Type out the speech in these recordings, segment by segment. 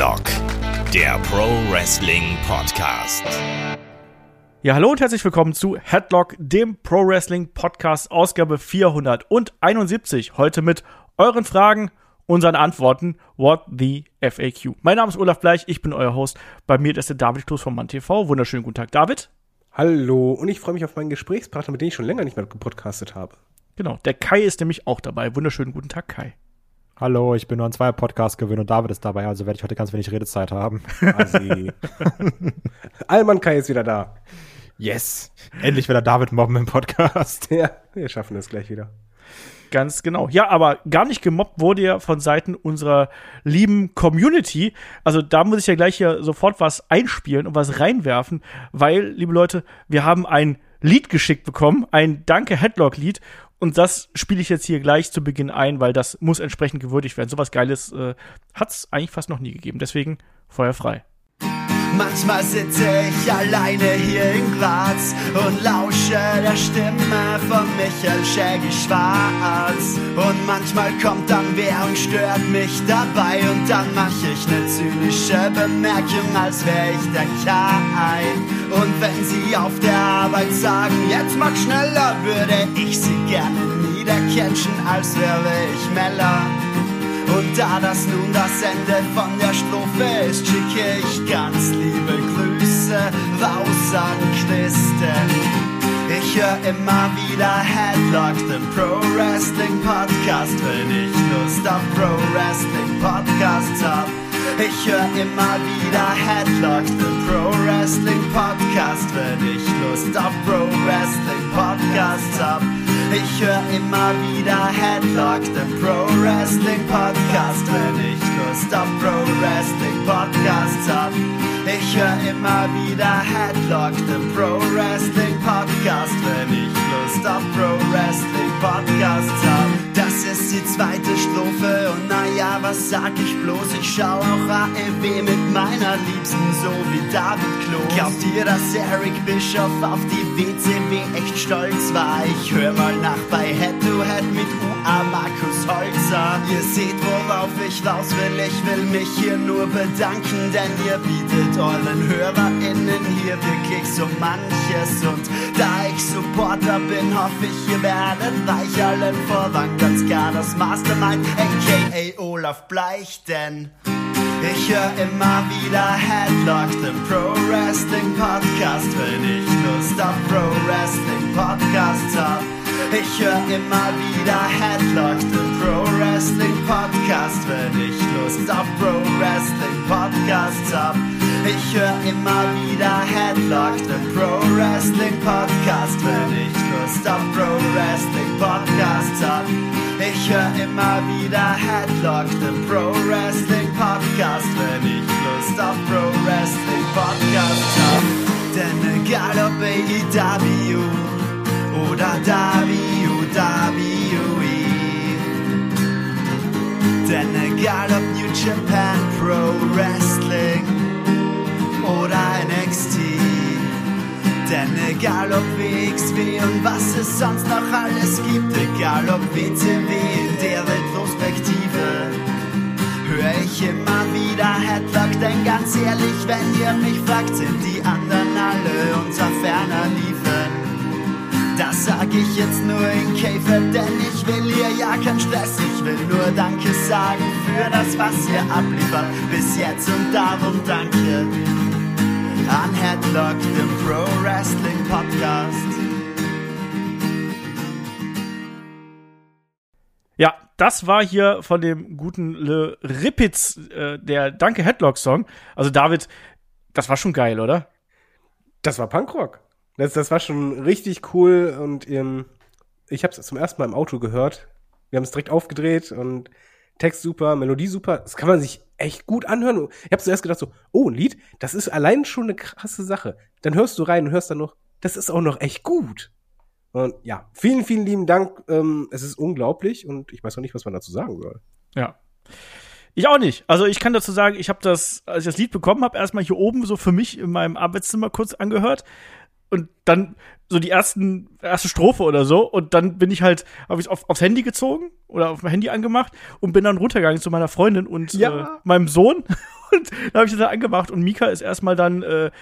Headlock, der Pro Wrestling Podcast. Ja, hallo und herzlich willkommen zu Headlock, dem Pro Wrestling Podcast, Ausgabe 471. Heute mit euren Fragen, unseren Antworten. What the FAQ. Mein Name ist Olaf Bleich, ich bin euer Host. Bei mir ist der David Kloß von MannTV. Wunderschönen guten Tag, David. Hallo, und ich freue mich auf meinen Gesprächspartner, mit dem ich schon länger nicht mehr gepodcastet habe. Genau, der Kai ist nämlich auch dabei. Wunderschönen guten Tag, Kai. Hallo, ich bin nur an zwei Podcasts gewöhnt und David ist dabei, also werde ich heute ganz wenig Redezeit haben. Alman Kai ist wieder da. Yes! Endlich wieder David mobben im Podcast. Ja, wir schaffen es gleich wieder. Ganz genau. Ja, aber gar nicht gemobbt wurde ja von Seiten unserer lieben Community. Also da muss ich ja gleich hier sofort was einspielen und was reinwerfen, weil, liebe Leute, wir haben ein Lied geschickt bekommen, ein Danke Headlock-Lied. Und das spiele ich jetzt hier gleich zu Beginn ein, weil das muss entsprechend gewürdigt werden. Sowas Geiles äh, hat es eigentlich fast noch nie gegeben. Deswegen Feuer frei. Manchmal sitze ich alleine hier in Graz und lausche der Stimme von Michael Shaggy Schwarz. Und manchmal kommt dann wer und stört mich dabei und dann mach ich ne zynische Bemerkung, als wär ich der Kai. Und wenn sie auf der Arbeit sagen, jetzt mach schneller, würde ich sie gerne niederketschen, als wäre ich Meller. Und da das nun das Ende von der Strophe ist, schicke ich ganz liebe Grüße raus an Christen. Ich höre immer wieder Headlock, den Pro Wrestling Podcast, wenn ich Lust auf Pro Wrestling Podcasts hab. Ich höre immer wieder Headlock, den Pro Wrestling Podcast, wenn ich Lust auf Pro Wrestling Podcasts hab. Ich höre immer wieder Headlock, den Pro Wrestling Podcast, wenn ich Lust auf Pro Wrestling Podcasts hab. Ich höre immer wieder Headlock, den Pro Wrestling Podcast, wenn ich Auf Pro Wrestling Podcasts hab. Das ist die zweite Strophe und naja, was sag ich bloß? Ich schau auch AEW mit meiner Liebsten, so wie David Klos. Glaubt ihr, dass Eric Bischoff auf die WCW echt stolz war? Ich hör mal nach bei Head to Head mit UA Markus Holzer. Ihr seht, worauf ich raus will. Ich will mich hier nur bedanken, denn ihr bietet euren HörerInnen hier wirklich so manches. Und da ich Supporter bin, hoffe ich, ihr werdet reich allen voran. Ganz klar das Mastermind, aka Olaf Bleich, denn ich höre immer wieder Headlock, den Pro Wrestling Podcast, wenn ich Lust auf Pro Wrestling Podcasts hab. Ich höre immer wieder Headlock, den Pro Wrestling Podcast, wenn ich Lust auf Pro Wrestling Podcasts hab. Ich höre immer wieder Headlock, den Pro Wrestling Podcast, wenn ich Lust auf Pro Wrestling Podcasts hab. Ich höre immer wieder Headlock, den Pro Wrestling Podcast, wenn ich Lust auf Pro Wrestling Podcasts hab. Denn egal ob AEW oder WWE, denn egal ob New Japan Pro Wrestling oder NXT, denn egal ob WXW und was es sonst noch alles gibt, egal ob WCW in der Retrospektive, höre ich immer wieder Headlock, denn ganz ehrlich, wenn ihr mich fragt, sind die anderen alle unser ferner liefen. Das sag ich jetzt nur in Käfer, denn ich will hier ja keinen Stress. Ich will nur Danke sagen für das, was ihr abliefert bis jetzt und darum danke an Headlock, dem Pro Wrestling Podcast. Ja, das war hier von dem guten Le Rippitz, äh, der Danke Headlock Song. Also David, das war schon geil, oder? Das war Punkrock. Das, das war schon richtig cool und ähm, ich habe es zum ersten Mal im Auto gehört. Wir haben es direkt aufgedreht und Text super, Melodie super. Das kann man sich echt gut anhören. Ich habe zuerst gedacht so, oh, ein Lied, das ist allein schon eine krasse Sache. Dann hörst du rein und hörst dann noch, das ist auch noch echt gut. Und ja, vielen, vielen lieben Dank. Ähm, es ist unglaublich und ich weiß noch nicht, was man dazu sagen soll. Ja. Ich auch nicht. Also ich kann dazu sagen, ich habe das, als ich das Lied bekommen habe, erstmal hier oben so für mich in meinem Arbeitszimmer kurz angehört und dann so die ersten erste Strophe oder so und dann bin ich halt habe ich auf, aufs Handy gezogen oder auf mein Handy angemacht und bin dann runtergegangen zu meiner Freundin und Ja. äh, meinem Sohn Und da habe ich das dann angemacht und Mika ist erstmal dann, äh,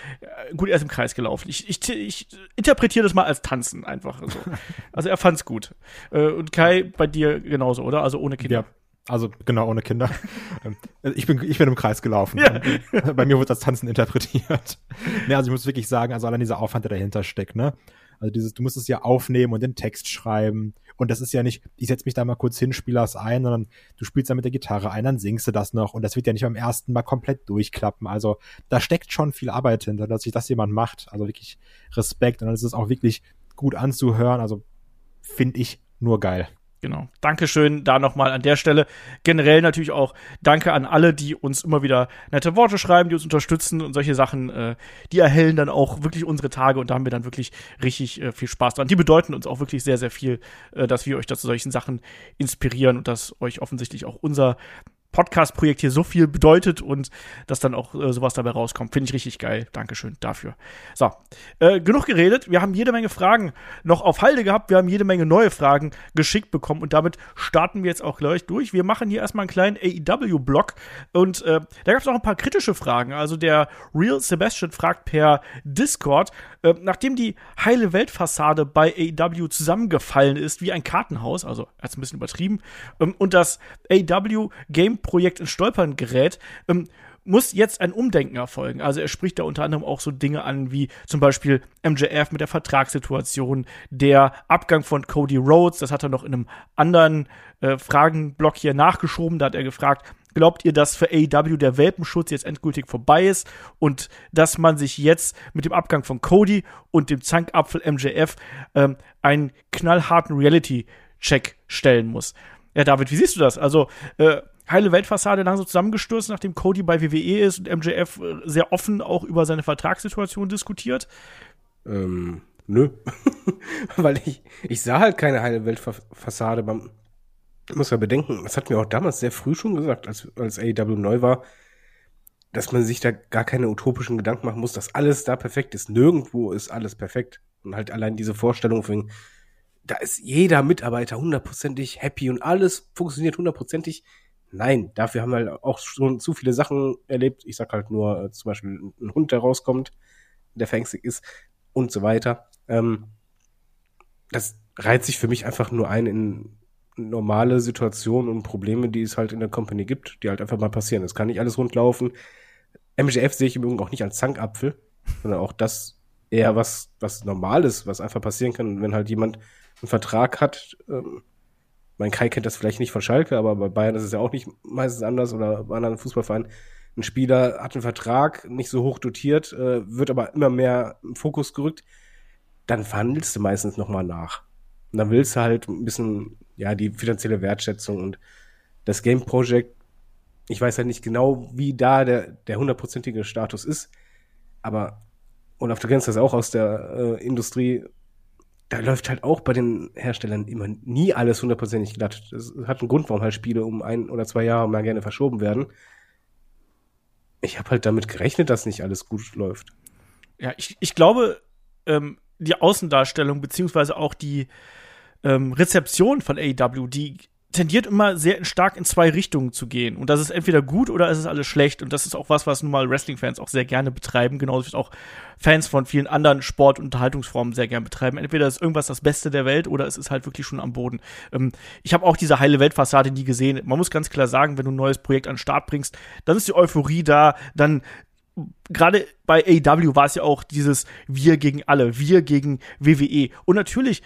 gut, er ist im Kreis gelaufen. Ich, ich, ich interpretiere das mal als Tanzen einfach. So. Also er fand's gut. Äh, und Kai, bei dir genauso, oder? Also ohne Kinder. Ja. Also genau, ohne Kinder. Ähm, ich bin, ich bin im Kreis gelaufen. Ja. Bei mir wird das Tanzen interpretiert. Nee, also ich muss wirklich sagen, also allein dieser Aufwand, der dahinter steckt, ne? Also dieses, du musst es ja aufnehmen und den Text schreiben. Und das ist ja nicht, ich setze mich da mal kurz hin, spiele das ein, sondern du spielst da mit der Gitarre ein, dann singst du das noch. Und das wird ja nicht beim ersten Mal komplett durchklappen. Also da steckt schon viel Arbeit hinter, dass sich das jemand macht. Also wirklich Respekt. Und dann ist es auch wirklich gut anzuhören. Also finde ich nur geil. Genau. Dankeschön da nochmal an der Stelle. Generell natürlich auch Danke an alle, die uns immer wieder nette Worte schreiben, die uns unterstützen und solche Sachen, äh, die erhellen dann auch wirklich unsere Tage und da haben wir dann wirklich richtig äh, viel Spaß dran. Die bedeuten uns auch wirklich sehr, sehr viel, äh, dass wir euch da zu solchen Sachen inspirieren und dass euch offensichtlich auch unser Podcast-Projekt hier so viel bedeutet und dass dann auch äh, sowas dabei rauskommt. Finde ich richtig geil. Dankeschön dafür. So, äh, genug geredet. Wir haben jede Menge Fragen noch auf Halde gehabt. Wir haben jede Menge neue Fragen geschickt bekommen und damit starten wir jetzt auch gleich durch. Wir machen hier erstmal einen kleinen AEW-Block und äh, da gab es auch ein paar kritische Fragen. Also der Real Sebastian fragt per Discord, äh, nachdem die heile Weltfassade bei AEW zusammengefallen ist wie ein Kartenhaus, also er hat ein bisschen übertrieben, ähm, und das AEW Game Projekt in Stolpern gerät, ähm, muss jetzt ein Umdenken erfolgen. Also er spricht da unter anderem auch so Dinge an wie zum Beispiel MJF mit der Vertragssituation, der Abgang von Cody Rhodes, das hat er noch in einem anderen äh, Fragenblock hier nachgeschoben, da hat er gefragt, glaubt ihr, dass für AEW der Welpenschutz jetzt endgültig vorbei ist und dass man sich jetzt mit dem Abgang von Cody und dem Zankapfel MJF ähm, einen knallharten Reality-Check stellen muss? Ja, David, wie siehst du das? Also, äh, heile Weltfassade langsam zusammengestürzt, nachdem Cody bei WWE ist und MJF äh, sehr offen auch über seine Vertragssituation diskutiert. Ähm, nö. Weil ich, ich sah halt keine heile Weltfassade. Man muss ja bedenken, das hat mir auch damals sehr früh schon gesagt, als, als AEW neu war, dass man sich da gar keine utopischen Gedanken machen muss, dass alles da perfekt ist. Nirgendwo ist alles perfekt. Und halt allein diese Vorstellung von, da ist jeder Mitarbeiter hundertprozentig happy und alles funktioniert hundertprozentig. Nein, dafür haben wir halt auch schon zu viele Sachen erlebt. Ich sag halt nur äh, zum Beispiel ein Hund, der rauskommt, der verängstigt ist und so weiter. Ähm, das reiht sich für mich einfach nur ein in normale Situationen und Probleme, die es halt in der Company gibt, die halt einfach mal passieren. Es kann nicht alles rundlaufen. MJF sehe ich im Übrigen auch nicht als Zankapfel, sondern auch das eher was, was Normales, was einfach passieren kann, wenn halt jemand einen Vertrag hat, ähm, mein Kai kennt das vielleicht nicht von Schalke, aber bei Bayern ist es ja auch nicht meistens anders oder bei anderen Fußballvereinen. Ein Spieler hat einen Vertrag, nicht so hoch dotiert, äh, wird aber immer mehr im Fokus gerückt. Dann verhandelst du meistens nochmal nach. Und dann willst du halt ein bisschen, ja, die finanzielle Wertschätzung und das Game Project. Ich weiß halt nicht genau, wie da der, der hundertprozentige Status ist. Aber, und auf der kennst das auch aus der äh, Industrie, da läuft halt auch bei den Herstellern immer nie alles hundertprozentig glatt. Das hat einen Grund, warum halt Spiele um ein oder zwei Jahre mal gerne verschoben werden. Ich habe halt damit gerechnet, dass nicht alles gut läuft. Ja, ich, ich glaube, ähm, die Außendarstellung beziehungsweise auch die ähm, Rezeption von AEW, die tendiert immer sehr stark in zwei Richtungen zu gehen. Und das ist entweder gut oder es ist alles schlecht. Und das ist auch was, was nun mal Wrestling-Fans auch sehr gerne betreiben, genauso wie auch Fans von vielen anderen Sport- und Unterhaltungsformen sehr gerne betreiben. Entweder ist irgendwas das Beste der Welt oder es ist halt wirklich schon am Boden. Ähm, ich habe auch diese heile Weltfassade nie gesehen. Man muss ganz klar sagen, wenn du ein neues Projekt an den Start bringst, dann ist die Euphorie da, dann gerade bei AEW war es ja auch dieses Wir gegen alle, wir gegen WWE. Und natürlich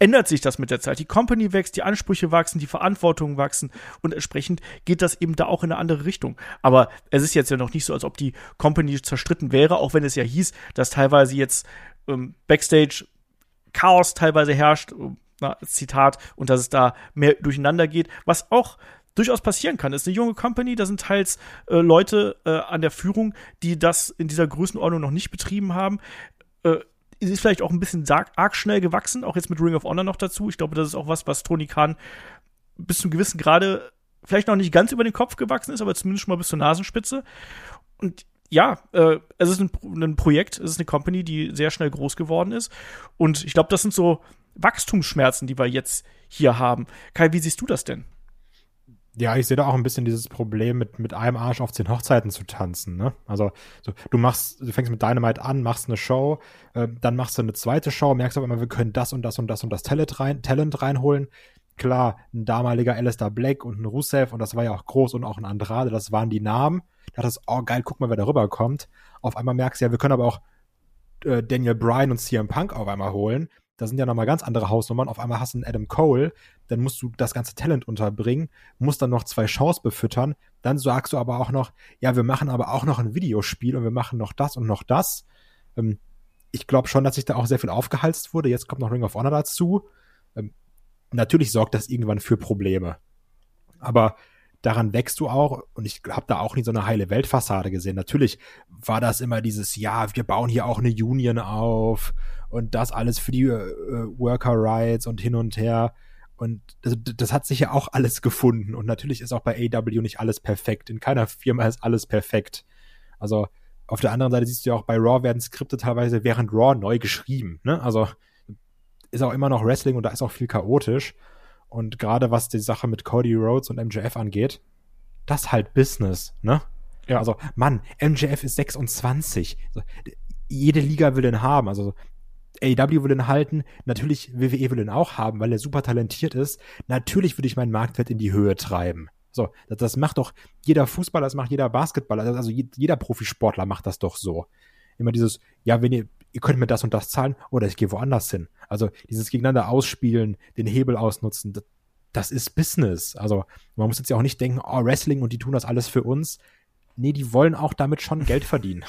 ändert sich das mit der Zeit. Die Company wächst, die Ansprüche wachsen, die Verantwortungen wachsen und entsprechend geht das eben da auch in eine andere Richtung. Aber es ist jetzt ja noch nicht so, als ob die Company zerstritten wäre, auch wenn es ja hieß, dass teilweise jetzt ähm, Backstage Chaos teilweise herrscht, na, Zitat, und dass es da mehr durcheinander geht, was auch durchaus passieren kann. Es ist eine junge Company, da sind teils äh, Leute äh, an der Führung, die das in dieser Größenordnung noch nicht betrieben haben. Äh, ist vielleicht auch ein bisschen arg schnell gewachsen, auch jetzt mit Ring of Honor noch dazu. Ich glaube, das ist auch was, was Tony Khan bis zum gewissen Grade vielleicht noch nicht ganz über den Kopf gewachsen ist, aber zumindest schon mal bis zur Nasenspitze. Und ja, äh, es ist ein, ein, Projekt, es ist eine Company, die sehr schnell groß geworden ist. Und ich glaube, das sind so Wachstumsschmerzen, die wir jetzt hier haben. Kai, wie siehst du das denn? Ja, ich sehe da auch ein bisschen dieses Problem mit, mit einem Arsch auf zehn Hochzeiten zu tanzen, ne? Also, so, du machst, du fängst mit Dynamite an, machst eine Show, äh, dann machst du eine zweite Show, merkst aber immer, wir können das und das und das und das Talent, rein, Talent reinholen. Klar, ein damaliger Alistair Black und ein Rusev und das war ja auch groß und auch ein Andrade, das waren die Namen. Da dachtest oh geil, guck mal, wer da rüberkommt. Auf einmal merkst du ja, wir können aber auch äh, Daniel Bryan und CM Punk auf einmal holen. Da sind ja nochmal ganz andere Hausnummern. Auf einmal hast du einen Adam Cole, dann musst du das ganze Talent unterbringen, musst dann noch zwei Shows befüttern. Dann sagst du aber auch noch, ja, wir machen aber auch noch ein Videospiel und wir machen noch das und noch das. Ähm, ich glaube schon, dass sich da auch sehr viel aufgehalst wurde. Jetzt kommt noch Ring of Honor dazu. Ähm, natürlich sorgt das irgendwann für Probleme. Aber daran wächst du auch und ich habe da auch nie so eine heile Weltfassade gesehen. Natürlich war das immer dieses, ja, wir bauen hier auch eine Union auf und das alles für die äh, Worker Rights und hin und her. Und das, das hat sich ja auch alles gefunden. Und natürlich ist auch bei AW nicht alles perfekt. In keiner Firma ist alles perfekt. Also auf der anderen Seite siehst du ja auch, bei Raw werden Skripte teilweise während Raw neu geschrieben. Ne? Also ist auch immer noch Wrestling und da ist auch viel chaotisch. Und gerade was die Sache mit Cody Rhodes und MJF angeht, das halt Business, ne? Ja. Also, Mann, MJF ist 26. Also, jede Liga will ihn haben. Also, AEW will ihn halten. Natürlich, WWE will ihn auch haben, weil er super talentiert ist. Natürlich würde ich meinen Marktwert in die Höhe treiben. So, das, das macht doch jeder Fußballer, das macht jeder Basketballer, also jeder Profisportler macht das doch so. Immer dieses, ja, wenn ihr, ihr könnt mir das und das zahlen oder ich gehe woanders hin. Also dieses gegeneinander ausspielen, den Hebel ausnutzen, das, das ist Business. Also man muss jetzt ja auch nicht denken, oh, Wrestling und die tun das alles für uns. Nee, die wollen auch damit schon Geld verdienen.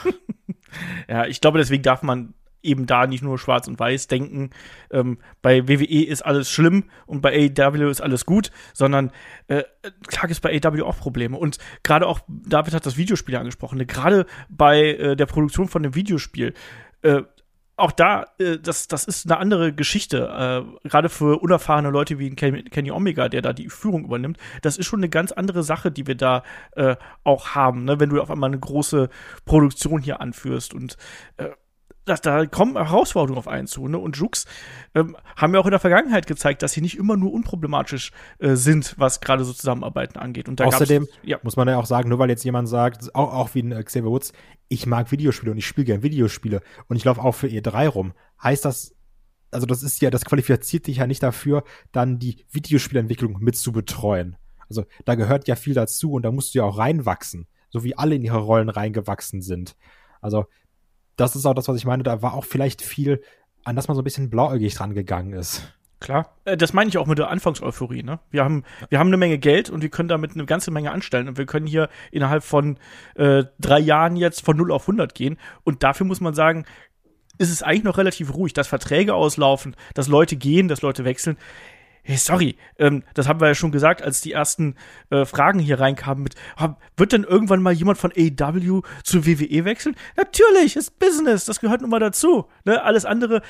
ja, ich glaube, deswegen darf man eben da nicht nur schwarz und weiß denken, ähm, bei WWE ist alles schlimm und bei AEW ist alles gut, sondern äh, klar ist bei AEW auch Probleme. Und gerade auch, David hat das Videospiel angesprochen, ne? gerade bei äh, der Produktion von dem Videospiel, äh, auch da, äh, das, das ist eine andere Geschichte. Äh, Gerade für unerfahrene Leute wie Ken, Kenny Omega, der da die Führung übernimmt, das ist schon eine ganz andere Sache, die wir da äh, auch haben, ne? wenn du auf einmal eine große Produktion hier anführst. Und das, da kommen Herausforderungen auf einen zu. Ne? Und Jux ähm, haben ja auch in der Vergangenheit gezeigt, dass sie nicht immer nur unproblematisch äh, sind, was gerade so Zusammenarbeiten angeht. Und da Außerdem ja. muss man ja auch sagen, nur weil jetzt jemand sagt, auch, auch wie ein äh, Xavier Woods, ich mag Videospiele und ich spiele gern Videospiele und ich laufe auch für E3 rum, heißt das, also das ist ja, das qualifiziert dich ja nicht dafür, dann die Videospielentwicklung mit zu betreuen. Also da gehört ja viel dazu und da musst du ja auch reinwachsen, so wie alle in ihre Rollen reingewachsen sind. Also das ist auch das, was ich meine. Da war auch vielleicht viel, an das man so ein bisschen blauäugig dran gegangen ist. Klar, äh, das meine ich auch mit der Anfangseuphorie. Ne? Wir haben, wir haben eine Menge Geld und wir können damit eine ganze Menge anstellen und wir können hier innerhalb von äh, drei Jahren jetzt von 0 auf 100 gehen. Und dafür muss man sagen, ist es eigentlich noch relativ ruhig, dass Verträge auslaufen, dass Leute gehen, dass Leute wechseln hey, sorry, ähm, das haben wir ja schon gesagt, als die ersten äh, Fragen hier reinkamen mit, wird denn irgendwann mal jemand von AEW zu WWE wechseln? Natürlich, ist Business, das gehört nun mal dazu. Ne? Alles andere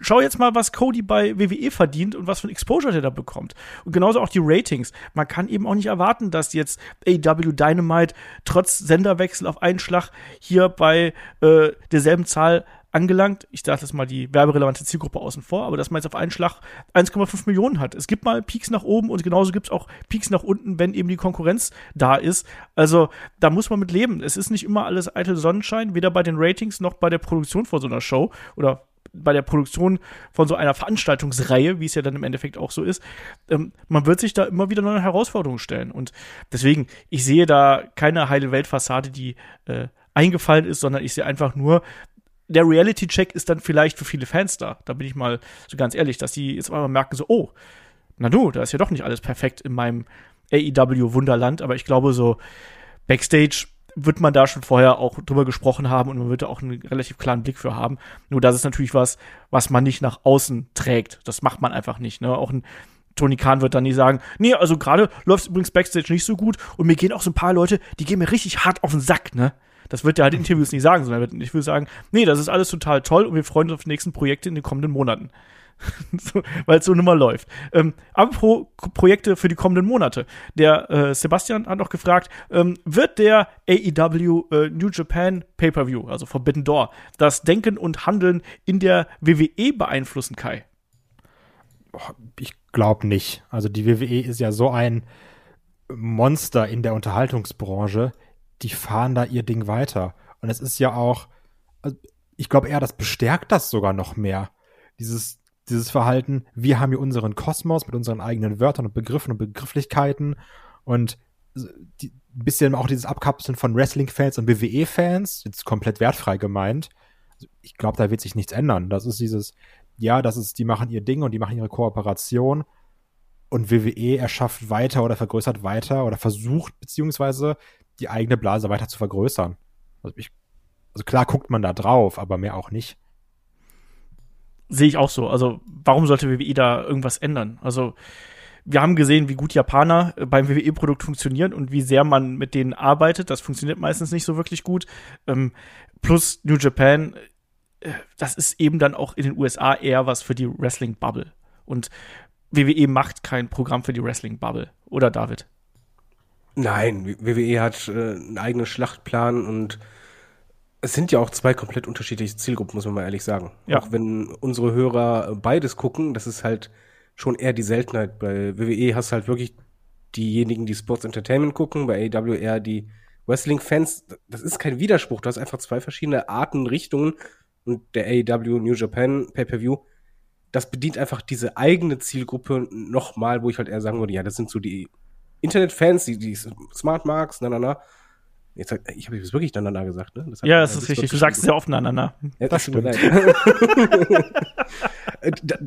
schau jetzt mal, was Cody bei WWE verdient und was für ein Exposure der da bekommt. Und genauso auch die Ratings. Man kann eben auch nicht erwarten, dass jetzt AW Dynamite trotz Senderwechsel auf einen Schlag hier bei äh, derselben Zahl angelangt. Ich dachte jetzt mal die werberelevante Zielgruppe außen vor, aber dass man jetzt auf einen Schlag 1,5 Millionen hat. Es gibt mal Peaks nach oben und genauso gibt es auch Peaks nach unten, wenn eben die Konkurrenz da ist. Also da muss man mit leben. Es ist nicht immer alles eitel Sonnenschein, weder bei den Ratings noch bei der Produktion von so einer Show oder bei der Produktion von so einer Veranstaltungsreihe, wie es ja dann im Endeffekt auch so ist, ähm, man wird sich da immer wieder neue Herausforderungen stellen. Und deswegen, ich sehe da keine heile Weltfassade, die äh, eingefallen ist, sondern ich sehe einfach nur, der Reality-Check ist dann vielleicht für viele Fans da. Da bin ich mal so ganz ehrlich, dass die jetzt einmal merken so, oh, na du, da ist ja doch nicht alles perfekt in meinem AEW Wunderland, aber ich glaube so Backstage wird man da schon vorher auch drüber gesprochen haben und man wird da auch einen relativ klaren Blick für haben. Nur das ist natürlich was, was man nicht nach außen trägt. Das macht man einfach nicht. Ne? Auch ein Tony Khan wird dann nie sagen, nee, also gerade läuft es übrigens Backstage nicht so gut und mir gehen auch so ein paar Leute, die gehen mir richtig hart auf den Sack, ne? Das wird er halt in Interviews nicht sagen, sondern ich würde sagen, nee, das ist alles total toll und wir freuen uns auf die nächsten Projekte in den kommenden Monaten. so, Weil es so nun läuft. Ähm, apropos Projekte für die kommenden Monate. Der äh, Sebastian hat noch gefragt, ähm, wird der AEW äh, New Japan Pay-Per-View, also Forbidden Door, das Denken und Handeln in der WWE beeinflussen, Kai? Ich glaube nicht. Also die WWE ist ja so ein Monster in der Unterhaltungsbranche, die fahren da ihr Ding weiter. Und es ist ja auch, also ich glaube eher, das bestärkt das sogar noch mehr. Dieses, dieses Verhalten, wir haben hier unseren Kosmos mit unseren eigenen Wörtern und Begriffen und Begrifflichkeiten und die, ein bisschen auch dieses Abkapseln von Wrestling-Fans und WWE-Fans, jetzt komplett wertfrei gemeint. Also ich glaube, da wird sich nichts ändern. Das ist dieses, ja, das ist, die machen ihr Ding und die machen ihre Kooperation und WWE erschafft weiter oder vergrößert weiter oder versucht beziehungsweise die eigene Blase weiter zu vergrößern. Also, ich, also klar guckt man da drauf, aber mehr auch nicht. Sehe ich auch so. Also warum sollte WWE da irgendwas ändern? Also wir haben gesehen, wie gut Japaner äh, beim WWE-Produkt funktionieren und wie sehr man mit denen arbeitet. Das funktioniert meistens nicht so wirklich gut. Ähm, plus New Japan, äh, das ist eben dann auch in den USA eher was für die Wrestling-Bubble. Und WWE macht kein Programm für die Wrestling-Bubble. Oder David? Nein, WWE hat äh, einen eigenen Schlachtplan und es sind ja auch zwei komplett unterschiedliche Zielgruppen, muss man mal ehrlich sagen. Ja. Auch wenn unsere Hörer beides gucken, das ist halt schon eher die Seltenheit. Bei WWE hast du halt wirklich diejenigen, die Sports Entertainment gucken, bei AEW eher die Wrestling-Fans. Das ist kein Widerspruch, du hast einfach zwei verschiedene Arten, Richtungen und der AEW New Japan Pay-Per-View, das bedient einfach diese eigene Zielgruppe nochmal, wo ich halt eher sagen würde, ja, das sind so die Internet-Fans, die, die Smart Marks, na, na, na. Jetzt, ich habe jetzt wirklich nacheinander gesagt, ne? Das ja, das ist richtig. Du sagst es sehr oft nacheinander. Ja, das stimmt.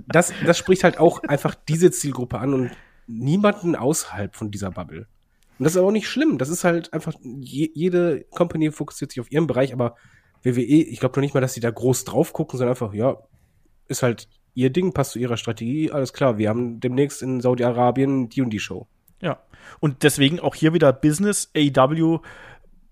das, das spricht halt auch einfach diese Zielgruppe an und niemanden außerhalb von dieser Bubble. Und das ist aber auch nicht schlimm. Das ist halt einfach, je, jede Company fokussiert sich auf ihren Bereich, aber WWE, ich glaube noch nicht mal, dass sie da groß drauf gucken, sondern einfach, ja, ist halt ihr Ding, passt zu ihrer Strategie, alles klar, wir haben demnächst in Saudi-Arabien die und die Show. Ja. Und deswegen auch hier wieder Business, AEW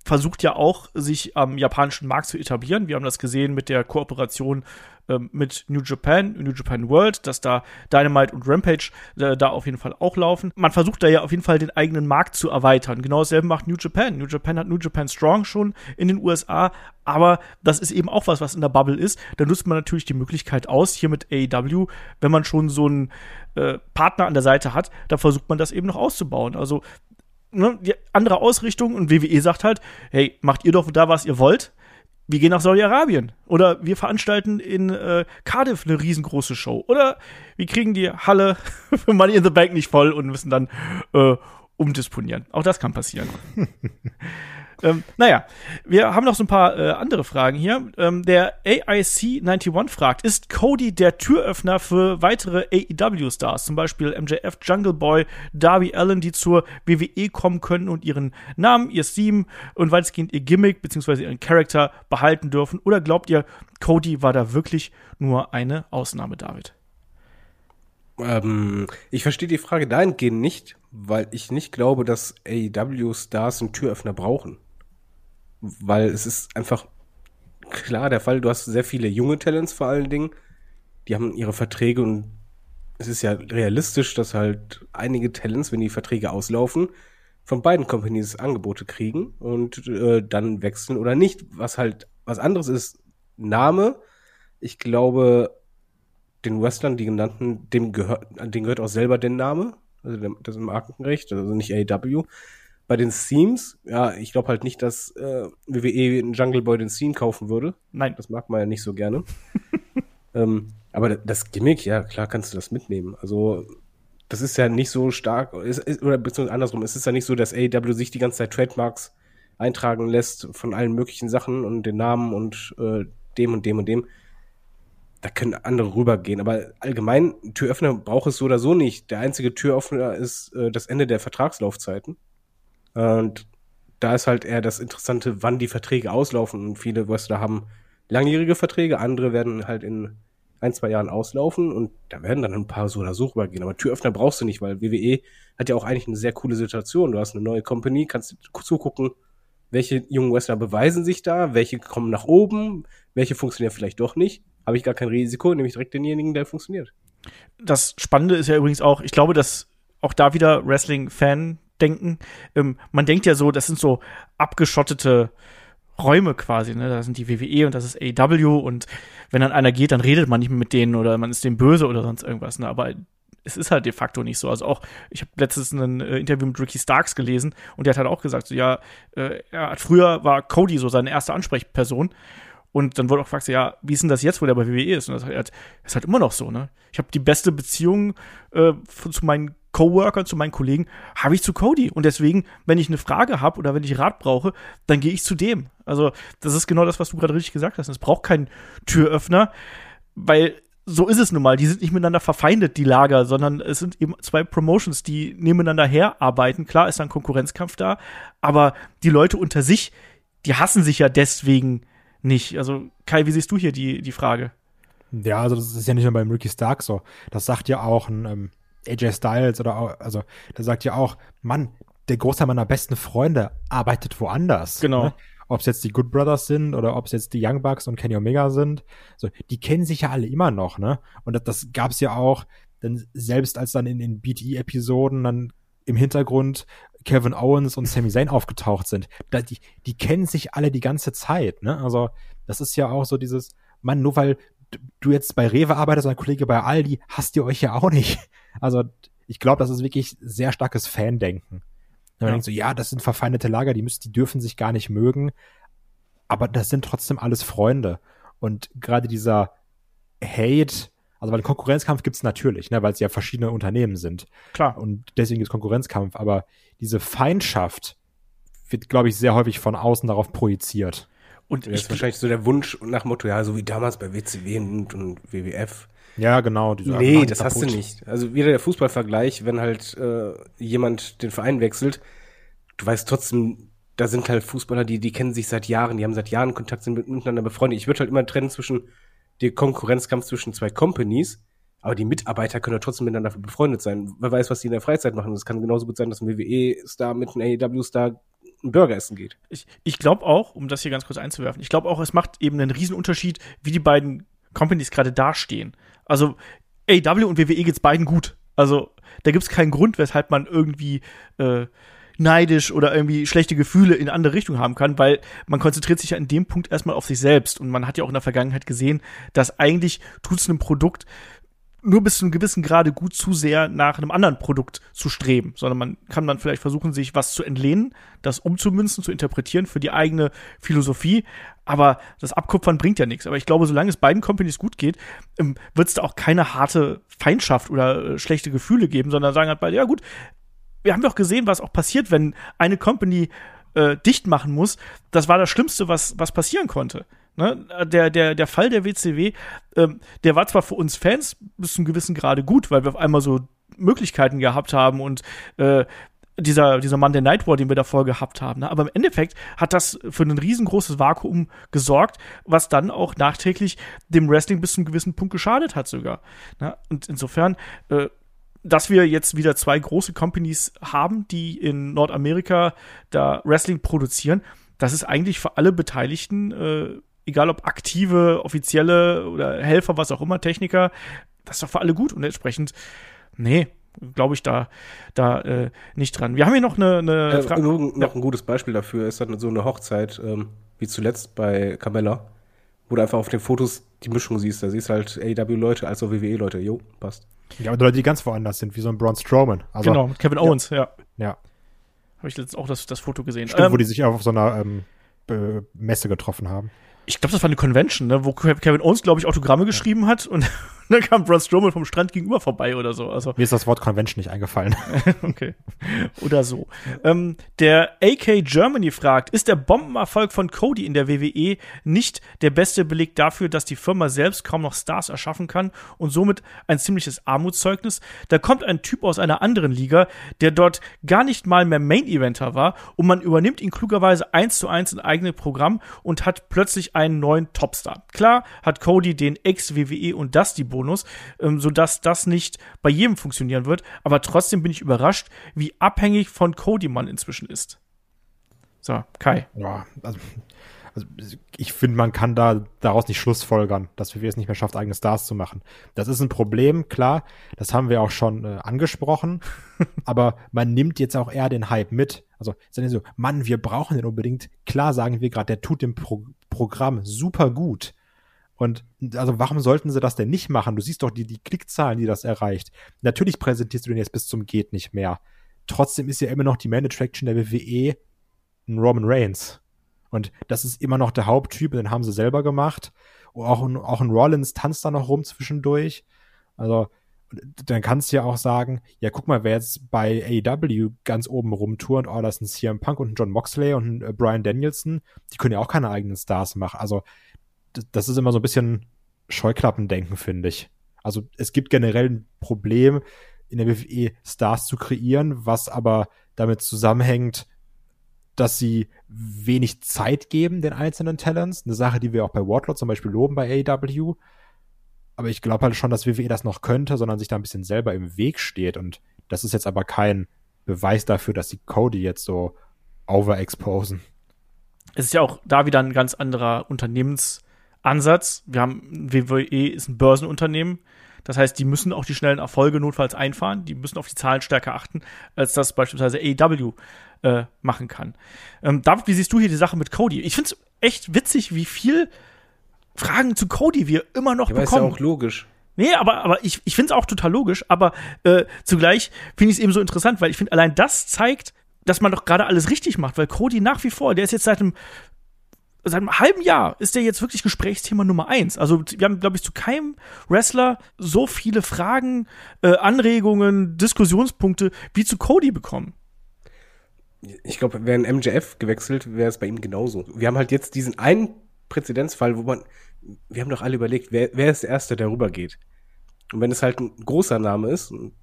versucht ja auch, sich am japanischen Markt zu etablieren. Wir haben das gesehen mit der Kooperation ähm, mit New Japan, New Japan World, dass da Dynamite und Rampage äh, da auf jeden Fall auch laufen. Man versucht da ja auf jeden Fall den eigenen Markt zu erweitern. Genau dasselbe macht New Japan. New Japan hat New Japan Strong schon in den USA, aber das ist eben auch was, was in der Bubble ist. Da nutzt man natürlich die Möglichkeit aus, hier mit AEW, wenn man schon so einen äh, Partner an der Seite hat, da versucht man das eben noch auszubauen. Also ne, die andere Ausrichtung und WWE sagt halt, hey, macht ihr doch da, was ihr wollt. Wir gehen nach Saudi-Arabien. Oder wir veranstalten in äh, Cardiff eine riesengroße Show. Oder wir kriegen die Halle für Money in the Bank nicht voll und müssen dann äh, umdisponieren. Auch das kann passieren. Ähm, naja, wir haben noch so ein paar äh, andere Fragen hier. Ähm, der AIC91 fragt, ist Cody der Türöffner für weitere AEW-Stars, zum Beispiel MJF, Jungle Boy, Darby Allen, die zur WWE kommen können und ihren Namen, ihr Theme und weitestgehend ihr Gimmick bzw. ihren Charakter behalten dürfen? Oder glaubt ihr, Cody war da wirklich nur eine Ausnahme, David? Ähm, ich verstehe die Frage dahingehend nicht, weil ich nicht glaube, dass AEW-Stars einen Türöffner brauchen weil es ist einfach klar der Fall, du hast sehr viele junge Talents vor allen Dingen, die haben ihre Verträge und es ist ja realistisch, dass halt einige Talents, wenn die Verträge auslaufen, von beiden Companies Angebote kriegen und äh, dann wechseln oder nicht. Was halt was anderes ist Name. Ich glaube, den Western, die genannten, dem gehört, denen gehört auch selber der Name, also das Markenrecht, also nicht AW. Bei den Themes, ja, ich glaube halt nicht, dass äh, WWE in Jungle Boy den Theme kaufen würde. Nein. Das mag man ja nicht so gerne. ähm, aber das Gimmick, ja, klar kannst du das mitnehmen. Also, das ist ja nicht so stark, ist, ist, oder beziehungsweise andersrum, es ist ja nicht so, dass AEW sich die ganze Zeit Trademarks eintragen lässt von allen möglichen Sachen und den Namen und äh, dem und dem und dem. Da können andere rübergehen. Aber allgemein, Türöffner braucht es so oder so nicht. Der einzige Türöffner ist äh, das Ende der Vertragslaufzeiten. Und da ist halt eher das Interessante, wann die Verträge auslaufen. Und viele Wrestler haben langjährige Verträge, andere werden halt in ein, zwei Jahren auslaufen und da werden dann ein paar so oder so rübergehen. Aber Türöffner brauchst du nicht, weil WWE hat ja auch eigentlich eine sehr coole Situation. Du hast eine neue Company, kannst zugucken, welche jungen Wrestler beweisen sich da, welche kommen nach oben, welche funktionieren vielleicht doch nicht. Habe ich gar kein Risiko, nehme ich direkt denjenigen, der funktioniert. Das Spannende ist ja übrigens auch, ich glaube, dass auch da wieder Wrestling-Fan denken. Ähm, man denkt ja so, das sind so abgeschottete Räume quasi, ne? Da sind die WWE und das ist AW und wenn dann einer geht, dann redet man nicht mehr mit denen oder man ist dem böse oder sonst irgendwas, ne? Aber es ist halt de facto nicht so. Also auch, ich habe letztens ein äh, Interview mit Ricky Starks gelesen und der hat halt auch gesagt, so, ja, äh, er hat früher war Cody so seine erste Ansprechperson. Und dann wurde auch gefragt, so, ja, wie ist denn das jetzt, wo der bei WWE ist? Und das ist halt, halt immer noch so, ne? Ich habe die beste Beziehung äh, zu meinen Coworkern, zu meinen Kollegen, habe ich zu Cody. Und deswegen, wenn ich eine Frage habe oder wenn ich Rat brauche, dann gehe ich zu dem. Also, das ist genau das, was du gerade richtig gesagt hast. Es braucht keinen Türöffner, weil so ist es nun mal. Die sind nicht miteinander verfeindet, die Lager, sondern es sind eben zwei Promotions, die nebeneinander herarbeiten. Klar ist da ein Konkurrenzkampf da, aber die Leute unter sich, die hassen sich ja deswegen nicht. Also, Kai, wie siehst du hier die, die Frage? Ja, also das ist ja nicht nur beim Ricky Stark so. Das sagt ja auch ein ähm, AJ Styles oder auch, also der sagt ja auch, Mann, der Großteil meiner besten Freunde arbeitet woanders. Genau. Ne? Ob es jetzt die Good Brothers sind oder ob es jetzt die Young Bucks und Kenny Omega sind. So, die kennen sich ja alle immer noch, ne? Und das, das gab es ja auch, denn selbst als dann in den BTE-Episoden dann im Hintergrund Kevin Owens und Sami Zayn aufgetaucht sind, da, die, die kennen sich alle die ganze Zeit, ne? Also, das ist ja auch so dieses, Mann, nur weil du jetzt bei Rewe arbeitest und ein Kollege bei Aldi, hasst ihr euch ja auch nicht. Also ich glaube, das ist wirklich sehr starkes Fandenken. Man ja. denkt so, ja, das sind verfeindete Lager, die müssen, die dürfen sich gar nicht mögen, aber das sind trotzdem alles Freunde. Und gerade dieser Hate, also weil Konkurrenzkampf gibt es natürlich, ne, weil es ja verschiedene Unternehmen sind. Klar. Und deswegen ist Konkurrenzkampf, aber diese Feindschaft wird, glaube ich, sehr häufig von außen darauf projiziert. Und das ist wahrscheinlich so der Wunsch nach Motto, ja, so wie damals bei WCW und, und WWF. Ja, genau. Nee, das hast du nicht. Also wieder der Fußballvergleich, wenn halt äh, jemand den Verein wechselt, du weißt trotzdem, da sind halt Fußballer, die, die kennen sich seit Jahren, die haben seit Jahren Kontakt, sind miteinander befreundet. Ich würde halt immer trennen zwischen dem Konkurrenzkampf zwischen zwei Companies, aber die Mitarbeiter können ja trotzdem miteinander befreundet sein. Wer weiß, was die in der Freizeit machen. Es kann genauso gut sein, dass ein WWE-Star mit einem AEW-Star einen Burger essen geht. Ich, ich glaube auch, um das hier ganz kurz einzuwerfen, ich glaube auch, es macht eben einen Riesenunterschied, wie die beiden Companies gerade dastehen. Also AW und WWE geht's beiden gut. Also da gibt's keinen Grund, weshalb man irgendwie äh, neidisch oder irgendwie schlechte Gefühle in andere Richtung haben kann, weil man konzentriert sich ja in dem Punkt erstmal auf sich selbst. Und man hat ja auch in der Vergangenheit gesehen, dass eigentlich tut's einem Produkt nur bis zu einem gewissen Grade gut zu sehr nach einem anderen Produkt zu streben, sondern man kann dann vielleicht versuchen, sich was zu entlehnen, das umzumünzen, zu interpretieren für die eigene Philosophie. Aber das Abkupfern bringt ja nichts. Aber ich glaube, solange es beiden Companies gut geht, ähm, wird es da auch keine harte Feindschaft oder äh, schlechte Gefühle geben, sondern sagen halt beide, ja gut, wir haben doch gesehen, was auch passiert, wenn eine Company äh, dicht machen muss. Das war das Schlimmste, was, was passieren konnte. Ne? Der, der, der Fall der WCW, ähm, der war zwar für uns Fans bis zu einem gewissen Grade gut, weil wir auf einmal so Möglichkeiten gehabt haben und äh, dieser, dieser Mann der Night War, den wir davor gehabt haben. Ne? Aber im Endeffekt hat das für ein riesengroßes Vakuum gesorgt, was dann auch nachträglich dem Wrestling bis zu einem gewissen Punkt geschadet hat sogar. Ne? Und insofern, äh, dass wir jetzt wieder zwei große Companies haben, die in Nordamerika da Wrestling produzieren, das ist eigentlich für alle Beteiligten äh, egal ob aktive, offizielle oder Helfer, was auch immer, Techniker, das ist doch für alle gut und entsprechend, nee, glaube ich da, da äh, nicht dran. Wir haben hier noch eine, eine äh, Frage. Noch ja. ein gutes Beispiel dafür ist dann so eine Hochzeit, ähm, wie zuletzt bei Camella, wo du einfach auf den Fotos die Mischung siehst. Da siehst du halt AEW-Leute als auch WWE-Leute. Jo, passt. Ja, und Leute, die ganz woanders sind, wie so ein Braun Strowman. Also, genau, mit Kevin Owens, ja. Ja. Habe ich letztens auch das, das Foto gesehen. Stimmt, ähm, wo die sich auf so einer ähm, Messe getroffen haben ich glaube, das war eine Convention, ne, wo Kevin Owens, glaube ich, Autogramme geschrieben hat und dann kam Braun Strowman vom Strand gegenüber vorbei oder so. Also mir ist das Wort Convention nicht eingefallen. okay. Oder so. Ähm, der AK Germany fragt, ist der Bombenerfolg von Cody in der WWE nicht der beste Beleg dafür, dass die Firma selbst kaum noch Stars erschaffen kann und somit ein ziemliches Armutszeugnis? Da kommt ein Typ aus einer anderen Liga, der dort gar nicht mal mehr Main-Eventer war und man übernimmt ihn klugerweise eins zu eins in eigene Programm und hat plötzlich einen neuen Topstar. Klar hat Cody den Ex-WWE und Dusty Bonus, ähm, sodass das nicht bei jedem funktionieren wird. Aber trotzdem bin ich überrascht, wie abhängig von Cody man inzwischen ist. So, Kai. Ja, also, also ich finde, man kann da daraus nicht schlussfolgern, dass WWE es nicht mehr schafft, eigene Stars zu machen. Das ist ein Problem, klar. Das haben wir auch schon äh, angesprochen. aber man nimmt jetzt auch eher den Hype mit. Also ist dann so, Mann, wir brauchen den unbedingt. Klar sagen wir gerade, der tut dem Pro Programm super gut. Und also warum sollten sie das denn nicht machen? Du siehst doch die, die Klickzahlen, die das erreicht. Natürlich präsentierst du den jetzt bis zum Geht nicht mehr. Trotzdem ist ja immer noch die Man Attraction der WWE ein Roman Reigns. Und das ist immer noch der Haupttyp, den haben sie selber gemacht. Und auch ein, auch ein Rollins tanzt da noch rum zwischendurch. Also, dann kannst du ja auch sagen, ja, guck mal, wer jetzt bei AEW ganz oben rumturnt, oh, das ist ein CM Punk und ein John Moxley und ein äh, Brian Danielson, die können ja auch keine eigenen Stars machen. Also, das ist immer so ein bisschen Scheuklappendenken, finde ich. Also, es gibt generell ein Problem, in der WWE Stars zu kreieren, was aber damit zusammenhängt, dass sie wenig Zeit geben den einzelnen Talents. Eine Sache, die wir auch bei Wardlow zum Beispiel loben bei AEW. Aber ich glaube halt schon, dass WWE das noch könnte, sondern sich da ein bisschen selber im Weg steht. Und das ist jetzt aber kein Beweis dafür, dass sie Cody jetzt so overexposen. Es ist ja auch da wieder ein ganz anderer Unternehmensansatz. Wir haben, WWE ist ein Börsenunternehmen. Das heißt, die müssen auch die schnellen Erfolge notfalls einfahren. Die müssen auf die Zahlen stärker achten, als das beispielsweise AEW äh, machen kann. Ähm, David, wie siehst du hier die Sache mit Cody? Ich finde es echt witzig, wie viel Fragen zu Cody wir immer noch ja, bekommen. ist ja auch logisch. Nee, aber, aber ich, ich finde es auch total logisch, aber äh, zugleich finde ich es eben so interessant, weil ich finde, allein das zeigt, dass man doch gerade alles richtig macht, weil Cody nach wie vor, der ist jetzt seit einem, seit einem halben Jahr, ist der jetzt wirklich Gesprächsthema Nummer eins. Also wir haben, glaube ich, zu keinem Wrestler so viele Fragen, äh, Anregungen, Diskussionspunkte wie zu Cody bekommen. Ich glaube, wäre MJF gewechselt, wäre es bei ihm genauso. Wir haben halt jetzt diesen einen Präzedenzfall, wo man, wir haben doch alle überlegt, wer, wer ist der Erste, der rübergeht? Und wenn es halt ein großer Name ist, und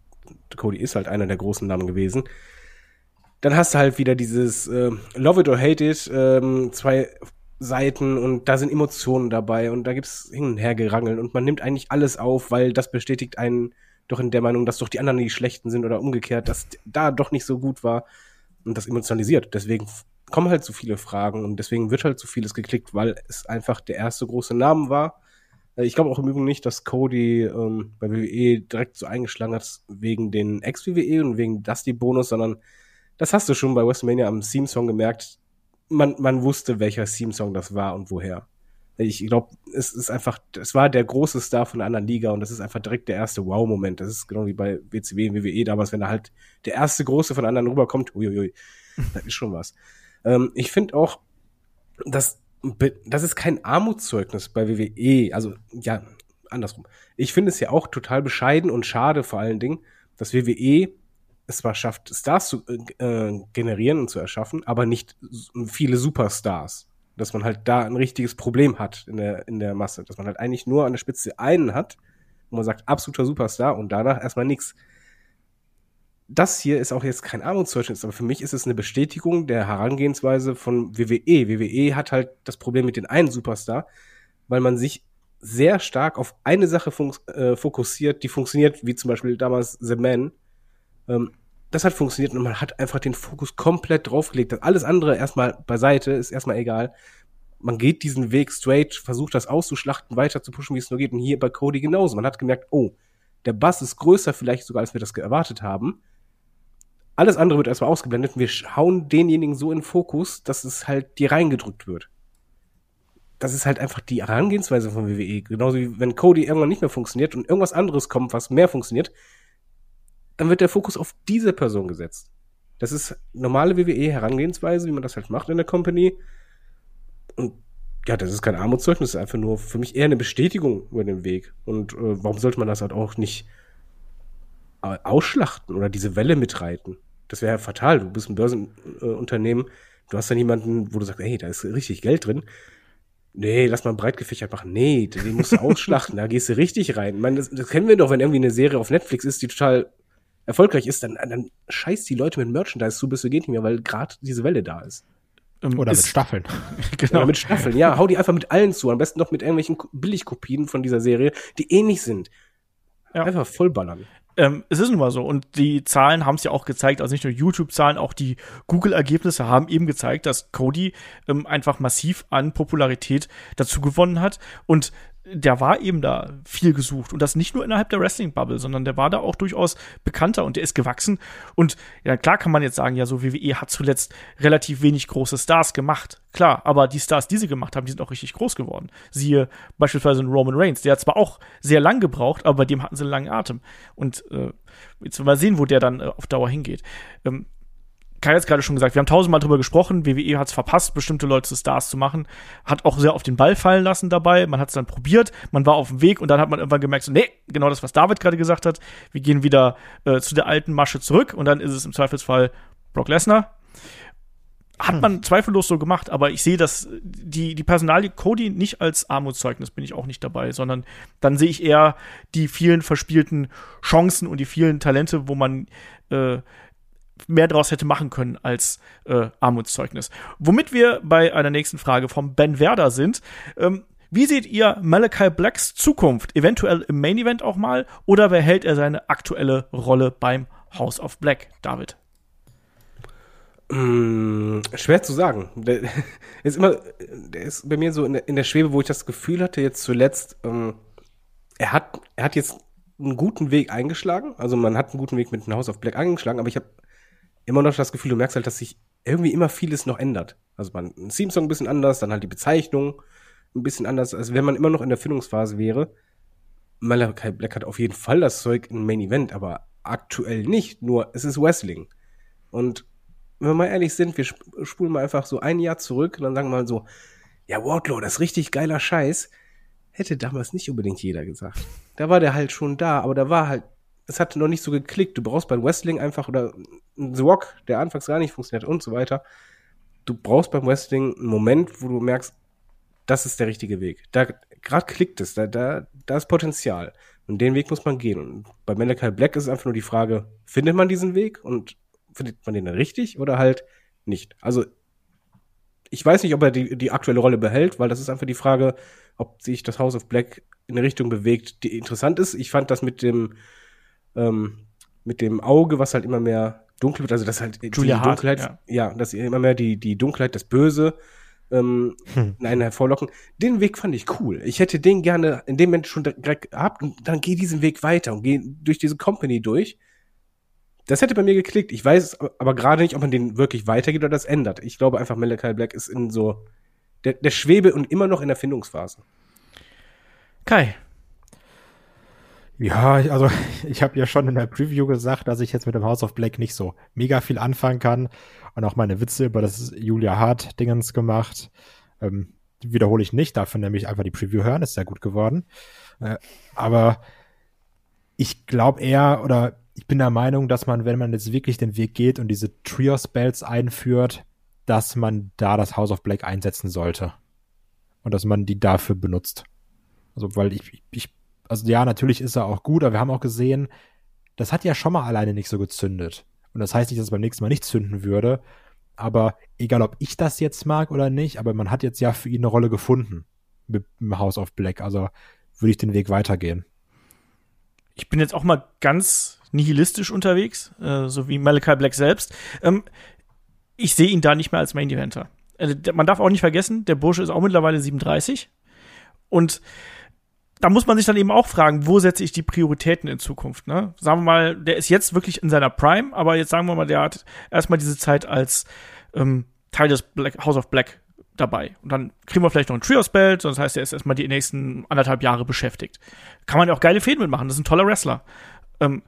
Cody ist halt einer der großen Namen gewesen, dann hast du halt wieder dieses äh, Love it or hate it, ähm, zwei Seiten und da sind Emotionen dabei und da gibt's hin und her gerangeln und man nimmt eigentlich alles auf, weil das bestätigt einen doch in der Meinung, dass doch die anderen die schlechten sind oder umgekehrt, dass da doch nicht so gut war und das emotionalisiert. Deswegen kommen halt so viele Fragen und deswegen wird halt so vieles geklickt, weil es einfach der erste große Name war. Äh, ich glaube auch im Übrigen nicht, dass Cody ähm, bei WWE direkt so eingeschlagen hat wegen den Ex-WWE und wegen Dusty-Bonus, sondern das hast du schon bei WrestleMania am Theme-Song gemerkt. Man, man wusste, welcher Theme-Song das war und woher. Ich glaube, es ist einfach, es war der große Star von einer anderen Liga und das ist einfach direkt der erste Wow-Moment. Das ist genau wie bei WCW und WWE damals, wenn da halt der erste große von anderen rüberkommt, uiuiui, das ist schon was. Ähm, ich finde auch, dass das ist kein Armutszeugnis bei WWE. Also, ja, andersrum. Ich finde es ja auch total bescheiden und schade vor allen Dingen, dass WWE es zwar schafft, Stars zu äh, generieren und zu erschaffen, aber nicht viele Superstars. Dass man halt da ein richtiges Problem hat in der, in der Masse. Dass man halt eigentlich nur an der Spitze einen hat, wo man sagt, absoluter Superstar und danach erstmal nichts das hier ist auch jetzt kein Armutszeugnis, aber für mich ist es eine Bestätigung der Herangehensweise von WWE. WWE hat halt das Problem mit den einen Superstar, weil man sich sehr stark auf eine Sache äh, fokussiert, die funktioniert, wie zum Beispiel damals The Man. Ähm, das hat funktioniert und man hat einfach den Fokus komplett draufgelegt. Alles andere erstmal beiseite, ist erstmal egal. Man geht diesen Weg straight, versucht das auszuschlachten, weiter zu pushen, wie es nur geht. Und hier bei Cody genauso. Man hat gemerkt, oh, der Bass ist größer vielleicht sogar, als wir das erwartet haben. Alles andere wird erstmal ausgeblendet und wir hauen denjenigen so in Fokus, dass es halt dir reingedrückt wird. Das ist halt einfach die Herangehensweise von WWE. Genauso wie wenn Cody irgendwann nicht mehr funktioniert und irgendwas anderes kommt, was mehr funktioniert, dann wird der Fokus auf diese Person gesetzt. Das ist normale WWE-Herangehensweise, wie man das halt macht in der Company. Und ja, das ist kein Armutszeugnis, das ist einfach nur für mich eher eine Bestätigung über den Weg. Und äh, warum sollte man das halt auch nicht äh, ausschlachten oder diese Welle mitreiten? Das wäre ja fatal. Du bist ein Börsenunternehmen, du hast dann jemanden, wo du sagst, ey, da ist richtig Geld drin. Nee, lass mal breit gefächert machen. Nee, den musst du ausschlachten, da gehst du richtig rein. Ich meine, das, das kennen wir doch, wenn irgendwie eine Serie auf Netflix ist, die total erfolgreich ist, dann, dann scheißt die Leute mit Merchandise zu, bis du geht nicht mehr, weil gerade diese Welle da ist. Ähm, Oder ist, mit Staffeln. genau. Oder mit Staffeln, ja. Hau die einfach mit allen zu. Am besten noch mit irgendwelchen Billigkopien von dieser Serie, die ähnlich sind. Ja. Einfach vollballern. Ähm, es ist nun mal so. Und die Zahlen haben es ja auch gezeigt, also nicht nur YouTube-Zahlen, auch die Google-Ergebnisse haben eben gezeigt, dass Cody ähm, einfach massiv an Popularität dazu gewonnen hat. Und der war eben da viel gesucht und das nicht nur innerhalb der Wrestling-Bubble, sondern der war da auch durchaus bekannter und der ist gewachsen. Und ja, klar kann man jetzt sagen, ja, so WWE hat zuletzt relativ wenig große Stars gemacht. Klar, aber die Stars, die sie gemacht haben, die sind auch richtig groß geworden. Siehe beispielsweise Roman Reigns, der hat zwar auch sehr lang gebraucht, aber bei dem hatten sie einen langen Atem. Und äh, jetzt mal sehen, wo der dann äh, auf Dauer hingeht. Ähm, Kai hat es gerade schon gesagt, wir haben tausendmal drüber gesprochen, WWE hat es verpasst, bestimmte Leute zu Stars zu machen, hat auch sehr auf den Ball fallen lassen dabei, man hat es dann probiert, man war auf dem Weg und dann hat man irgendwann gemerkt, so, nee, genau das, was David gerade gesagt hat, wir gehen wieder äh, zu der alten Masche zurück und dann ist es im Zweifelsfall Brock Lesnar. Hat man zweifellos so gemacht, aber ich sehe das, die, die Personalie Cody nicht als Armutszeugnis bin ich auch nicht dabei, sondern dann sehe ich eher die vielen verspielten Chancen und die vielen Talente, wo man äh, mehr draus hätte machen können als äh, Armutszeugnis. Womit wir bei einer nächsten Frage vom Ben Werder sind. Ähm, wie seht ihr Malachi Blacks Zukunft? Eventuell im Main Event auch mal? Oder behält er seine aktuelle Rolle beim House of Black? David. Mm, schwer zu sagen. Der ist immer, der ist bei mir so in der, in der Schwebe, wo ich das Gefühl hatte, jetzt zuletzt, ähm, er hat, er hat jetzt einen guten Weg eingeschlagen. Also man hat einen guten Weg mit dem House of Black eingeschlagen, aber ich habe immer noch das Gefühl, du merkst halt, dass sich irgendwie immer vieles noch ändert. Also man, ein Theme-Song ein bisschen anders, dann halt die Bezeichnung ein bisschen anders, als wenn man immer noch in der Findungsphase wäre. Malachi Black hat auf jeden Fall das Zeug in Main Event, aber aktuell nicht, nur es ist Wrestling. Und wenn wir mal ehrlich sind, wir spulen mal einfach so ein Jahr zurück und dann sagen wir mal so, ja, Wardlow, das ist richtig geiler Scheiß. Hätte damals nicht unbedingt jeder gesagt. Da war der halt schon da, aber da war halt es hat noch nicht so geklickt. Du brauchst beim Wrestling einfach oder The Rock, der anfangs gar nicht funktioniert und so weiter. Du brauchst beim Wrestling einen Moment, wo du merkst, das ist der richtige Weg. Da gerade klickt es, da, da, da ist Potenzial. Und den Weg muss man gehen. Und bei Malachi Black ist es einfach nur die Frage, findet man diesen Weg und findet man den dann richtig oder halt nicht? Also, ich weiß nicht, ob er die, die aktuelle Rolle behält, weil das ist einfach die Frage, ob sich das House of Black in eine Richtung bewegt, die interessant ist. Ich fand das mit dem, ähm, mit dem Auge, was halt immer mehr dunkel wird, also das halt Julia die Dunkelheit, Hart, ja. dass immer mehr die, die Dunkelheit, das Böse ähm, hm. in einen hervorlocken. Den Weg fand ich cool. Ich hätte den gerne in dem Moment schon direkt gehabt und dann geh diesen Weg weiter und geh durch diese Company durch. Das hätte bei mir geklickt. Ich weiß aber gerade nicht, ob man den wirklich weitergeht oder das ändert. Ich glaube einfach, Malachi Black ist in so der, der Schwebe und immer noch in der Findungsphase. Kai, ja, also ich habe ja schon in der Preview gesagt, dass ich jetzt mit dem House of Black nicht so mega viel anfangen kann und auch meine Witze über das Julia Hart Dingens gemacht. Ähm, wiederhole ich nicht, dafür nämlich einfach die Preview hören, ist sehr gut geworden. Äh, aber ich glaube eher oder ich bin der Meinung, dass man, wenn man jetzt wirklich den Weg geht und diese Trios-Bells einführt, dass man da das House of Black einsetzen sollte. Und dass man die dafür benutzt. Also, weil ich, ich also ja, natürlich ist er auch gut, aber wir haben auch gesehen, das hat ja schon mal alleine nicht so gezündet. Und das heißt nicht, dass es beim nächsten Mal nicht zünden würde. Aber egal, ob ich das jetzt mag oder nicht, aber man hat jetzt ja für ihn eine Rolle gefunden mit dem House of Black. Also würde ich den Weg weitergehen. Ich bin jetzt auch mal ganz nihilistisch unterwegs, äh, so wie Malachi Black selbst. Ähm, ich sehe ihn da nicht mehr als Main Eventer. Also, man darf auch nicht vergessen, der Bursche ist auch mittlerweile 37. Und da muss man sich dann eben auch fragen, wo setze ich die Prioritäten in Zukunft, ne? Sagen wir mal, der ist jetzt wirklich in seiner Prime, aber jetzt sagen wir mal, der hat erstmal diese Zeit als ähm, Teil des Black, House of Black dabei. Und dann kriegen wir vielleicht noch ein Trios-Belt, das heißt, er ist erstmal die nächsten anderthalb Jahre beschäftigt. Kann man ja auch geile Fäden mitmachen, das ist ein toller Wrestler. Ähm,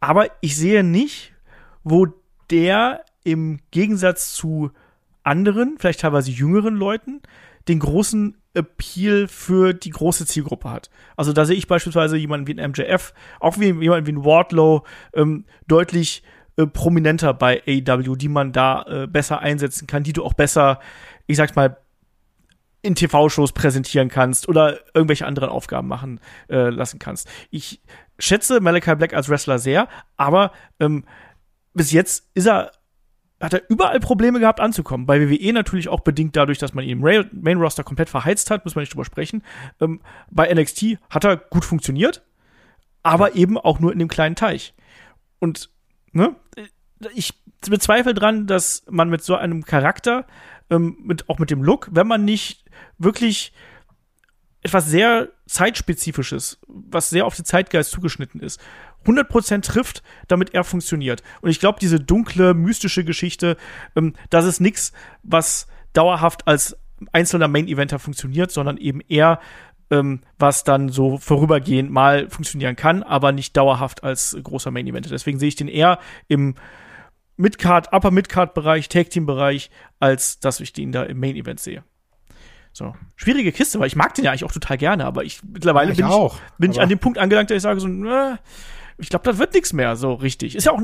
aber ich sehe nicht, wo der im Gegensatz zu anderen, vielleicht teilweise jüngeren Leuten, den großen Appeal für die große Zielgruppe hat. Also da sehe ich beispielsweise jemanden wie ein MJF, auch wie jemanden wie ein Wardlow, ähm, deutlich äh, prominenter bei AEW, die man da äh, besser einsetzen kann, die du auch besser, ich sag's mal, in TV-Shows präsentieren kannst oder irgendwelche anderen Aufgaben machen äh, lassen kannst. Ich schätze Malachi Black als Wrestler sehr, aber ähm, bis jetzt ist er hat er überall Probleme gehabt anzukommen. Bei WWE natürlich auch bedingt dadurch, dass man ihn im Main Roster komplett verheizt hat, muss man nicht drüber sprechen. Ähm, bei NXT hat er gut funktioniert, aber eben auch nur in dem kleinen Teich. Und ne, ich bezweifle dran, dass man mit so einem Charakter, ähm, mit, auch mit dem Look, wenn man nicht wirklich etwas sehr zeitspezifisches, was sehr auf den Zeitgeist zugeschnitten ist, 100% trifft, damit er funktioniert. Und ich glaube, diese dunkle, mystische Geschichte, ähm, das ist nichts, was dauerhaft als einzelner Main-Eventer funktioniert, sondern eben eher ähm, was dann so vorübergehend mal funktionieren kann, aber nicht dauerhaft als großer Main-Eventer. Deswegen sehe ich den eher im Midcard, Upper Midcard-Bereich, Tag-Team-Bereich, als dass ich den da im Main-Event sehe. So. Schwierige Kiste, weil ich mag den ja eigentlich auch total gerne, aber ich mittlerweile Ja, ich bin, auch, ich, bin ich an dem Punkt angelangt, dass ich sage so, äh, ich glaube, das wird nichts mehr so richtig. Ist ja auch,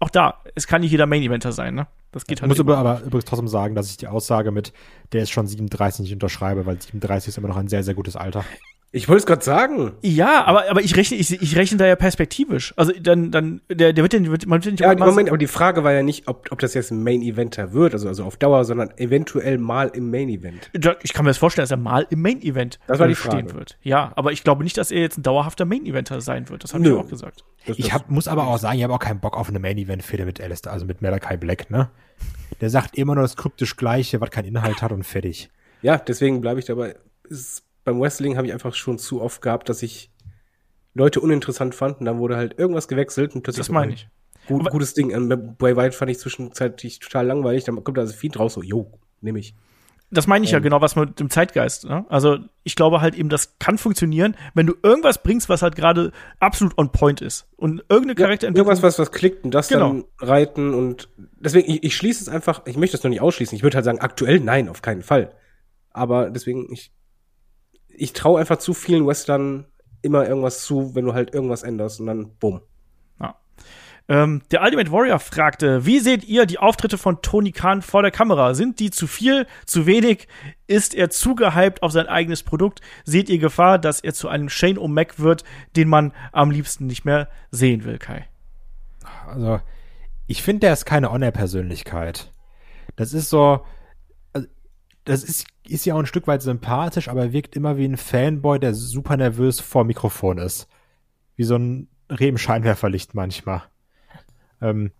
auch da, es kann nicht jeder Main-Eventer sein, ne? Das geht Ich halt muss immer. aber, aber übrigens trotzdem sagen, dass ich die Aussage mit, der ist schon 37 nicht unterschreibe, weil 37 ist immer noch ein sehr, sehr gutes Alter. Ich wollte es gerade sagen. Ja, aber, aber ich rechne, ich, ich rechne da ja perspektivisch. Also dann, dann, der, der wird den, wird, man wird nicht Ja, Moment, aber die Frage war ja nicht, ob, ob das jetzt ein Main-Eventer wird, also, also auf Dauer, sondern eventuell mal im Main-Event. Da- Ich kann mir das vorstellen, dass er mal im Main-Event Das war die äh, stehen Frage. wird. Ja, aber ich glaube nicht, dass er jetzt ein dauerhafter Main-Eventer sein wird. Das habe ich auch gesagt. Das, Ich das- hab, muss aber auch sagen, ich habe auch keinen Bock auf eine Main-Event-Fehde mit Alistair, also mit Malachi Black, ne? Der sagt immer nur das kryptisch Gleiche, was keinen Inhalt hat und fertig. Ja, deswegen bleibe ich dabei. Es, beim Wrestling habe ich einfach schon zu oft gehabt, dass ich Leute uninteressant fand und dann wurde halt irgendwas gewechselt und plötzlich Das meine ich. Gut, Aber- gutes Ding. Ähm, Bray Wyatt fand ich zwischenzeitlich total langweilig. Dann kommt da das Feed raus, so, jo, nehme ich. Das meine ich ja genau, was mit dem Zeitgeist. Ne? Also ich glaube halt eben, das kann funktionieren, wenn du irgendwas bringst, was halt gerade absolut on point ist. Und irgendeine Charakterentwicklung. Irgendwas, was, was klickt und das Genau. dann reiten und deswegen, ich, ich schließe es einfach, ich möchte es noch nicht ausschließen. Ich würde halt sagen, aktuell nein, auf keinen Fall. Aber deswegen, ich, ich traue einfach zu vielen Western immer irgendwas zu, wenn du halt irgendwas änderst und dann bumm. Ja. Ähm, der Ultimate Warrior fragte, wie seht ihr die Auftritte von Tony Khan vor der Kamera? Sind die zu viel, zu wenig? Ist er zu gehypt auf sein eigenes Produkt? Seht ihr Gefahr, dass er zu einem Shane O'Mac wird, den man am liebsten nicht mehr sehen will, Kai? Also, ich finde, der ist keine On-Air-Persönlichkeit. Das ist so, das ist, ist ja auch ein Stück weit sympathisch, aber er wirkt immer wie ein Fanboy, der super nervös vor dem Mikrofon ist. Wie so ein Rebenscheinwerferlicht manchmal. Ähm,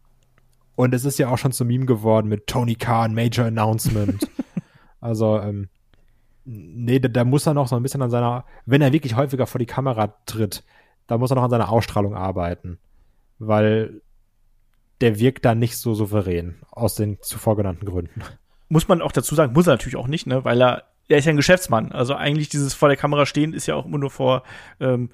und es ist ja auch schon zum Meme geworden mit Tony Khan, Major Announcement. also, ähm, nee, da, da muss er noch so ein bisschen an seiner, wenn er wirklich häufiger vor die Kamera tritt, da muss er noch an seiner Ausstrahlung arbeiten. Weil der wirkt da nicht so souverän, aus den zuvor genannten Gründen. Muss man auch dazu sagen, muss er natürlich auch nicht, ne? Weil er, er ist ja ein Geschäftsmann. Also eigentlich dieses vor der Kamera stehen ist ja auch immer nur vor ähm,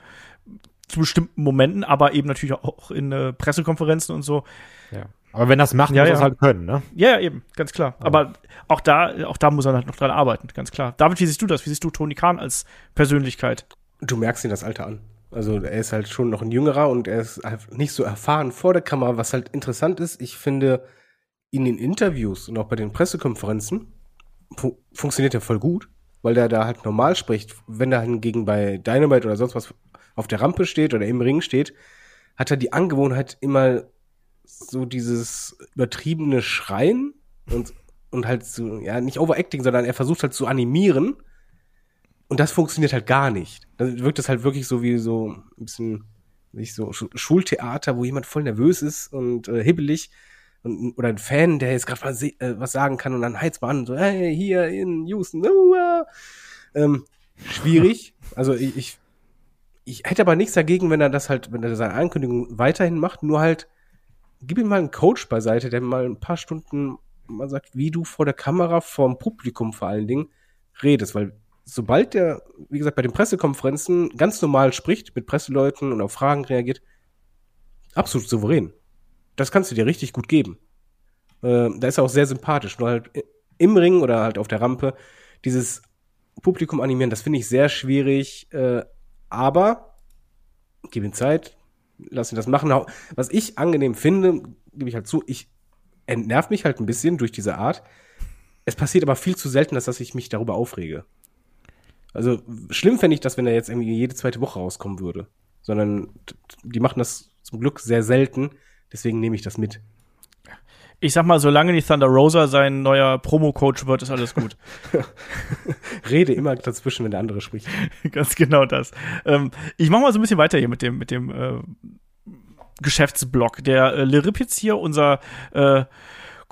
zu bestimmten Momenten, aber eben natürlich auch in äh, Pressekonferenzen und so. Ja. Aber wenn das macht, Ja, muss er ja. es halt können, ne? Ja, ja, eben, ganz klar. Aber auch da, auch da muss er halt noch dran arbeiten, ganz klar. David, wie siehst du das? Wie siehst du Tony Khan als Persönlichkeit? Du merkst ihn das Alter an. Also er ist halt schon noch ein Jüngerer und er ist halt nicht so erfahren vor der Kamera, was halt interessant ist. Ich finde, in den Interviews und auch bei den Pressekonferenzen fu funktioniert er voll gut, weil der da halt normal spricht. Wenn er hingegen bei Dynamite oder sonst was auf der Rampe steht oder im Ring steht, hat er die Angewohnheit immer so dieses übertriebene Schreien und, und halt so, ja, nicht Overacting, sondern er versucht halt zu animieren. Und das funktioniert halt gar nicht. Dann wirkt es halt wirklich so wie so ein bisschen, nicht so Schu- Schultheater, wo jemand voll nervös ist und äh, hibbelig. Und, oder ein Fan, der jetzt gerade was, äh, was sagen kann und dann heizt man an, so, hey, hier in Houston, uh, uh. Ähm, schwierig. Also ich, ich, ich hätte aber nichts dagegen, wenn er das halt, wenn er seine Ankündigung weiterhin macht, nur halt, gib ihm mal einen Coach beiseite, der mal ein paar Stunden mal sagt, wie du vor der Kamera, vor dem Publikum vor allen Dingen, redest, weil sobald der, wie gesagt, bei den Pressekonferenzen ganz normal spricht, mit Presseleuten und auf Fragen reagiert, absolut souverän. Das kannst du dir richtig gut geben. Äh, da ist er auch sehr sympathisch. Nur halt im Ring oder halt auf der Rampe, dieses Publikum animieren, das finde ich sehr schwierig. Äh, aber gib ihm Zeit, lass ihn das machen. Was ich angenehm finde, gebe ich halt zu, ich entnervt mich halt ein bisschen durch diese Art. Es passiert aber viel zu selten, dass, dass ich mich darüber aufrege. Also schlimm fände ich das, wenn er jetzt irgendwie jede zweite Woche rauskommen würde. Sondern die machen das zum Glück sehr selten. Deswegen nehme ich das mit. Ich sag mal, solange nicht Thunder Rosa sein neuer Promo-Coach wird, ist alles gut. Rede immer dazwischen, wenn der andere spricht. Ganz genau das. Ähm, ich mache mal so ein bisschen weiter hier mit dem, mit dem äh, Geschäftsblock. Der äh, Lerip jetzt hier, unser äh,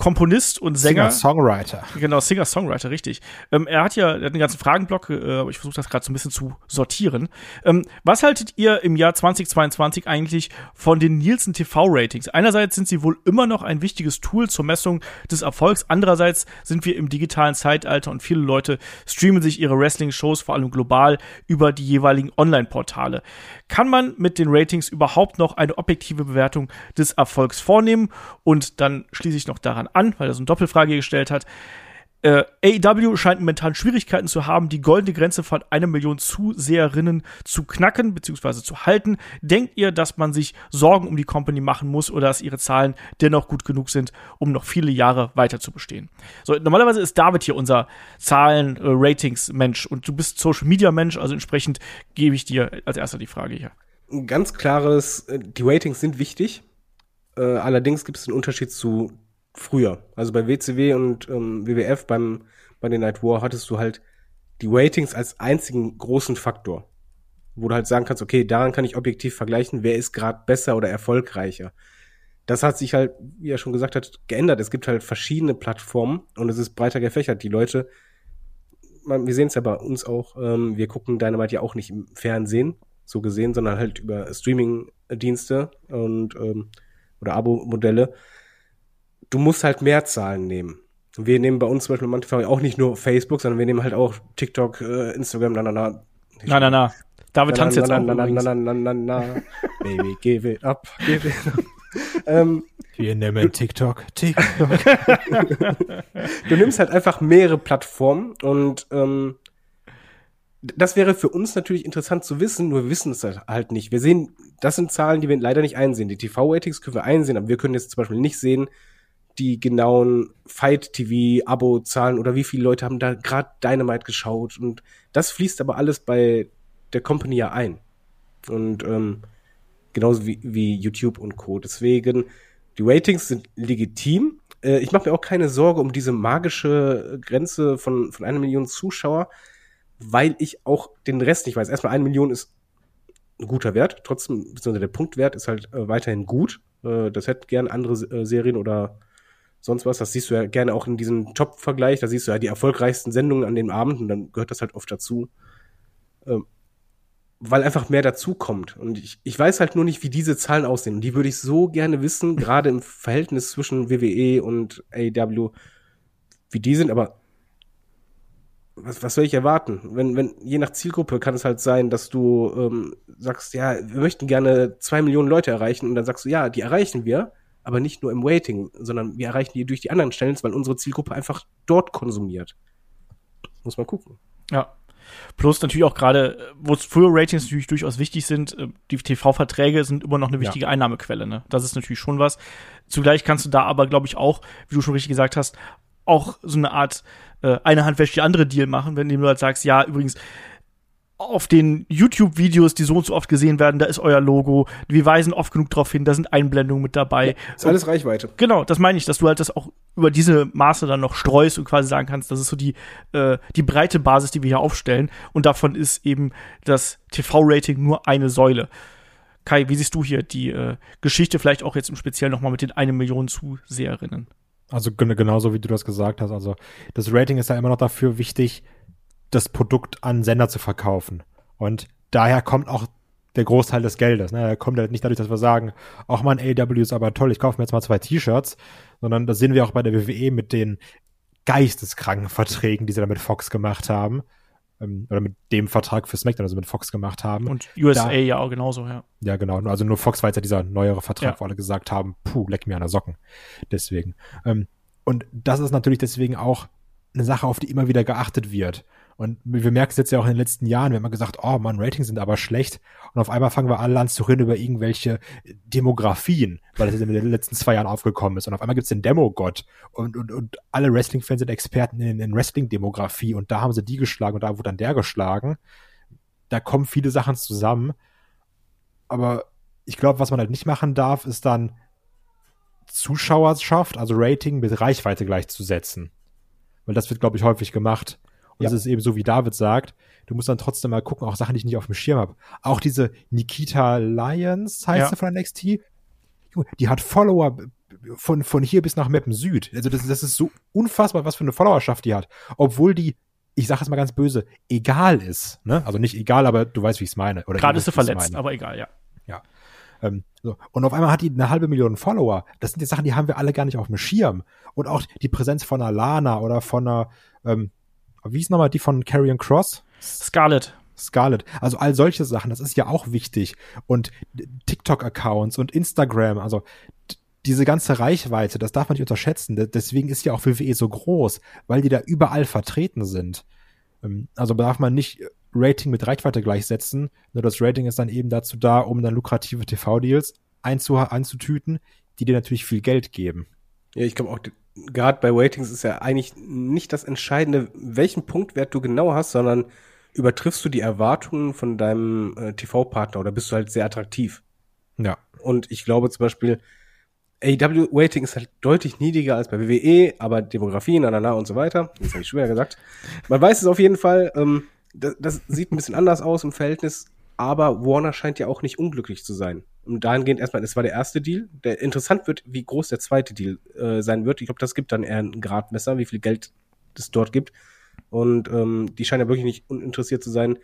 Komponist und Sänger. Singer-Songwriter. Genau, Singer-Songwriter, richtig. Ähm, er hat ja er hat einen ganzen Fragenblock, äh, aber ich versuche das gerade so ein bisschen zu sortieren. Ähm, was haltet ihr im Jahr 2022 eigentlich von den Nielsen TV-Ratings? Einerseits sind sie wohl immer noch ein wichtiges Tool zur Messung des Erfolgs, andererseits sind wir im digitalen Zeitalter und viele Leute streamen sich ihre Wrestling-Shows vor allem global über die jeweiligen Online-Portale. Kann man mit den Ratings überhaupt noch eine objektive Bewertung des Erfolgs vornehmen? Und dann schließe ich noch daran an, weil er so eine Doppelfrage gestellt hat. Äh, AEW scheint momentan Schwierigkeiten zu haben, die goldene Grenze von einer Million Zuseherinnen zu knacken bzw. zu halten. Denkt ihr, dass man sich Sorgen um die Company machen muss oder dass ihre Zahlen dennoch gut genug sind, um noch viele Jahre weiter zu bestehen? So, normalerweise ist David hier unser Zahlen-Ratings-Mensch und du bist Social-Media-Mensch, also entsprechend gebe ich dir als erster die Frage hier. Ganz klares, äh, die Ratings sind wichtig. Äh, allerdings gibt es einen Unterschied zu früher. Also bei WCW und ähm, WWF beim bei den Night War hattest du halt die Ratings als einzigen großen Faktor, wo du halt sagen kannst, okay, daran kann ich objektiv vergleichen, wer ist gerade besser oder erfolgreicher. Das hat sich halt, wie er schon gesagt hat, geändert. Es gibt halt verschiedene Plattformen und es ist breiter gefächert. Die Leute, man, wir sehen es ja bei uns auch, ähm, wir gucken Dynamite ja auch nicht im Fernsehen, so gesehen, sondern halt über Streaming-Dienste und ähm, oder Abo-Modelle du musst halt mehr Zahlen nehmen. Wir nehmen bei uns zum Beispiel manchmal auch nicht nur Facebook, sondern wir nehmen halt auch TikTok, äh, Instagram, na, na, na. Na, na, na. David tanzt jetzt na, auch na, na, na, na, na, na. Baby, give it up, give it up. ähm, Wir nehmen TikTok, TikTok. du nimmst halt einfach mehrere Plattformen und ähm, das wäre für uns natürlich interessant zu wissen, nur wir wissen es halt nicht. Wir sehen, das sind Zahlen, die wir leider nicht einsehen. Die TV-Ratings können wir einsehen, aber wir können jetzt zum Beispiel nicht sehen, die genauen Fight-TV-Abo-Zahlen oder wie viele Leute haben da gerade Dynamite geschaut. Und das fließt aber alles bei der Company ja ein. Und ähm, genauso wie, wie YouTube und Co. Deswegen, die Ratings sind legitim. Äh, ich mache mir auch keine Sorge um diese magische Grenze von, von einer Million Zuschauer, weil ich auch den Rest nicht weiß. Erstmal eine Million ist ein guter Wert, trotzdem, beziehungsweise der Punktwert ist halt äh, weiterhin gut. Äh, das hätten gern andere äh, Serien oder sonst was. Das siehst du ja gerne auch in diesem Top-Vergleich. Da siehst du ja die erfolgreichsten Sendungen an den Abend und dann gehört das halt oft dazu. Ähm, weil einfach mehr dazu kommt. Und ich, ich weiß halt nur nicht, wie diese Zahlen aussehen. Und die würde ich so gerne wissen, gerade im Verhältnis zwischen WWE und AEW, wie die sind, aber was, was soll ich erwarten? Wenn, wenn, je nach Zielgruppe kann es halt sein, dass du ähm, sagst, ja, wir möchten gerne zwei Millionen Leute erreichen und dann sagst du, ja, die erreichen wir, aber nicht nur im Waiting, sondern wir erreichen die durch die anderen Channels, weil unsere Zielgruppe einfach dort konsumiert. Muss man gucken. Ja. Plus natürlich auch gerade, wo früher Ratings natürlich durchaus wichtig sind, äh, die TV-Verträge sind immer noch eine wichtige Einnahmequelle. Ne? Das ist natürlich schon was. Zugleich kannst du da aber, glaube ich, auch, wie du schon richtig gesagt hast, auch so eine Art äh, eine Hand wäscht die andere Deal machen, wenn du halt sagst, ja, übrigens, auf den YouTube-Videos, die so und so oft gesehen werden, da ist euer Logo. Wir weisen oft genug darauf hin, da sind Einblendungen mit dabei. Ist alles Reichweite. Genau, das meine ich, dass du halt das auch über diese Maße dann noch streust und quasi sagen kannst, das ist so die, äh, die breite Basis, die wir hier aufstellen. Und davon ist eben das TV-Rating nur eine Säule. Kai, wie siehst du hier die äh, Geschichte vielleicht auch jetzt im Speziellen nochmal mit den eine Million Zuseherinnen? Also gen- genauso wie du das gesagt hast. Also das Rating ist ja immer noch dafür wichtig, das Produkt an Sender zu verkaufen. Und daher kommt auch der Großteil des Geldes. Ne? Er kommt halt nicht dadurch, dass wir sagen, auch mein AW ist aber toll, ich kaufe mir jetzt mal zwei T-Shirts, sondern das sehen wir auch bei der WWE mit den geisteskranken Verträgen, die sie da mit Fox gemacht haben. Ähm, oder mit dem Vertrag für SmackDown, also mit Fox gemacht haben. Und USA Da- ja auch genauso, ja. Ja, genau. Also nur Fox war jetzt ja dieser neuere Vertrag, Ja. wo alle gesagt haben, puh, leck mir an der Socken. Deswegen. Ähm, und das ist natürlich deswegen auch eine Sache, auf die immer wieder geachtet wird. Und wir merken es jetzt ja auch in den letzten Jahren, wir haben gesagt, oh Mann, Ratings sind aber schlecht. Und auf einmal fangen wir alle an zu reden über irgendwelche Demografien, weil das in den letzten zwei Jahren aufgekommen ist. Und auf einmal gibt's den Demogott. Und, und, und alle Wrestling-Fans sind Experten in, in Wrestling-Demografie. Und da haben sie die geschlagen und da wurde dann der geschlagen. Da kommen viele Sachen zusammen. Aber ich glaube, was man halt nicht machen darf, ist dann Zuschauerschaft, also Rating mit Reichweite gleichzusetzen. Weil das wird, glaube ich, häufig gemacht. Und es ist eben so, wie David sagt, du musst dann trotzdem mal gucken, auch Sachen, die ich nicht auf dem Schirm habe. Auch diese Nikita Lyons heißt Ja. sie von NXT. Die hat Follower von, von hier bis nach Meppen Süd. Also das, das ist so unfassbar, was für eine Followerschaft die hat. Obwohl die, ich sage es mal ganz böse, egal ist. Ne? Also nicht egal, aber du weißt, wie ich es meine. Oder Gerade ist sie verletzt, aber egal, ja. Ja. Ähm, so. Und auf einmal hat die eine halbe Million Follower. Das sind die Sachen, die haben wir alle gar nicht auf dem Schirm. Und auch die Präsenz von einer Lana oder von einer, ähm, wie hieß nochmal die von Carrion Cross? Scarlett. Scarlett. Also all solche Sachen, das ist ja auch wichtig. Und TikTok-Accounts und Instagram, also diese ganze Reichweite, das darf man nicht unterschätzen. De- Deswegen ist ja auch WWE so groß, weil die da überall vertreten sind. Ähm, Also darf man nicht Rating mit Reichweite gleichsetzen. Nur das Rating ist dann eben dazu da, um dann lukrative TV-Deals einzu einzutüten, die dir natürlich viel Geld geben. Ja, ich glaube auch, gerade bei Ratings ist ja eigentlich nicht das Entscheidende, welchen Punktwert du genau hast, sondern übertriffst du die Erwartungen von deinem äh, TV-Partner oder bist du halt sehr attraktiv. Ja. Und ich glaube zum Beispiel, AEW-Rating ist halt deutlich niedriger als bei WWE, aber Demografie, na, na, na und so weiter. Das habe ich schon wieder gesagt. Man weiß es auf jeden Fall. Ähm, das, das sieht ein bisschen anders aus im Verhältnis, aber Warner scheint ja auch nicht unglücklich zu sein. Und dahingehend erstmal, das war der erste Deal. Der interessant wird, wie groß der zweite Deal äh, sein wird. Ich glaube, das gibt dann eher ein Gradmesser, wie viel Geld es dort gibt. Und ähm, die scheinen ja wirklich nicht uninteressiert zu sein.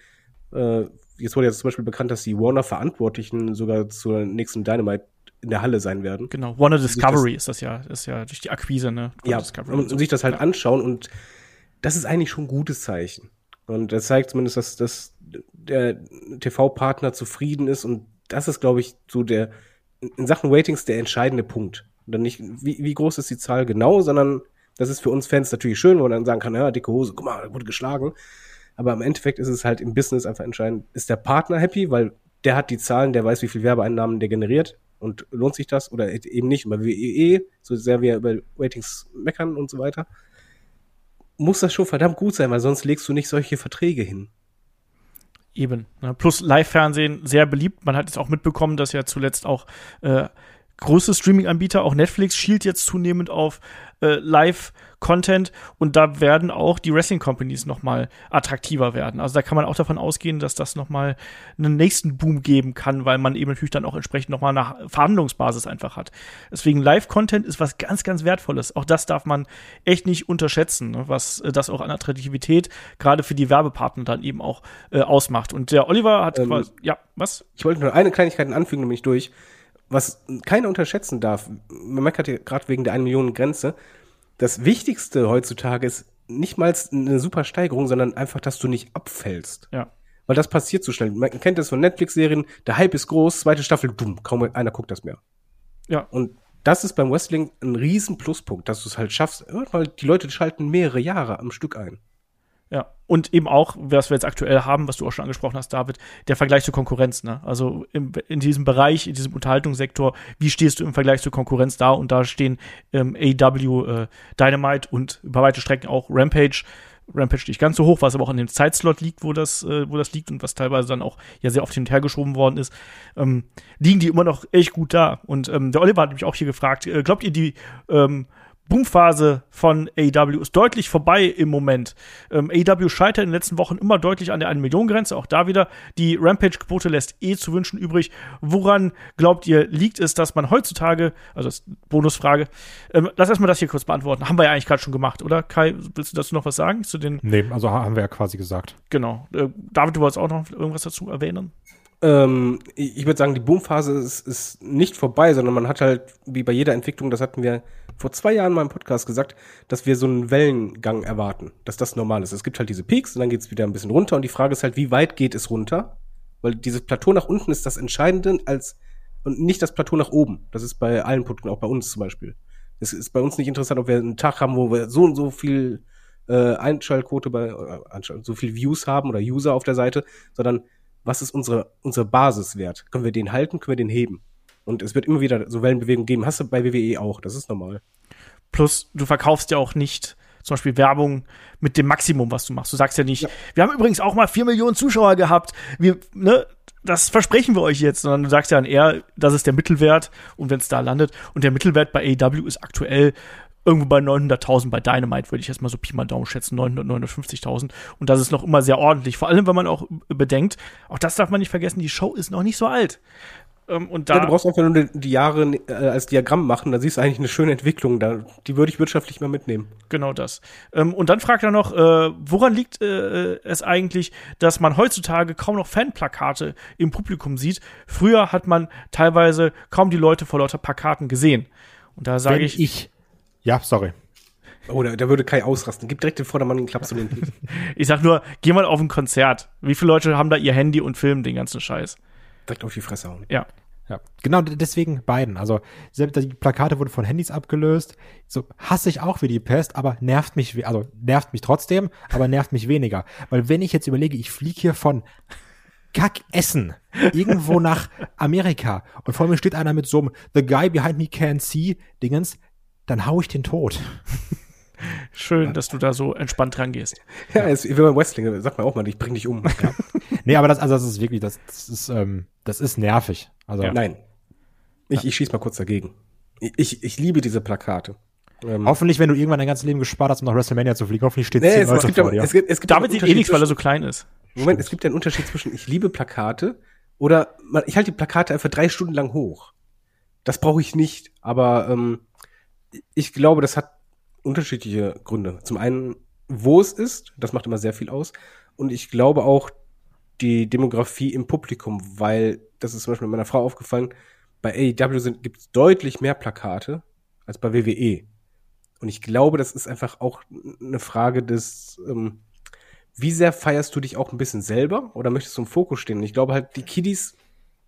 Äh, jetzt wurde ja zum Beispiel bekannt, dass die Warner-Verantwortlichen sogar zur nächsten Dynamite in der Halle sein werden. Genau. Warner Discovery ist das ja, ist ja durch die Akquise, ne? Warner Ja, Discovery und, und sich das halt anschauen und das ist eigentlich schon ein gutes Zeichen. Und das zeigt zumindest, dass, dass der TV-Partner zufrieden ist und das ist, glaube ich, so der in Sachen Ratings der entscheidende Punkt. Und dann nicht, wie, wie groß ist die Zahl genau, sondern das ist für uns Fans natürlich schön, wo man dann sagen kann, ja, dicke Hose, guck mal, da wurde geschlagen. Aber im Endeffekt ist es halt im Business einfach entscheidend, ist der Partner happy, weil der hat die Zahlen, der weiß, wie viel Werbeeinnahmen der generiert und lohnt sich das oder eben nicht. Und bei WWE, so sehr wir über Ratings meckern und so weiter, muss das schon verdammt gut sein, weil sonst legst du nicht solche Verträge hin. Eben. Ne? Plus Live-Fernsehen sehr beliebt. Man hat jetzt auch mitbekommen, dass ja zuletzt auch äh, große Streaming-Anbieter, auch Netflix, schielt jetzt zunehmend auf äh, Live-Content und da werden auch die Wrestling-Companies noch mal attraktiver werden. Also da kann man auch davon ausgehen, dass das noch mal einen nächsten Boom geben kann, weil man eben natürlich dann auch entsprechend noch mal eine Verhandlungsbasis einfach hat. Deswegen Live-Content ist was ganz, ganz Wertvolles. Auch das darf man echt nicht unterschätzen, ne? was äh, das auch an Attraktivität gerade für die Werbepartner dann eben auch äh, ausmacht. Und der Oliver hat Ähm, quasi, ja, was? Ich wollte nur eine Kleinigkeit anfügen, nämlich durch. Was keiner unterschätzen darf, man meckert ja gerade wegen der 1 Millionen Grenze. Das Wichtigste heutzutage ist nicht mal eine super Steigerung, sondern einfach, dass du nicht abfällst. Ja. Weil das passiert so schnell. Man kennt das von Netflix-Serien, der Hype ist groß, zweite Staffel, dumm, kaum einer guckt das mehr. Ja. Und das ist beim Wrestling ein riesen Pluspunkt, dass du es halt schaffst, weil die Leute schalten mehrere Jahre am Stück ein. Ja, und eben auch, was wir jetzt aktuell haben, was du auch schon angesprochen hast, David, der Vergleich zur Konkurrenz. Ne? Also im, in diesem Bereich, in diesem Unterhaltungssektor, wie stehst du im Vergleich zur Konkurrenz da? Und da stehen ähm, AEW, äh, Dynamite und über weite Strecken auch Rampage. Rampage nicht ganz so hoch, was aber auch an dem Zeitslot liegt, wo das, äh, wo das liegt und was teilweise dann auch ja sehr oft hin und her geschoben worden ist, ähm, liegen die immer noch echt gut da. Und ähm, der Oliver hat mich auch hier gefragt, äh, glaubt ihr, die ähm, Boomphase von AEW ist deutlich vorbei im Moment. Ähm, AEW scheitert in den letzten Wochen immer deutlich an der 1 Million Grenze. Auch da wieder die Rampage-Quote lässt eh zu wünschen übrig. Woran glaubt ihr, liegt es, dass man heutzutage, also das Bonusfrage, ähm, lass erstmal das hier kurz beantworten. Haben wir ja eigentlich gerade schon gemacht, oder? Kai, willst du dazu noch was sagen? Zu den, Nee, also ha- haben wir ja quasi gesagt. genau. Äh, David, du wolltest auch noch irgendwas dazu erwähnen? Ähm, ich würde sagen, die Boomphase ist, ist nicht vorbei, sondern man hat halt, wie bei jeder Entwicklung, das hatten wir vor zwei Jahren mal im Podcast gesagt, dass wir so einen Wellengang erwarten, dass das normal ist. Es gibt halt diese Peaks und dann geht es wieder ein bisschen runter und die Frage ist halt, wie weit geht es runter? Weil dieses Plateau nach unten ist das Entscheidende als und nicht das Plateau nach oben. Das ist bei allen Produkten, auch bei uns zum Beispiel. Es ist bei uns nicht interessant, ob wir einen Tag haben, wo wir so und so viel äh, Einschaltquote bei äh, so viel Views haben oder User auf der Seite, sondern was ist unsere, unsere Basiswert? Können wir den halten? Können wir den heben? Und es wird immer wieder so Wellenbewegungen geben. Hast du bei WWE auch. Das ist normal. Plus, du verkaufst ja auch nicht zum Beispiel Werbung mit dem Maximum, was du machst. Du sagst ja nicht, Ja. wir haben übrigens auch mal vier Millionen Zuschauer gehabt. Wir, ne, das versprechen wir euch jetzt, sondern du sagst ja dann eher, das ist der Mittelwert und wenn es da landet. Und der Mittelwert bei AEW ist aktuell irgendwo bei 900.000 bei Dynamite, würde ich jetzt mal so Pi mal Daumen schätzen, 900, 950.000. Und das ist noch immer sehr ordentlich. Vor allem, wenn man auch bedenkt, auch das darf man nicht vergessen, die Show ist noch nicht so alt. Ähm, und Ja, da, du brauchst einfach nur die, Jahre äh, als Diagramm machen, da siehst du eigentlich eine schöne Entwicklung. Da, die würde ich wirtschaftlich mal mitnehmen. genau das. Ähm, und dann fragt er noch, äh, woran liegt äh, es eigentlich, dass man heutzutage kaum noch Fanplakate im Publikum sieht? Früher hat man teilweise kaum die Leute vor lauter Plakaten gesehen. Und da sage ich, ich. Ja, sorry. Oh, da, da würde Kai ausrasten. Gib direkt den Vordermann und klappst du den Hit. ich sag nur, geh mal auf ein Konzert. Wie viele Leute haben da ihr Handy und filmen den ganzen Scheiß? direkt auf die Fresse hauen. Ja. Ja, genau deswegen beiden. Also selbst die Plakate wurden von Handys abgelöst. So hasse ich auch wie die Pest, aber nervt mich, also nervt mich trotzdem, aber nervt mich weniger. Weil wenn ich jetzt überlege, ich fliege hier von Kackessen irgendwo nach Amerika und vor mir steht einer mit so einem The Guy Behind Me Can't See Dingens, dann hau ich den tot. Schön, dass du da so entspannt rangehst. Ja, es, wie beim Wrestling, sag mal auch mal, ich bring dich um. Ja. Nee, aber das, also das ist wirklich, das, das ist, ähm, das ist nervig. Also Nein. Ich, ich schieß mal kurz dagegen. Ich, ich, liebe diese Plakate. Ähm, hoffentlich, wenn du irgendwann dein ganzes Leben gespart hast, um nach WrestleMania zu fliegen, hoffentlich steht nee, zehn es, es, Leute gibt vor aber, dir. es gibt, es gibt aber sieht eh nichts, weil er so klein ist. Moment, es gibt ja einen Unterschied zwischen ich liebe Plakate oder man, ich halte die Plakate einfach drei Stunden lang hoch. Das brauche ich nicht, aber ähm, ich glaube, das hat unterschiedliche Gründe. Zum einen, wo es ist, das macht immer sehr viel aus. Und ich glaube auch die Demografie im Publikum, weil das ist zum Beispiel meiner Frau aufgefallen, bei AEW gibt es deutlich mehr Plakate als bei WWE. Und ich glaube, das ist einfach auch eine Frage des, ähm, wie sehr feierst du dich auch ein bisschen selber oder möchtest du im Fokus stehen? Und ich glaube halt, die Kiddies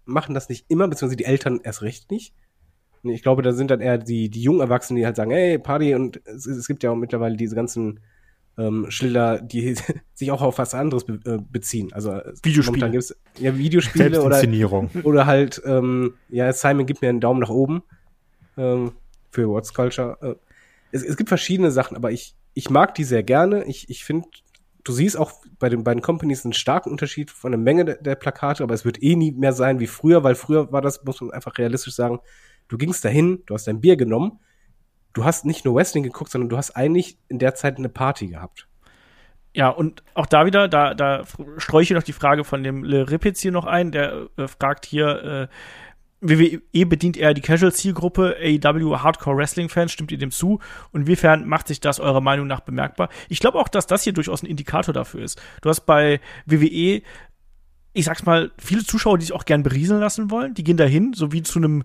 machen das nicht immer, beziehungsweise die Eltern erst recht nicht. Ich glaube, da sind dann eher die, die jungen Erwachsenen, die halt sagen, hey, Party, und es, es gibt ja auch mittlerweile diese ganzen ähm, Schilder, die sich auch auf was anderes be äh, beziehen. Also äh, Videospiele. momentan gibt's ja Videospiele oder, oder halt, ähm, ja, Simon gibt mir einen Daumen nach oben ähm, für What's Culture. Äh, es, es gibt verschiedene Sachen, aber ich, ich mag die sehr gerne. Ich, ich finde, du siehst auch bei den beiden Companies einen starken Unterschied von der Menge der, der Plakate, aber es wird eh nie mehr sein wie früher, weil früher war das, muss man einfach realistisch sagen, du gingst dahin, du hast dein Bier genommen, du hast nicht nur Wrestling geguckt, sondern du hast eigentlich in der Zeit eine Party gehabt. Ja, und auch da wieder, da, da streue ich hier noch die Frage von dem Le Ripitz hier noch ein, der äh, fragt hier, äh, WWE bedient eher die Casual-Zielgruppe, AEW Hardcore-Wrestling-Fans, stimmt ihr dem zu? Und inwiefern macht sich das eurer Meinung nach bemerkbar? Ich glaube auch, dass das hier durchaus ein Indikator dafür ist. Du hast bei WWE, ich sag's mal, viele Zuschauer, die sich auch gern berieseln lassen wollen, die gehen dahin, so wie zu einem,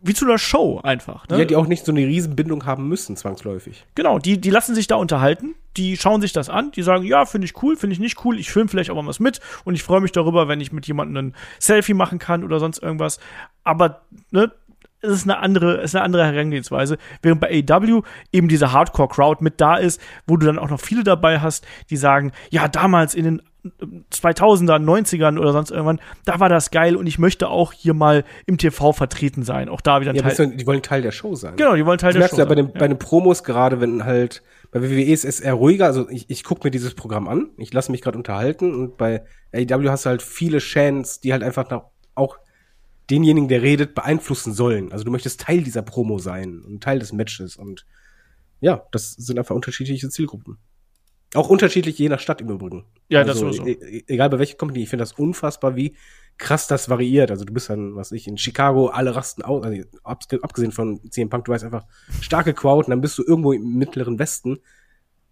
wie zu einer Show einfach. Ne? Ja, die auch nicht so eine Riesenbindung haben müssen, zwangsläufig. Genau, die, die lassen sich da unterhalten, die schauen sich das an, die sagen, ja, finde ich cool, finde ich nicht cool, ich filme vielleicht auch mal was mit und ich freue mich darüber, wenn ich mit jemandem ein Selfie machen kann oder sonst irgendwas. Aber, ne, es ist eine andere, es ist eine andere Herangehensweise. Während bei AEW eben diese Hardcore-Crowd mit da ist, wo du dann auch noch viele dabei hast, die sagen, ja, damals in den 2000ern, 90ern oder sonst irgendwann, da war das geil und ich möchte auch hier mal im TV vertreten sein. Auch da wieder ein Ja, Teil. beziehungsweise die wollen Teil der Show sein. Genau, die wollen Teil Das der merkst Show du ja bei sein. den, bei den Promos gerade, wenn halt, bei WWE ist es eher ruhiger, also ich, ich gucke mir dieses Programm an, ich lasse mich gerade unterhalten und bei AEW hast du halt viele Chants, die halt einfach nach, auch denjenigen, der redet, beeinflussen sollen. Also du möchtest Teil dieser Promo sein und Teil des Matches und ja, das sind einfach unterschiedliche Zielgruppen. Auch unterschiedlich je nach Stadt im Übrigen. Ja, das also, sowieso. e- Egal bei welcher Company, ich finde das unfassbar, wie krass das variiert. Also du bist dann, was ich, in Chicago, alle rasten aus, also abgesehen von CM Punk, du weißt einfach starke Crowd und dann bist du irgendwo im mittleren Westen,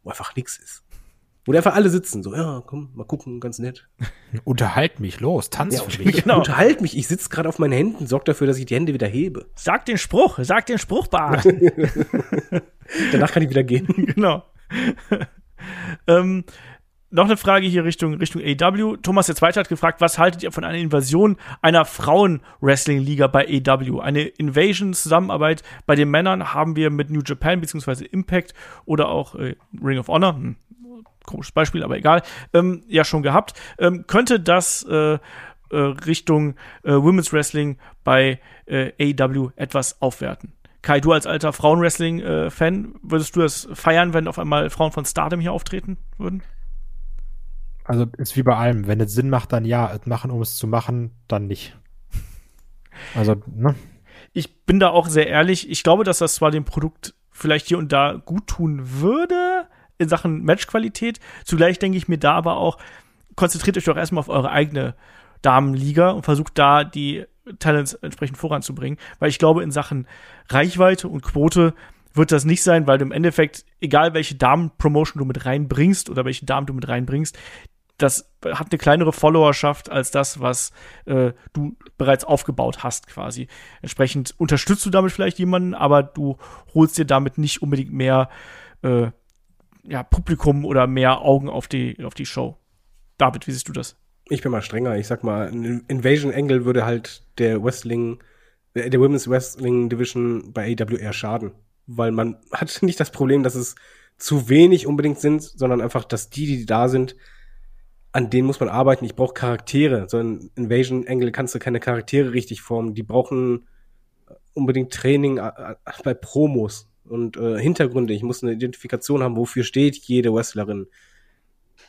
wo einfach nichts ist. Wo die einfach alle sitzen, so, ja, komm, mal gucken, ganz nett. Unterhalt mich, los, tanz Ja, für mich. Genau. Unterhalt mich, ich sitze gerade auf meinen Händen, sorg dafür, dass ich die Hände wieder hebe. Sag den Spruch, sag den Spruch, Bart. Danach kann ich wieder gehen. genau. Ähm, noch eine Frage hier Richtung, Richtung AW. Thomas der Zweite hat gefragt, was haltet ihr von einer Invasion einer Frauen-Wrestling-Liga bei AW? Eine Invasion-Zusammenarbeit bei den Männern haben wir mit New Japan bzw. Impact oder auch äh, Ring of Honor, hm, komisches Beispiel, aber egal, ähm, ja schon gehabt. Ähm, könnte das äh, äh, Richtung äh, Women's Wrestling bei äh, AEW etwas aufwerten? Kai, du als alter Frauenwrestling-Fan, würdest du das feiern, wenn auf einmal Frauen von Stardom hier auftreten würden? Also ist wie bei allem, wenn es Sinn macht, dann ja, es machen, um es zu machen, dann nicht. Also, ne? Ich bin da auch sehr ehrlich. Ich glaube, dass das zwar dem Produkt vielleicht hier und da gut tun würde in Sachen Matchqualität. Zugleich denke ich mir da aber auch, konzentriert euch doch erstmal auf eure eigene Damenliga und versucht da die Talents entsprechend voranzubringen, weil ich glaube, in Sachen Reichweite und Quote wird das nicht sein, weil du im Endeffekt, egal welche Damen-Promotion du mit reinbringst oder welche Damen du mit reinbringst, das hat eine kleinere Followerschaft als das, was äh, du bereits aufgebaut hast, quasi. Entsprechend unterstützt du damit vielleicht jemanden, aber du holst dir damit nicht unbedingt mehr äh, ja, Publikum oder mehr Augen auf die, auf die Show. David, wie siehst du das? Ich bin mal strenger. Ich sag mal, ein Invasion Angle würde halt der Wrestling, äh, der Women's Wrestling Division bei AW eher schaden. Weil man hat nicht das Problem, dass es zu wenig unbedingt sind, sondern einfach, dass die, die da sind, an denen muss man arbeiten. Ich brauche Charaktere. So ein Invasion Angle kannst du keine Charaktere richtig formen. Die brauchen unbedingt Training bei Promos und äh, Hintergründe. Ich muss eine Identifikation haben, wofür steht jede Wrestlerin.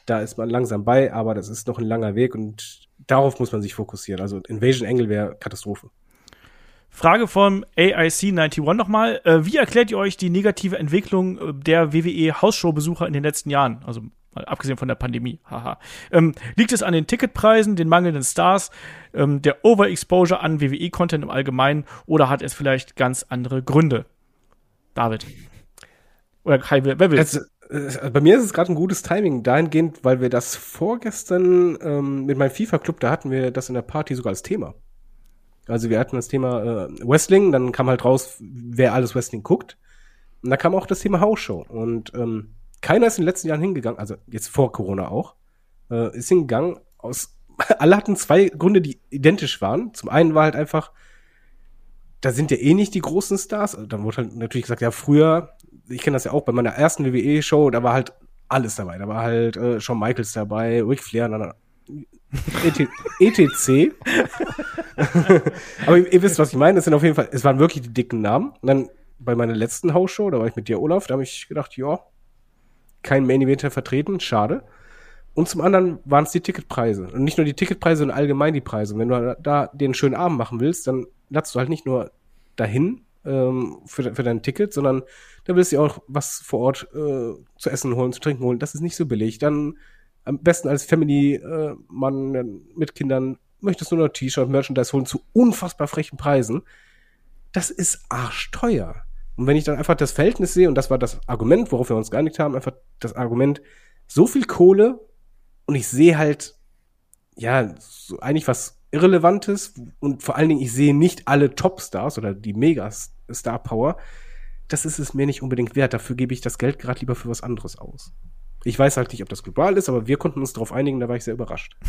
Da ist man langsam bei, aber das ist noch ein langer Weg und darauf muss man sich fokussieren. Also Invasion Angle wäre Katastrophe. Frage vom AIC91 nochmal. Äh, wie erklärt ihr euch die negative Entwicklung äh, der WWE Hausshow-Besucher in den letzten Jahren? Also mal abgesehen von der Pandemie, haha. Ähm, liegt es an den Ticketpreisen, den mangelnden Stars, ähm, der Overexposure an WWE-Content im Allgemeinen oder hat es vielleicht ganz andere Gründe? David. Oder Kai, wer will? Äh, bei mir ist es gerade ein gutes Timing dahingehend, weil wir das vorgestern ähm, mit meinem FIFA-Club, da hatten wir das in der Party sogar als Thema. Also wir hatten das Thema äh, Wrestling, dann kam halt raus, wer alles Wrestling guckt. Und da kam auch das Thema House-Show. Und ähm, keiner ist in den letzten Jahren hingegangen, also jetzt vor Corona auch, äh, ist hingegangen aus, alle hatten zwei Gründe, die identisch waren. Zum einen war halt einfach, da sind ja eh nicht die großen Stars. Dann wurde halt natürlich gesagt, ja, früher, ich kenne das ja auch bei meiner ersten WWE-Show, da war halt alles dabei. Da war halt äh, Shawn Michaels dabei, Ric Flair, dann, ET, ETC. Aber ihr, ihr, wisst, was ich meine. Das sind auf jeden Fall, es waren wirklich die dicken Namen. Und dann bei meiner letzten Hausshow, da war ich mit dir, Olaf, da habe ich gedacht, ja, kein Main Eventer vertreten, schade. Und zum anderen waren es die Ticketpreise. Und nicht nur die Ticketpreise, sondern allgemein die Preise. Und wenn du da den schönen Abend machen willst, dann latzt du halt nicht nur dahin ähm, für, für dein Ticket, sondern da willst du auch was vor Ort äh, zu essen holen, zu trinken holen. Das ist nicht so billig. Dann am besten als Family-Mann äh, mit Kindern möchtest du nur T-Shirt, Merchandise holen zu unfassbar frechen Preisen. Das ist arschteuer. Und wenn ich dann einfach das Verhältnis sehe, und das war das Argument, worauf wir uns geeinigt haben, einfach das Argument, so viel Kohle und ich sehe halt, ja, so eigentlich was Irrelevantes und vor allen Dingen, ich sehe nicht alle Topstars oder die Mega-Star-Power. Das ist es mir nicht unbedingt wert. Dafür gebe ich das Geld gerade lieber für was anderes aus. Ich weiß halt nicht, ob das global ist, aber wir konnten uns darauf einigen, da war ich sehr überrascht.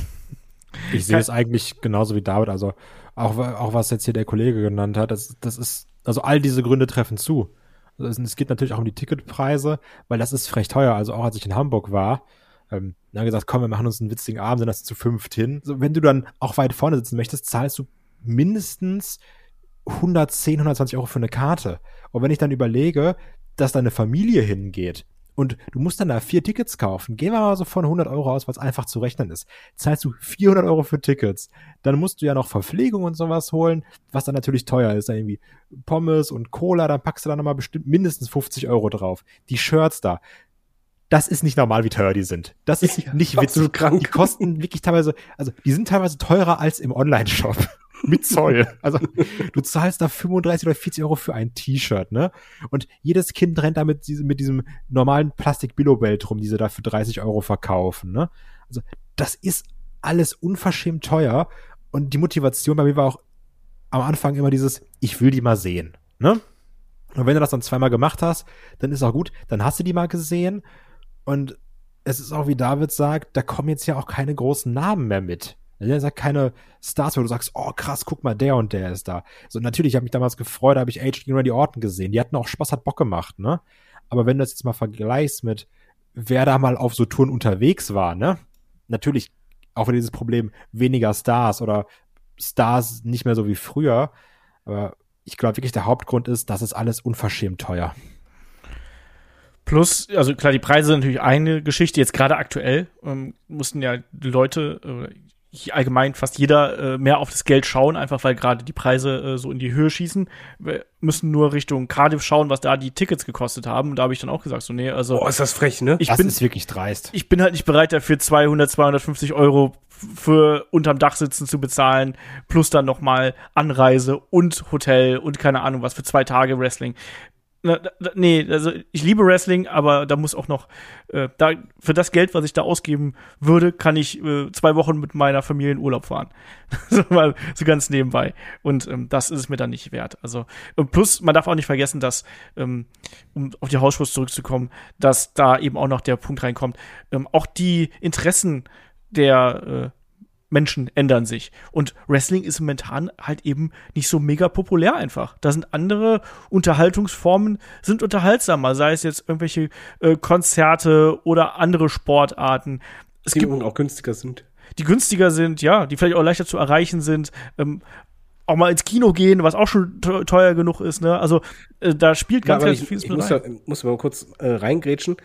Ich sehe es eigentlich genauso wie David. Also auch, auch was jetzt hier der Kollege genannt hat, das, das ist, also all diese Gründe treffen zu. Also es geht natürlich auch um die Ticketpreise, weil das ist frech teuer. Also auch als ich in Hamburg war, ähm, dann gesagt, komm, wir machen uns einen witzigen Abend, dann das zu fünft hin. So, wenn du dann auch weit vorne sitzen möchtest, zahlst du mindestens 110, 120 Euro für eine Karte. Und wenn ich dann überlege, dass deine Familie hingeht, und du musst dann da vier Tickets kaufen. Gehen wir mal so von 100 Euro aus, was einfach zu rechnen ist. Zahlst du 400 Euro für Tickets. Dann musst du ja noch Verpflegung und sowas holen, was dann natürlich teuer ist. Dann irgendwie Pommes und Cola, dann packst du da nochmal bestimmt mindestens 50 Euro drauf. Die Shirts da. Das ist nicht normal, wie teuer die sind. Das ist ja, nicht witzig. Krank. Die kosten wirklich teilweise, also die sind teilweise teurer als im Online-Shop mit Zoll. Also du zahlst da 35 oder 40 Euro für ein T-Shirt, ne? Und jedes Kind rennt da mit, diesem, mit diesem normalen Plastik-Billo-Belt rum, die sie da für 30 Euro verkaufen, ne? Also das ist alles unverschämt teuer. Und die Motivation bei mir war auch am Anfang immer dieses, ich will die mal sehen, ne? Und wenn du das dann zweimal gemacht hast, dann ist auch gut, dann hast du die mal gesehen. Und es ist auch, wie David sagt, da kommen jetzt ja auch keine großen Namen mehr mit. Da sind keine Stars, wo du sagst, oh krass, guck mal, der und der ist da. So, natürlich, ich habe mich damals gefreut, da habe ich Age gegen Randy Orton gesehen. Die hatten auch Spaß, hat Bock gemacht, ne? Aber wenn du das jetzt mal vergleichst mit, wer da mal auf so Touren unterwegs war, ne? Natürlich auch wieder dieses Problem, weniger Stars oder Stars nicht mehr so wie früher. Aber ich glaube wirklich, der Hauptgrund ist, das ist alles unverschämt teuer. Plus, also klar, die Preise sind natürlich eine Geschichte. Jetzt gerade aktuell ähm, mussten ja Leute, allgemein fast jeder äh, mehr auf das Geld schauen, einfach weil gerade die Preise äh, so in die Höhe schießen. Wir müssen nur Richtung Cardiff schauen, was da die Tickets gekostet haben. Und da habe ich dann auch gesagt, so nee, also. Oh, ist das frech, ne? Ich das bin, ist wirklich dreist. Ich bin halt nicht bereit dafür 200, 250 Euro für unterm Dach sitzen zu bezahlen, plus dann nochmal Anreise und Hotel und keine Ahnung was für zwei Tage Wrestling. Na, da, nee, also ich liebe Wrestling, aber da muss auch noch, äh, da, für das Geld, was ich da ausgeben würde, kann ich äh, zwei Wochen mit meiner Familie in Urlaub fahren. so, mal, so ganz nebenbei. Und ähm, das ist es mir dann nicht wert. Also, plus, man darf auch nicht vergessen, dass, ähm, um auf die Hausschuss zurückzukommen, dass da eben auch noch der Punkt reinkommt, ähm, auch die Interessen der äh, Menschen ändern sich. Und Wrestling ist momentan halt eben nicht so mega populär einfach. Da sind andere Unterhaltungsformen, sind unterhaltsamer, sei es jetzt irgendwelche äh, Konzerte oder andere Sportarten. Es Die gibt auch günstiger sind. die günstiger sind, ja, die vielleicht auch leichter zu erreichen sind. Ähm, auch mal ins Kino gehen, was auch schon teu- teuer genug ist, ne? Also äh, da spielt ganz, aber ganz ich, vieles ich mit muss, rein. da, muss mal kurz äh, reingrätschen.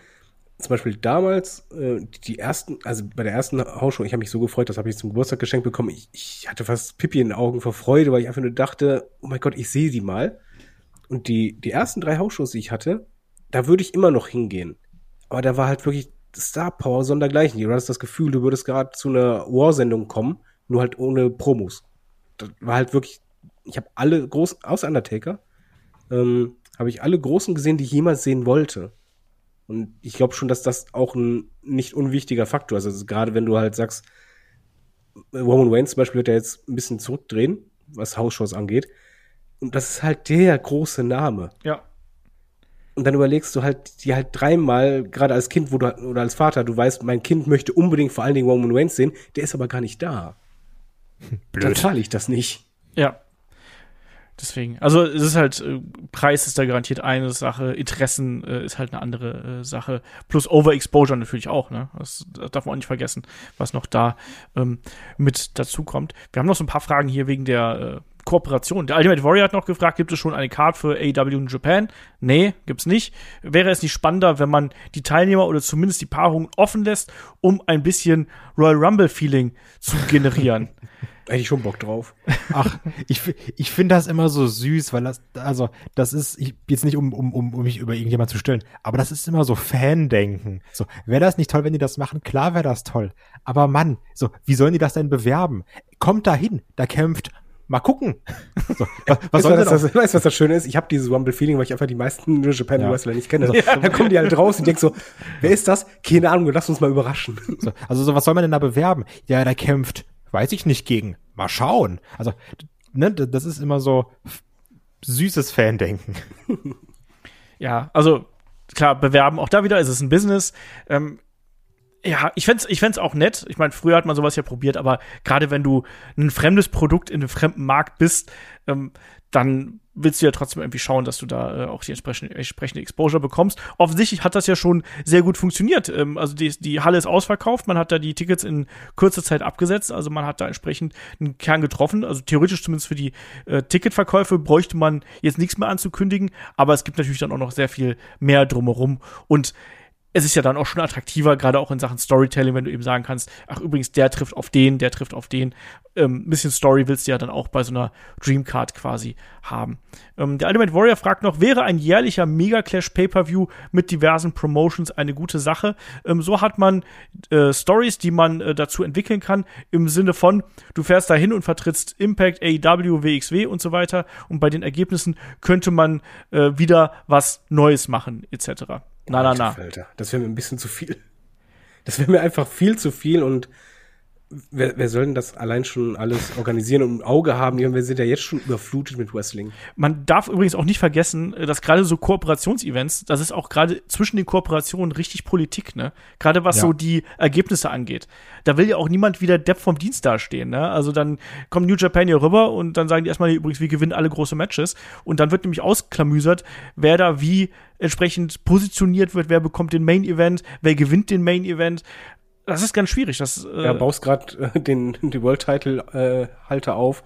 Zum Beispiel damals, äh, die, ersten, also bei der ersten Hausshow, ich habe mich so gefreut, das habe ich zum Geburtstag geschenkt bekommen. Ich, ich hatte fast Pipi in den Augen vor Freude, weil ich einfach nur dachte, oh mein Gott, ich sehe sie mal. Und die, die ersten drei Hausshows, die ich hatte, da würde ich immer noch hingehen. Aber da war halt wirklich Star Power sondergleichen. Du hattest das Gefühl, du würdest gerade zu einer War-Sendung kommen, nur halt ohne Promos. Das war halt wirklich, ich habe alle großen, außer Undertaker, ähm, habe ich alle großen gesehen, die ich jemals sehen wollte. Und ich glaube schon, dass das auch ein nicht unwichtiger Faktor ist. Also gerade wenn du halt sagst, Roman Reigns zum Beispiel wird ja jetzt ein bisschen zurückdrehen, was Hausshows angeht. Und das ist halt der große Name. Ja. Und dann überlegst du halt, die halt dreimal, gerade als Kind, wo du, oder als Vater, du weißt, mein Kind möchte unbedingt vor allen Dingen Roman Reigns sehen, der ist aber gar nicht da. Dann zahle ich das nicht. Ja. Deswegen, also es ist halt, äh, Preis ist da garantiert eine Sache, Interessen äh, ist halt eine andere äh, Sache, plus Overexposure natürlich auch, ne? Das, das darf man auch nicht vergessen, was noch da ähm, mit dazu kommt. Wir haben noch so ein paar Fragen hier wegen der äh, Kooperation. Der Ultimate Warrior hat noch gefragt, gibt es schon eine Card für AEW in Japan? Nee, gibt's nicht. Wäre es nicht spannender, wenn man die Teilnehmer oder zumindest die Paarungen offen lässt, um ein bisschen Royal Rumble Feeling zu generieren? Hätte ich schon Bock drauf. Ach, ich, ich finde das immer so süß, weil das, also, das ist, ich, jetzt nicht um, um, um, um mich über irgendjemand zu stellen, aber das ist immer so Fan-Denken. So, wäre das nicht toll, wenn die das machen? Klar wäre das toll. Aber Mann, so, wie sollen die das denn bewerben? Kommt da hin, da kämpft, mal gucken. So, was, soll auch? das, weißt, du, was das Schöne ist? Ich habe dieses Rumble-Feeling, weil ich einfach die meisten New Japan Ja. Wrestler nicht kenne. Dann kommen die halt raus und denk so, wer ist das? Keine Ahnung, lass uns mal überraschen. So, also, so, was soll man denn da bewerben? Ja, da kämpft, weiß ich nicht gegen. Mal schauen. Also, ne, das ist immer so süßes Fan-Denken. Ja, also klar, bewerben, auch da wieder ist es ein Business. Ähm, ja, ich fänd's, ich fänd's auch nett. Ich meine, früher hat man sowas ja probiert, aber gerade wenn du ein fremdes Produkt in einem fremden Markt bist, ähm, dann willst du ja trotzdem irgendwie schauen, dass du da äh, auch die entsprechende, entsprechende Exposure bekommst. Offensichtlich hat das ja schon sehr gut funktioniert. Ähm, also die, die Halle ist ausverkauft, man hat da die Tickets in kurzer Zeit abgesetzt, also man hat da entsprechend einen Kern getroffen. Also theoretisch zumindest für die äh, Ticketverkäufe bräuchte man jetzt nichts mehr anzukündigen, aber es gibt natürlich dann auch noch sehr viel mehr drumherum und es ist ja dann auch schon attraktiver, gerade auch in Sachen Storytelling, wenn du eben sagen kannst, ach übrigens, der trifft auf den, der trifft auf den. Ähm, ein bisschen Story willst du ja dann auch bei so einer Dreamcard quasi haben. Ähm, der Ultimate Warrior fragt noch, wäre ein jährlicher Mega Clash Pay-Per-View mit diversen Promotions eine gute Sache? Ähm, so hat man äh, Stories, die man äh, dazu entwickeln kann, im Sinne von, du fährst dahin und vertrittst Impact, AEW, WXW und so weiter und bei den Ergebnissen könnte man äh, wieder was Neues machen, etc. Na, na, na. Alter, das wäre mir ein bisschen zu viel. Das wäre mir einfach viel zu viel und wer, wer soll denn das allein schon alles organisieren und im Auge haben? Wir sind ja jetzt schon überflutet mit Wrestling. Man darf übrigens auch nicht vergessen, äh, dass gerade so Kooperationsevents, das ist auch gerade zwischen den Kooperationen richtig Politik, ne? Gerade was Ja. so die Ergebnisse angeht. Da will ja auch niemand wieder Depp vom Dienst dastehen, ne? Also dann kommt New Japan hier rüber und dann sagen die erstmal übrigens, wir gewinnen alle große Matches und dann wird nämlich ausklamüsert, wer da wie entsprechend positioniert wird, wer bekommt den Main Event, wer gewinnt den Main Event. Das ist ganz schwierig. Das, äh, Ja, baust gerade äh, den, den World Title äh, auf.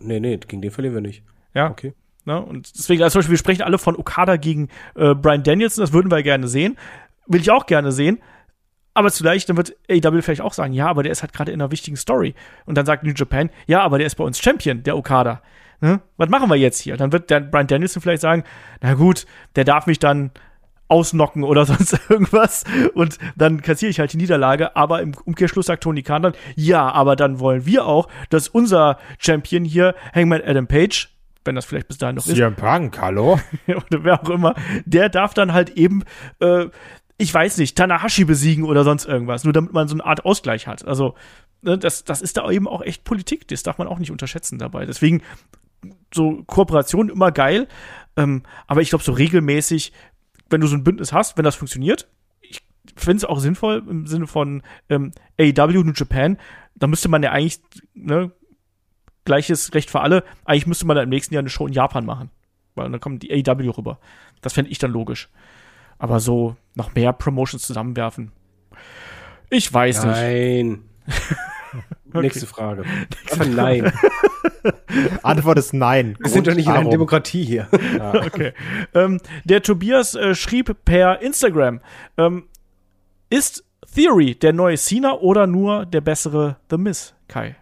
Nee, nee, gegen den verlieren wir nicht. ja. Okay. Ne? Und deswegen, also zum Beispiel, wir sprechen alle von Okada gegen äh, Brian Danielson, das würden wir gerne sehen. Will ich auch gerne sehen. Aber zugleich, dann wird AEW vielleicht auch sagen, ja, aber der ist halt gerade in einer wichtigen Story. Und dann sagt New Japan, ja, aber der ist bei uns Champion, der Okada. Ne? Was machen wir jetzt hier? Dann wird der Brian Danielson vielleicht sagen, na gut, der darf mich dann ausnocken oder sonst irgendwas und dann kassiere ich halt die Niederlage, aber im Umkehrschluss sagt Tony Khan dann, ja, aber dann wollen wir auch, dass unser Champion hier, Hangman Adam Page, wenn das vielleicht bis dahin noch ist, CM Punk, hallo? oder wer auch immer, der darf dann halt eben, äh, ich weiß nicht, Tanahashi besiegen oder sonst irgendwas, nur damit man so eine Art Ausgleich hat. Also, ne, das, das ist da eben auch echt Politik, das darf man auch nicht unterschätzen dabei. Deswegen, so Kooperation immer geil, ähm, aber ich glaube, so regelmäßig, wenn du so ein Bündnis hast, wenn das funktioniert, ich finde es auch sinnvoll im Sinne von ähm, AEW New Japan, da müsste man ja eigentlich, ne, gleiches Recht für alle, eigentlich müsste man da im nächsten Jahr eine Show in Japan machen. Weil dann kommt die AEW rüber. Das fände ich dann logisch. Aber so noch mehr Promotions zusammenwerfen. Ich weiß nicht. Nein. Nächste Frage. Aber nein. Antwort ist nein. Wir sind doch nicht in einer Demokratie hier. Okay. Ähm, der Tobias äh, schrieb per Instagram, ähm, ist Theory der neue Cena oder nur der bessere The Miz, Kai?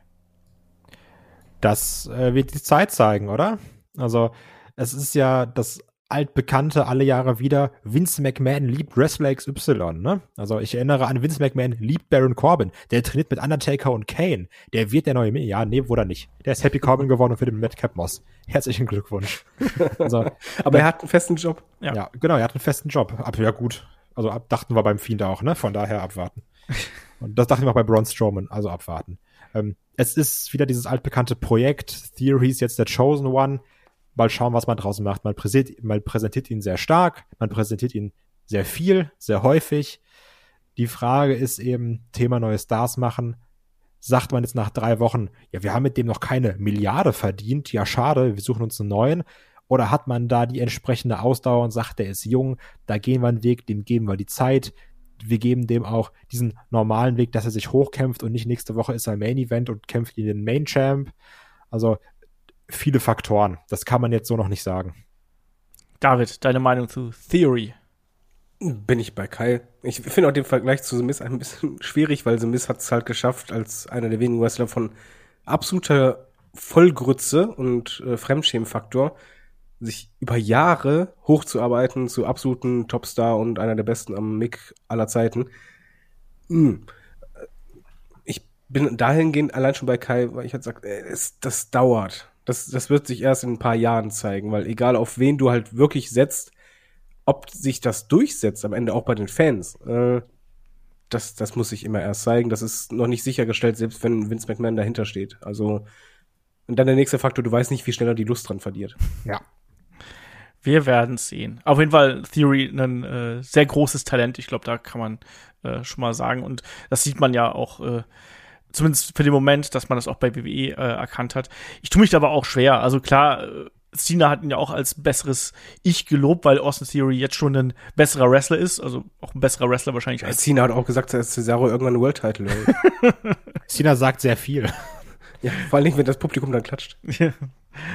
Das äh, wird die Zeit zeigen, oder? Also, es ist ja das altbekannte alle Jahre wieder, Vince McMahon liebt Wrestler XY, ne? Also ich erinnere an Vince McMahon liebt Baron Corbin, der trainiert mit Undertaker und Kane, der wird der neue, ja, nee, wurde er nicht. Der ist Happy Corbin geworden und für den Madcap Moss. Herzlichen Glückwunsch. Also, Aber er hat einen festen Job. Ja. ja. genau, er hat einen festen Job. Aber ja gut, also ab, dachten wir beim Fiend auch, ne? Von daher abwarten. Und das dachten wir auch bei Braun Strowman, also abwarten. Ähm, es ist wieder dieses altbekannte Projekt, Theory ist jetzt der Chosen One, mal schauen, was man draußen macht. Man präsentiert, man präsentiert ihn sehr stark, man präsentiert ihn sehr viel, sehr häufig. Die Frage ist eben, Thema neue Stars machen. Sagt man jetzt nach drei Wochen, ja, wir haben mit dem noch keine Milliarde verdient, ja, schade, wir suchen uns einen neuen. Oder hat man da die entsprechende Ausdauer und sagt, der ist jung, da gehen wir einen Weg, dem geben wir die Zeit. Wir geben dem auch diesen normalen Weg, dass er sich hochkämpft und nicht nächste Woche ist er Main Event und kämpft gegen den Main Champ. Also viele Faktoren. Das kann man jetzt so noch nicht sagen. David, deine Meinung zu Theory? Bin ich bei Kai. Ich finde auch den Vergleich zu The Miz ein bisschen schwierig, weil The Miz hat es halt geschafft, als einer der wenigen Wrestler von absoluter Vollgrütze und äh, Fremdschämenfaktor sich über Jahre hochzuarbeiten zu absoluten Topstar und einer der besten am Mick aller Zeiten. Hm. Ich bin dahingehend allein schon bei Kai, weil ich halt sage, es, das dauert. Das, das wird sich erst in ein paar Jahren zeigen, weil egal auf wen du halt wirklich setzt, ob sich das durchsetzt, am Ende auch bei den Fans, äh, das, das muss sich immer erst zeigen. Das ist noch nicht sichergestellt, selbst wenn Vince McMahon dahinter steht. Also, und dann der nächste Faktor, du weißt nicht, wie schnell er die Lust dran verliert. Ja. Wir werden sehen. Auf jeden Fall Theory ein äh, sehr großes Talent. Ich glaube, da kann man äh, schon mal sagen. Und das sieht man ja auch, äh, zumindest für den Moment, dass man das auch bei WWE äh, erkannt hat. Ich tue mich da aber auch schwer. Also klar, äh, Cena hat ihn ja auch als besseres Ich gelobt, weil Austin Theory jetzt schon ein besserer Wrestler ist. Also auch ein besserer Wrestler wahrscheinlich als Cena hat auch gesagt, dass Cesaro irgendwann einen World Title. Cena sagt sehr viel. ja, vor allen Dingen, wenn das Publikum dann klatscht.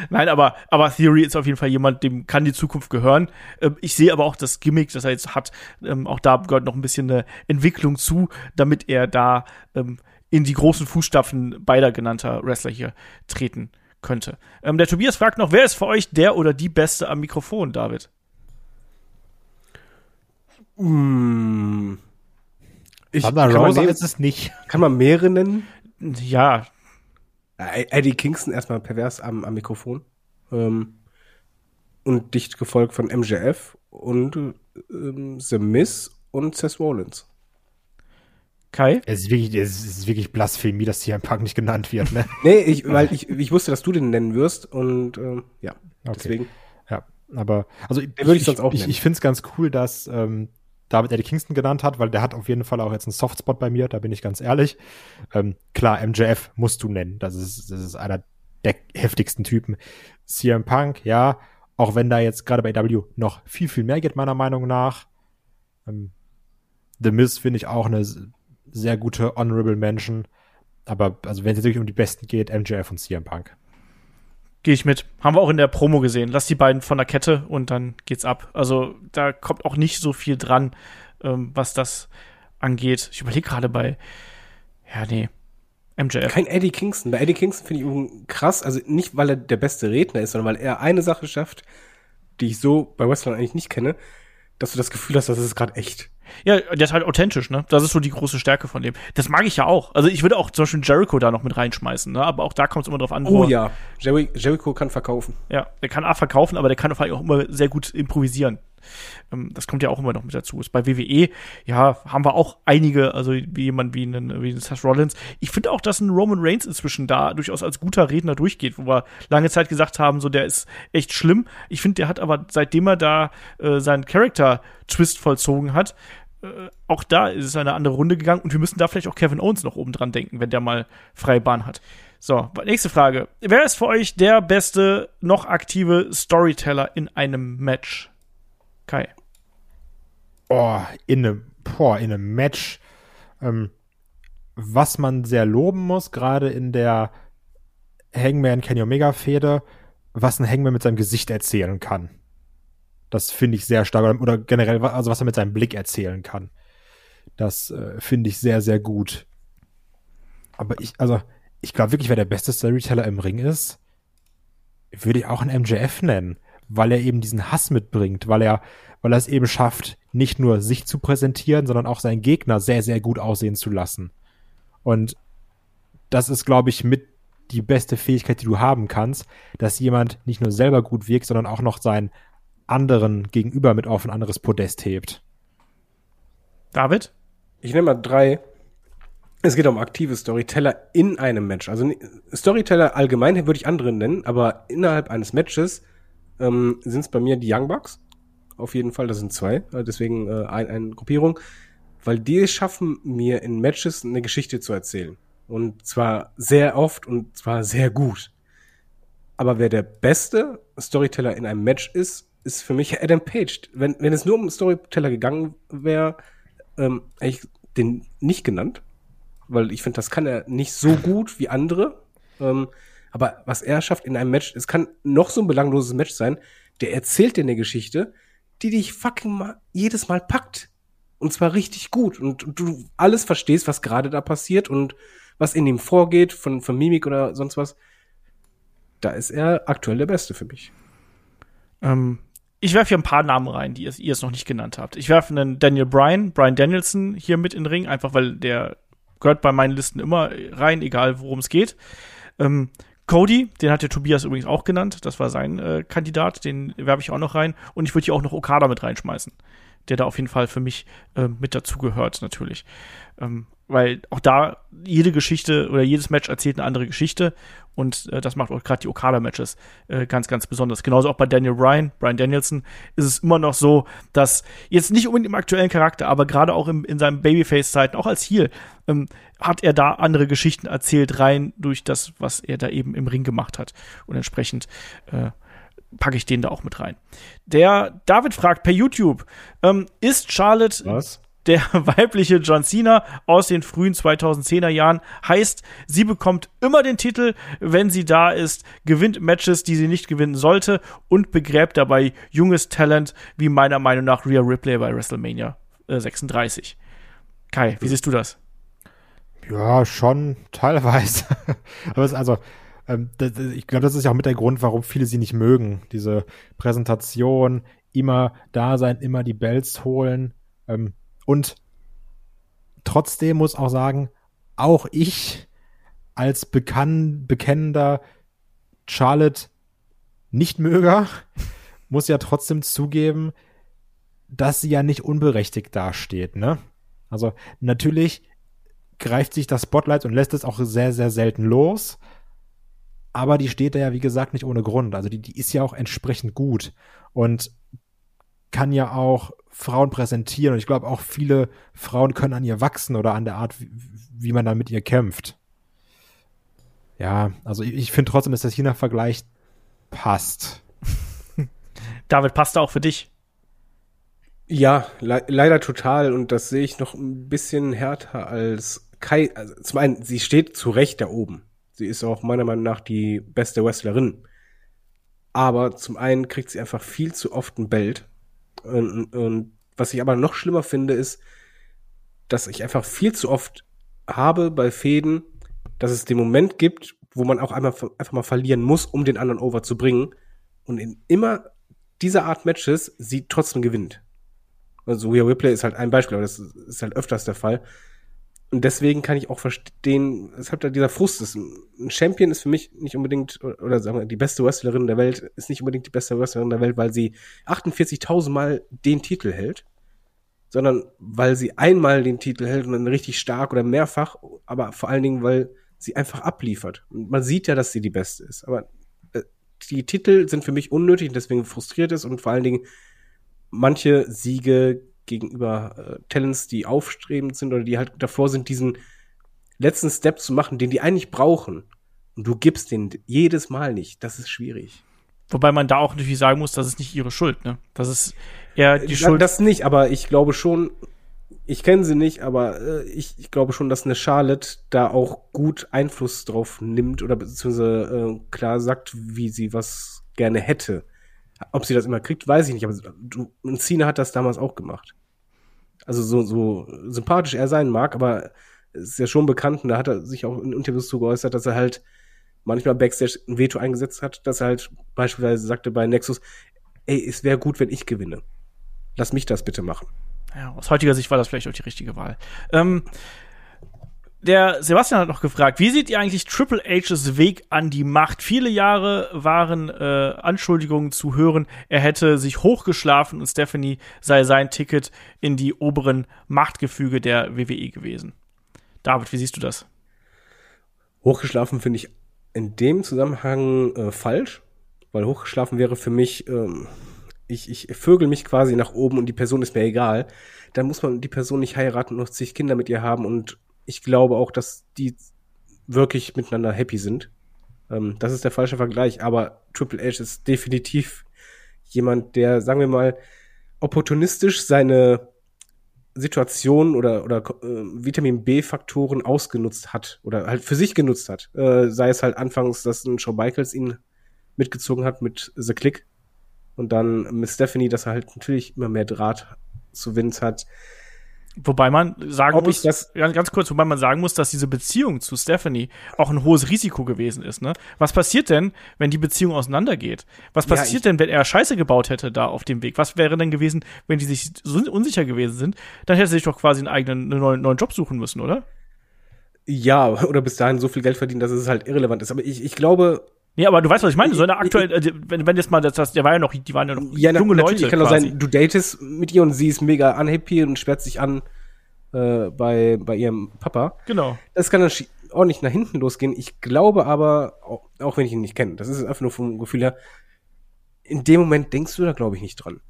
Nein, aber, aber Theory ist auf jeden Fall jemand, dem kann die Zukunft gehören. Ähm, ich sehe aber auch das Gimmick, das er jetzt hat. Ähm, auch da gehört noch ein bisschen eine Entwicklung zu, damit er da ähm, in die großen Fußstapfen beider genannter Wrestler hier treten könnte. Ähm, der Tobias fragt noch, wer ist für euch der oder die Beste am Mikrofon, David? Hm. Ich, kann, man Rosa ist es nicht. kann man mehrere nennen? Ja, Eddie Kingston erstmal pervers am, am Mikrofon. Ähm, und dicht gefolgt von MJF und ähm, The Miz und Seth Rollins. Kai? Es ist wirklich, es ist wirklich Blasphemie, dass CM Punk nicht genannt wird, ne? Nee, ich, weil ich, ich wusste, dass du den nennen wirst und ähm, ja, Okay. deswegen. Ja, aber also Den würde ich sonst auch ich, nennen. ich finde es ganz cool, dass ähm, David Eddie Kingston genannt hat, weil der hat auf jeden Fall auch jetzt einen Softspot bei mir, da bin ich ganz ehrlich. Ähm, klar, MJF musst du nennen, das ist, das ist einer der heftigsten Typen. CM Punk, ja, auch wenn da jetzt gerade bei AW noch viel, viel mehr geht, meiner Meinung nach. Ähm, The Miz finde ich auch eine sehr gute Honorable Mention. Aber also wenn es jetzt wirklich um die Besten geht, MJF und CM Punk. Gehe ich mit. Haben wir auch in der Promo gesehen. Lass die beiden von der Kette und dann geht's ab. Also da kommt auch nicht so viel dran, ähm, was das angeht. Ich überlege gerade bei, ja, nee, MJF. Kein Eddie Kingston. Bei Eddie Kingston finde ich übrigens krass, also nicht, weil er der beste Redner ist, sondern weil er eine Sache schafft, die ich so bei Wrestlern eigentlich nicht kenne. dass du das Gefühl hast, das ist gerade echt. Ja, der ist halt authentisch, ne? Das ist so die große Stärke von dem. Das mag ich ja auch. Also ich würde auch zum Beispiel Jericho da noch mit reinschmeißen, ne? Aber auch da kommt es immer drauf an. Oh ja, Jerry, Jericho kann verkaufen. Ja, der kann A verkaufen, aber der kann vor allem auch immer sehr gut improvisieren. Ähm, Das kommt ja auch immer noch mit dazu. Ist bei WWE, ja, haben wir auch einige, also wie jemand wie einen, wie einen Seth Rollins. Ich finde auch, dass ein Roman Reigns inzwischen da durchaus als guter Redner durchgeht, wo wir lange Zeit gesagt haben, so der ist echt schlimm. Ich finde, der hat aber, seitdem er da äh, seinen Character-Twist vollzogen hat, äh, auch da ist es eine andere Runde gegangen und wir müssen da vielleicht auch Kevin Owens noch oben dran denken, wenn der mal freie Bahn hat. So, nächste Frage. Wer ist für euch der beste noch aktive Storyteller in einem Match? Kai. Oh, in einem, boah, in einem Match, ähm, was man sehr loben muss, gerade in der Hangman Kenny Omega Fehde, was ein Hangman mit seinem Gesicht erzählen kann. Das finde ich sehr stark. Oder, generell, also was er mit seinem Blick erzählen kann. Das äh, finde ich sehr, sehr gut. Aber ich, also, ich glaube wirklich, wer der beste Storyteller im Ring ist, würde ich auch einen MJF nennen, weil er eben diesen Hass mitbringt, weil er, weil er es eben schafft, nicht nur sich zu präsentieren, sondern auch seinen Gegner sehr, sehr gut aussehen zu lassen. Und das ist, glaube ich, mit die beste Fähigkeit, die du haben kannst, dass jemand nicht nur selber gut wirkt, sondern auch noch seinen anderen Gegenüber mit auf ein anderes Podest hebt. David? Ich nenne mal drei. Es geht um aktive Storyteller in einem Match. Also Storyteller allgemein würde ich andere nennen, aber innerhalb eines Matches ähm, sind es bei mir die Young Bucks. Auf jeden Fall, das sind zwei. äh, Deswegen äh, ein, eine Gruppierung. Weil die schaffen, mir in Matches eine Geschichte zu erzählen. Und zwar sehr oft und zwar sehr gut. Aber wer der beste Storyteller in einem Match ist, ist für mich Adam Page. Wenn, wenn es nur um Storyteller gegangen wäre, ähm, hätte ich den nicht genannt, weil ich finde, das kann er nicht so gut wie andere. Ähm, aber was er schafft in einem Match, es kann noch so ein belangloses Match sein, der erzählt dir eine Geschichte, die dich fucking mal, jedes Mal packt. Und zwar richtig gut. Und, und du alles verstehst, was gerade da passiert und was in ihm vorgeht, von, von Mimik oder sonst was. Da ist er aktuell der Beste für mich. Ähm, ich werfe hier ein paar Namen rein, die ihr, es noch nicht genannt habt. Ich werfe einen Daniel Bryan, Bryan Danielson hier mit in den Ring, einfach weil der gehört bei meinen Listen immer rein, egal worum es geht. Ähm, Cody, den hat der Tobias übrigens auch genannt, das war sein äh, Kandidat, den werfe ich auch noch rein. Und ich würde hier auch noch Okada mit reinschmeißen, der da auf jeden Fall für mich äh, mit dazu gehört, natürlich. Ähm, weil auch da jede Geschichte oder jedes Match erzählt eine andere Geschichte und äh, das macht auch gerade die Okada-Matches äh, ganz, ganz besonders. Genauso auch bei Daniel Bryan, Bryan Danielson, ist es immer noch so, dass jetzt nicht unbedingt im aktuellen Charakter, aber gerade auch im, in seinen Babyface-Zeiten, auch als Heel, ähm, hat er da andere Geschichten erzählt rein durch das, was er da eben im Ring gemacht hat. Und entsprechend äh, packe ich den da auch mit rein. Der David fragt per YouTube, ähm, ist Charlotte Was? Der weibliche John Cena aus den frühen 2010er Jahren heißt, sie bekommt immer den Titel, wenn sie da ist, gewinnt Matches, die sie nicht gewinnen sollte und begräbt dabei junges Talent, wie meiner Meinung nach Rhea Ripley bei WrestleMania äh, 36. Kai, wie siehst du das? Ja, schon teilweise. Aber es ist also, ähm, ich glaube, das ist ja auch mit der Grund, warum viele sie nicht mögen. Diese Präsentation, immer da sein, immer die Bells holen. Ähm, und trotzdem muss auch sagen, auch ich als bekann, bekennender Charlotte Nichtmöger muss ja trotzdem zugeben, dass sie ja nicht unberechtigt dasteht, ne? Also natürlich greift sich das Spotlight und lässt es auch sehr, sehr selten los. Aber die steht da ja, wie gesagt, nicht ohne Grund. Also die, die ist ja auch entsprechend gut und kann ja auch Frauen präsentieren. Und ich glaube auch viele Frauen können an ihr wachsen oder an der Art, wie, wie man dann mit ihr kämpft. Ja, also ich, ich finde trotzdem, dass das China-Vergleich passt. David, passt da auch für dich? Ja, le leider total. Und das sehe ich noch ein bisschen härter als Kai. Also zum einen, sie steht zu Recht da oben. Sie ist auch meiner Meinung nach die beste Wrestlerin. Aber zum einen kriegt sie einfach viel zu oft ein Belt. Und, und was ich aber noch schlimmer finde, ist, dass ich einfach viel zu oft habe bei Fäden, dass es den Moment gibt, wo man auch einmal einfach mal verlieren muss, um den anderen over zu bringen. Und in immer dieser Art Matches sie trotzdem gewinnt. Also Rhea Ripley ist halt ein Beispiel, aber das ist halt öfters der Fall. Und deswegen kann ich auch verstehen, es hat halt dieser Frust ist. Ein Champion ist für mich nicht unbedingt, oder sagen wir, die beste Wrestlerin der Welt ist nicht unbedingt die beste Wrestlerin der Welt, weil sie 48.000 Mal den Titel hält, sondern weil sie einmal den Titel hält und dann richtig stark oder mehrfach, aber vor allen Dingen, weil sie einfach abliefert. Und man sieht ja, dass sie die beste ist. Aber äh, die Titel sind für mich unnötig und deswegen frustriert ist und vor allen Dingen manche Siege gegenüber äh, Talents, die aufstrebend sind oder die halt davor sind, diesen letzten Step zu machen, den die eigentlich brauchen. Und du gibst den jedes Mal nicht. Das ist schwierig. Wobei man da auch natürlich sagen muss, das ist nicht ihre Schuld, ne? Das ist eher die Äh, Schuld. Das nicht, aber ich glaube schon, ich kenne sie nicht, aber äh, ich, ich glaube schon, dass eine Charlotte da auch gut Einfluss drauf nimmt oder beziehungsweise äh, klar sagt, wie sie was gerne hätte. Ob sie das immer kriegt, weiß ich nicht, aber du, und Cena hat das damals auch gemacht. Also so, so sympathisch er sein mag, aber ist ja schon bekannt, und da hat er sich auch in Interviews zu geäußert, dass er halt manchmal Backstage ein Veto eingesetzt hat, dass er halt beispielsweise sagte bei Nexus, ey, es wäre gut, wenn ich gewinne. Lass mich das bitte machen. Ja, aus heutiger Sicht war das vielleicht auch die richtige Wahl. Ähm, der Sebastian hat noch gefragt, wie seht ihr eigentlich Triple H's Weg an die Macht? Viele Jahre waren äh, Anschuldigungen zu hören, er hätte sich hochgeschlafen und Stephanie sei sein Ticket in die oberen Machtgefüge der WWE gewesen. David, wie siehst du das? Hochgeschlafen finde ich in dem Zusammenhang äh, falsch, weil hochgeschlafen wäre für mich, ähm, ich, ich vögel mich quasi nach oben und die Person ist mir egal. Dann muss man die Person nicht heiraten und noch zig Kinder mit ihr haben und ich glaube auch, dass die wirklich miteinander happy sind. Ähm, das ist der falsche Vergleich, aber Triple H ist definitiv jemand, der, sagen wir mal, opportunistisch seine Situation oder, oder äh, Vitamin B-Faktoren ausgenutzt hat oder halt für sich genutzt hat. Äh, sei es halt anfangs, dass ein Shawn Michaels ihn mitgezogen hat mit The Click und dann mit Stephanie, dass er halt natürlich immer mehr Draht zu Vince hat. Wobei man sagen Ob muss, das- ganz, kurz, wobei man sagen muss, dass diese Beziehung zu Stephanie auch ein hohes Risiko gewesen ist. Ne? Was passiert denn, wenn die Beziehung auseinandergeht? Was Ja, passiert denn, wenn er Scheiße gebaut hätte da auf dem Weg? Was wäre denn gewesen, wenn die sich so unsicher gewesen sind? Dann hätte er sich doch quasi einen eigenen einen neuen, neuen Job suchen müssen, oder? Ja, oder bis dahin so viel Geld verdienen, dass es halt irrelevant ist. Aber ich, ich glaube, Nee, aber du weißt, was ich meine. So eine Ich- aktuell, äh, wenn, wenn jetzt mal das, das, der war ja noch, die waren ja noch ja, na, junge natürlich Leute kann auch quasi. sein, du datest mit ihr und sie ist mega unhappy und sperrt sich an äh, bei, bei ihrem Papa. Genau. Das kann dann ordentlich nach hinten losgehen. Ich glaube aber, auch, auch wenn ich ihn nicht kenne, das ist einfach nur vom Gefühl her, in dem Moment denkst du da, glaube ich, nicht dran.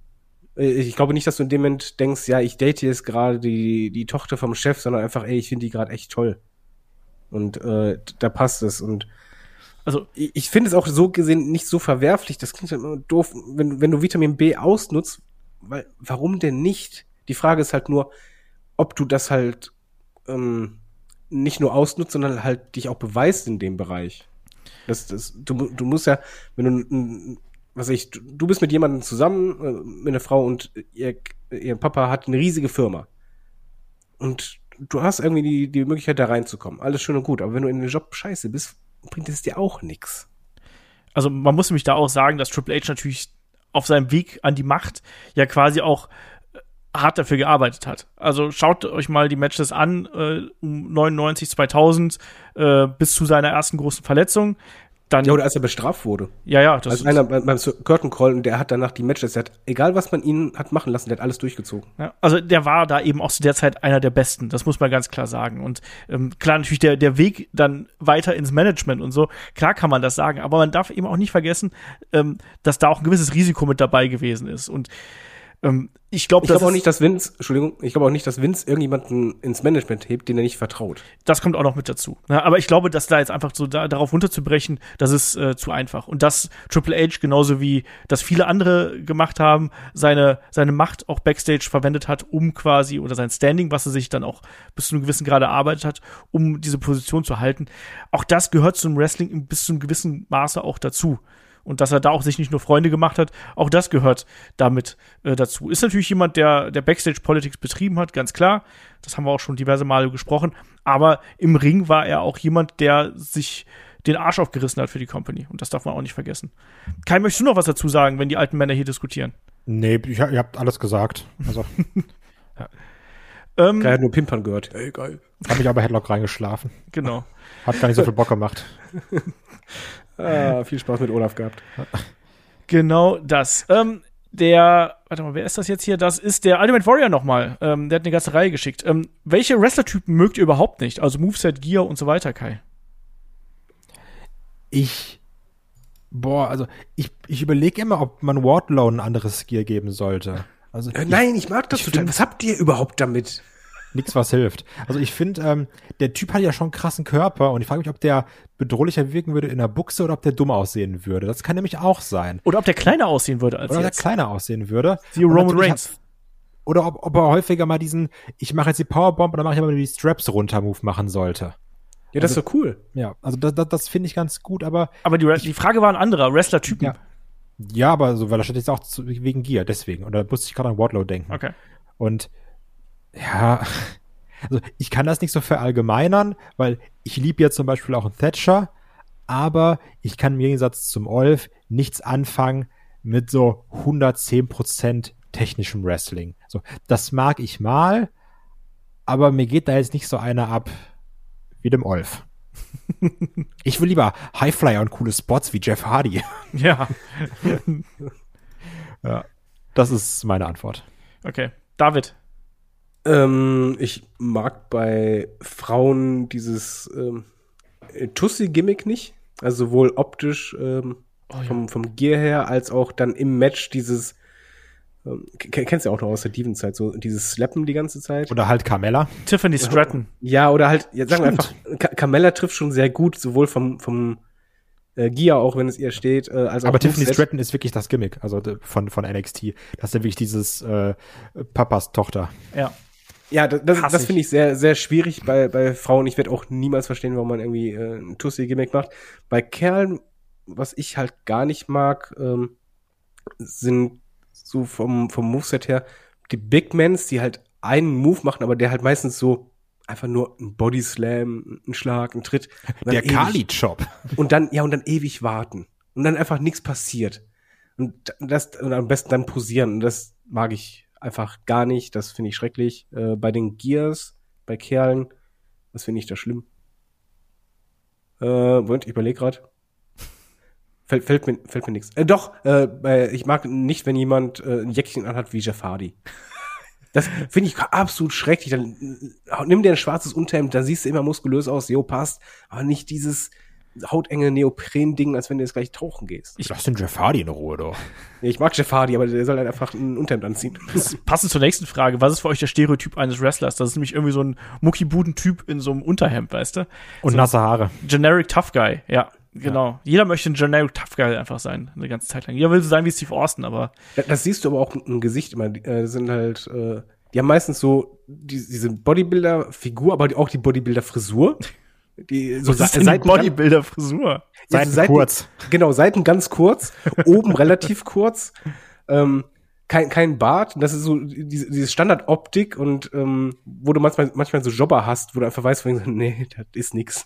Äh, Ich glaube nicht, dass du in dem Moment denkst, ja, ich date jetzt gerade die, die Tochter vom Chef, sondern einfach, ey, ich finde die gerade echt toll. Und äh, da passt es. Und Also ich, ich finde es auch so gesehen nicht so verwerflich. Das klingt halt immer doof, wenn, wenn du Vitamin B ausnutzt, weil, warum denn nicht? Die Frage ist halt nur, ob du das halt ähm, nicht nur ausnutzt, sondern halt dich auch beweist in dem Bereich. Das, das, du, du musst ja, wenn du, was ich, du, du bist mit jemandem zusammen, äh, mit einer Frau und ihr, ihr Papa hat eine riesige Firma. Und du hast irgendwie die, die Möglichkeit, da reinzukommen. Alles schön und gut. Aber wenn du in den Job scheiße bist, bringt es dir auch nix. also man muss nämlich da auch sagen, dass Triple H natürlich auf seinem Weg an die Macht ja quasi auch äh, hart dafür gearbeitet hat. Also schaut euch mal die Matches an, äh, um 99, 2000 äh, bis zu seiner ersten großen Verletzung. Dann, Ja, oder als er bestraft wurde. ja, ja, das Als einer beim, beim Curtain Call und der hat danach die Matches, der hat, egal was man ihn hat machen lassen, der hat alles durchgezogen. Ja, also der war da eben auch zu der Zeit einer der Besten, das muss man ganz klar sagen. Und ähm, klar, natürlich der, der Weg dann weiter ins Management und so, klar kann man das sagen, aber man darf eben auch nicht vergessen, ähm, dass da auch ein gewisses Risiko mit dabei gewesen ist. Und ähm, ich glaube, glaube auch nicht, dass Vince, Entschuldigung, ich glaube auch nicht, dass Vince irgendjemanden ins Management hebt, den er nicht vertraut. das kommt auch noch mit dazu. Ne? Aber ich glaube, dass da jetzt einfach so da, darauf runterzubrechen, das ist äh, zu einfach. Und dass Triple H genauso wie das viele andere gemacht haben, seine, seine Macht auch Backstage verwendet hat, um quasi, oder sein Standing, was er sich dann auch bis zu einem gewissen Grade erarbeitet hat, um diese Position zu halten. Auch das gehört zum Wrestling bis zu einem gewissen Maße auch dazu. Und dass er da auch sich nicht nur Freunde gemacht hat, auch das gehört damit äh, dazu. Ist natürlich jemand, der, der Backstage-Politics betrieben hat, ganz klar. Das haben wir auch schon diverse Male gesprochen. Aber im Ring war er auch jemand, der sich den Arsch aufgerissen hat für die Company. Und das darf man auch nicht vergessen. Kai, möchtest du noch was dazu sagen, wenn die alten Männer hier diskutieren? Nee, ich, ihr habt alles gesagt. Also, Ähm, Er hat nur Pimpern gehört. Ey, geil. habe mich aber Headlock reingeschlafen. genau. Hat gar nicht so viel Bock gemacht. Ah, viel Spaß mit Olaf gehabt. Genau das. Ähm, der, warte mal, wer ist das jetzt hier? Das ist der Ultimate Warrior nochmal. Ähm, der hat eine ganze Reihe geschickt. Ähm, welche Wrestler-Typen mögt ihr überhaupt nicht? Also Moveset, Gear und so weiter, Kai. Ich, boah, also ich, ich überlege immer, ob man Wardlow ein anderes Gear geben sollte. Also Äh, Nein, ich mag das ich total. find- Was habt ihr überhaupt damit? Nichts, was hilft. Also ich finde, ähm, der Typ hat ja schon einen krassen Körper und ich frage mich, ob der bedrohlicher wirken würde in der Buchse oder ob der dumm aussehen würde. Das kann nämlich auch sein. Oder ob der kleiner aussehen würde als Oder ob der kleiner aussehen würde. Und Roman Reigns. Oder ob, ob er häufiger mal diesen, ich mache jetzt die Powerbomb oder mache ich aber die Straps runter Move machen sollte. Ja, das ist doch cool. Ja, also das, das, das finde ich ganz gut, aber Aber die, die Frage war ein anderer, Wrestler-Typen. Ja. ja, aber so, weil da steht jetzt auch zu, wegen Gear, deswegen. Und da musste ich gerade an Wardlow denken. Okay. Und ja, also ich kann das nicht so verallgemeinern, weil ich liebe jetzt zum Beispiel auch einen Thatcher, aber ich kann im Gegensatz zum Olf nichts anfangen mit so 110% technischem Wrestling. So, das mag ich mal, aber mir geht da jetzt nicht so einer ab wie dem Olf. ich will lieber Highflyer und coole Spots wie Jeff Hardy. Ja. Ja. Das ist meine Antwort. Okay. David. Ähm, ich mag bei Frauen dieses ähm, Tussi-Gimmick nicht. Also sowohl optisch ähm, Oh, ja. vom, vom Gear her, als auch dann im Match dieses ähm, kennst du ja auch noch aus der Diven-Zeit, so dieses Slappen die ganze Zeit. Oder halt Carmella. Tiffany Stratton. Ja, oder halt, ja, sagen wir einfach, Carmella trifft schon sehr gut, sowohl vom, vom äh, Gear, auch wenn es ihr steht, äh, als auch Aber Tiffany. Stratton ist wirklich das Gimmick, also von, von NXT. Das ist ja wirklich dieses äh, Papas Tochter. Ja. Ja, das, das, das finde ich sehr, sehr schwierig bei, bei Frauen. Ich werde auch niemals verstehen, warum man irgendwie äh, ein Tussi-Gimmick macht. Bei Kerlen, was ich halt gar nicht mag, ähm, sind so vom, vom Moveset her die Big Mans, die halt einen Move machen, aber der halt meistens so einfach nur ein Body Slam, ein Schlag, ein Tritt. Der Kali-Chop. Und dann, ja, und dann ewig warten. Und dann einfach nichts passiert. Und das, und am besten dann posieren. Und das mag ich einfach gar nicht. Das finde ich schrecklich. Äh, bei den Gears, bei Kerlen, das finde ich da schlimm. Äh, Moment, ich überlege gerade. Fällt, fällt mir, fällt mir nichts. Äh, doch, äh, ich mag nicht, wenn jemand äh, ein Jäckchen anhat wie Jeff Hardy. Das finde ich absolut schrecklich. Dann äh, nimm dir ein schwarzes Unterhemd, da siehst du immer muskulös aus, jo, passt. Aber nicht dieses hautenge Neopren-Ding, als wenn du jetzt gleich tauchen gehst. Ich lass den Jeff Hardy in Ruhe, doch. Ja, ich mag Jeff Hardy, aber der soll halt einfach ein Unterhemd anziehen. Passend zur nächsten Frage. Was ist für euch der Stereotyp eines Wrestlers? Das ist nämlich irgendwie so ein Muckibuden-Typ in so einem Unterhemd, weißt du? Und So- nasse Haare. Generic Tough Guy, ja. Genau. Jeder möchte ein Generic Tough Guy einfach sein, eine ganze Zeit lang. Jeder will so sein wie Steve Austin, aber Das, das siehst du aber auch im Gesicht immer. Die äh, sind halt, äh, die haben meistens so die, diese Bodybuilder-Figur, aber auch die Bodybuilder-Frisur. Die so die Seiten- Bodybuilder-Frisur? Ja, Seiten so kurz. Genau, Seiten ganz kurz, oben relativ kurz. Ähm, kein, kein Bart. Das ist so diese, diese Standardoptik und ähm, wo du manchmal, manchmal so Jobber hast, wo du einfach weißt, nee, das ist nix.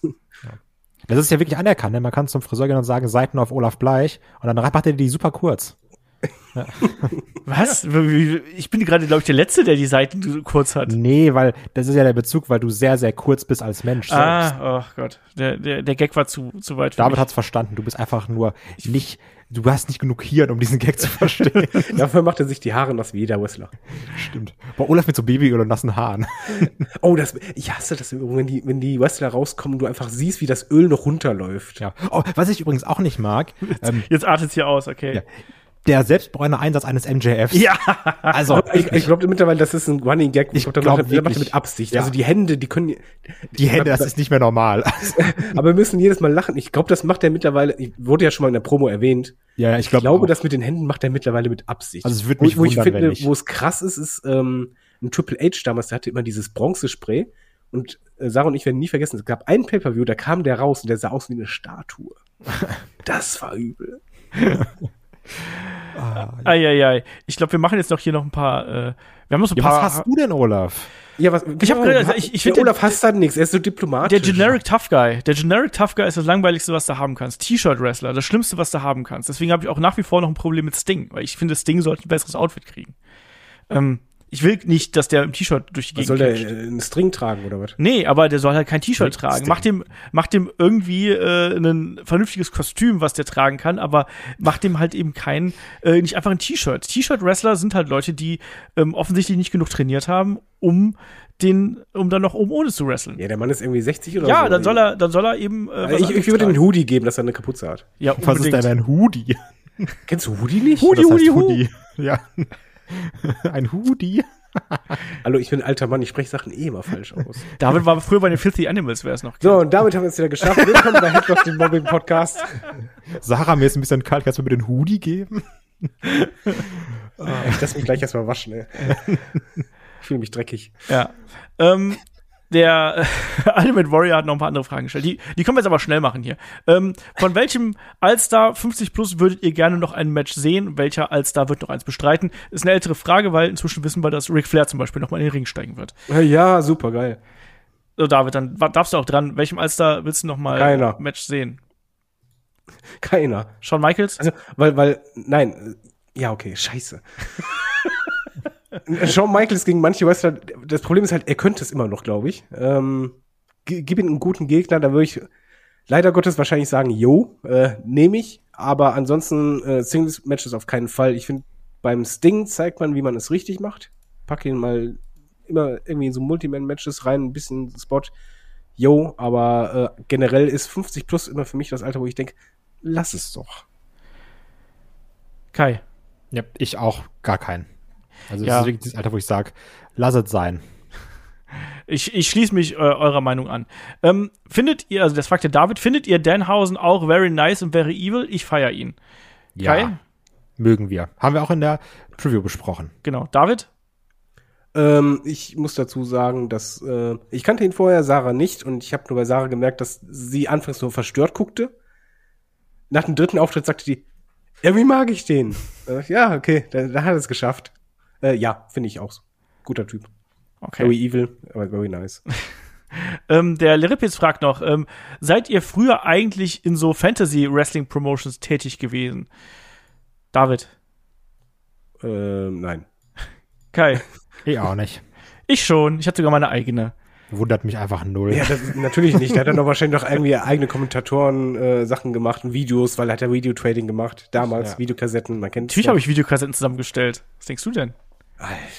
Das ist ja wirklich anerkannt. Ne? Man kann zum Friseur gehen und sagen, Seiten auf Olaf Bleich. Und dann macht er die super kurz. Was? Ich bin gerade, glaube ich, der Letzte, der die Seiten so kurz hat. Nee, weil das ist ja der Bezug, weil du sehr, sehr kurz bist als Mensch selbst. Ah, oh Gott. Der, der, der Gag war zu, zu weit David mich. hat's verstanden. Du bist einfach nur nicht, du hast nicht genug Hirn, um diesen Gag zu verstehen. Dafür macht er sich die Haare nass wie jeder Wrestler. Stimmt. Bei Olaf mit so Babyöl und nassen Haaren. Oh, das, ich hasse das, wenn die, wenn die Wrestler rauskommen und du einfach siehst, wie das Öl noch runterläuft. Ja. Oh, was ich übrigens auch nicht mag, ähm, Jetzt artet's hier aus, okay. Ja. Der selbstbräune Einsatz eines MJFs. Ja. Also, Ich, ich glaube mittlerweile, das ist ein Running Gag. Ich glaub, der glaub macht, der macht mit Absicht. Ja. Also die Hände, die können, die Hände, das ist nicht mehr normal. aber wir müssen jedes Mal lachen. Ich glaube, das macht er mittlerweile, ich- wurde ja schon mal in der Promo erwähnt. ja, ich, Ich glaub glaube, auch. das mit den Händen macht er mittlerweile mit Absicht. Also es wo, mich wo ich wundern, finde, wenn nicht. wo es krass ist, ist ähm, ein Triple H damals, der hatte immer dieses Bronzespray und äh, Sarah und ich werden nie vergessen, es gab ein Pay-Per-View, da kam der raus und der sah aus wie eine Statue. das war übel. Eieiei. Ich glaube, wir machen jetzt noch hier noch ein paar. Äh, wir haben noch so ein Ja, paar. was hast du denn, Olaf? Ja, was, Ich hab gedacht, ich- ich der find, Olaf hasst da nichts, er ist so diplomatisch. Der Generic Tough Guy. Der Generic Tough Guy ist das langweiligste, was du haben kannst. T-Shirt-Wrestler, das Schlimmste, was du haben kannst. Deswegen habe ich auch nach wie vor noch ein Problem mit Sting, weil ich finde, Sting sollte ein besseres Outfit kriegen. Ähm, ich will nicht, dass der im T-Shirt durch die Was Gegend soll der äh, einen String tragen oder was? Nee, aber der soll halt kein T-Shirt tragen. Mach dem, mach dem irgendwie äh, ein vernünftiges Kostüm, was der tragen kann, aber mach dem halt eben kein, äh, nicht einfach ein T-Shirt. T-Shirt-Wrestler sind halt Leute, die ähm, offensichtlich nicht genug trainiert haben, um den, um dann noch oben ohne zu wresteln. Ja, der Mann ist irgendwie 60 oder Ja, so. dann soll er, dann soll er eben. Äh, Also was ich, ich würde tragen. den Hoodie geben, dass er eine Kapuze hat. Ja, Was ist unbedingt. denn ein Hoodie? Kennst du Hoodie nicht? Hoodie, Das heißt. Hoodie. Ja. ein Hoodie? Hallo, ich bin ein alter Mann, ich spreche Sachen eh immer falsch aus. David war früher bei den Filthy Animals, wäre es noch. So, und damit haben wir es wieder geschafft. Willkommen bei Headlock, dem Mobbing Podcast. Sarah, mir ist ein bisschen kalt. Kannst du mir den Hoodie geben? Ich lass mich gleich erstmal waschen, ey. Ich fühle mich dreckig. Ja. Ähm, der äh, Ultimate Warrior hat noch ein paar andere Fragen gestellt. Die, die können wir jetzt aber schnell machen hier. Ähm, von welchem Allstar 50 Plus würdet ihr gerne noch ein Match sehen? Welcher Allstar wird noch eins bestreiten? Ist eine ältere Frage, weil inzwischen wissen wir, dass Ric Flair zum Beispiel noch mal in den Ring steigen wird. Ja, super geil. So, David, dann darfst du auch dran. Welchem Allstar willst du noch mal Keiner. ein Match sehen? Keiner. Shawn Michaels? Also, weil, weil, nein, ja, okay, scheiße. Shawn Michaels gegen manche Wrestler, das Problem ist halt, er könnte es immer noch, glaube ich. Ähm, gi- gib ihm einen guten Gegner, da würde ich leider Gottes wahrscheinlich sagen, yo, äh, nehme ich. Aber ansonsten äh, Singles-Matches auf keinen Fall. Ich finde, beim Sting zeigt man, wie man es richtig macht. Pack ihn mal immer irgendwie in so Multiman-Matches rein, ein bisschen Spot. Yo, aber äh, generell ist 50 plus immer für mich das Alter, wo ich denke, lass es doch. Kai. Ja, ich auch gar keinen. Also Ja. das ist wirklich das Alter, wo ich sage, lass es sein. Ich, ich schließe mich äh, eurer Meinung an. Ähm, findet ihr, also das fragt der David, findet ihr Danhausen auch very nice und very evil? Ich feiere ihn. Ja, Kai? mögen wir. Haben wir auch in der Preview besprochen. Genau. David? Ähm, ich muss dazu sagen, dass äh, ich kannte ihn vorher, Sarah nicht, und ich habe nur bei Sarah gemerkt, dass sie anfangs nur verstört guckte. Nach dem dritten Auftritt sagte die, irgendwie mag ich den. Ja, okay, da, da hat er es geschafft. Äh, ja, finde ich auch so. Guter Typ. Okay. Very evil, aber very nice. Ähm, der Leripitz fragt noch, ähm, seid ihr früher eigentlich in so Fantasy-Wrestling-Promotions tätig gewesen? David. ähm, nein. Kai. Ich auch nicht. Ich schon. Ich hatte sogar meine eigene. Wundert mich einfach null. Ja, das, natürlich nicht. Der hat dann doch wahrscheinlich noch irgendwie eigene Kommentatoren äh, Sachen gemacht und Videos, weil er hat ja Video-Trading gemacht. Damals, Ja. Videokassetten, man kennt Natürlich habe ich Videokassetten zusammengestellt. Was denkst du denn?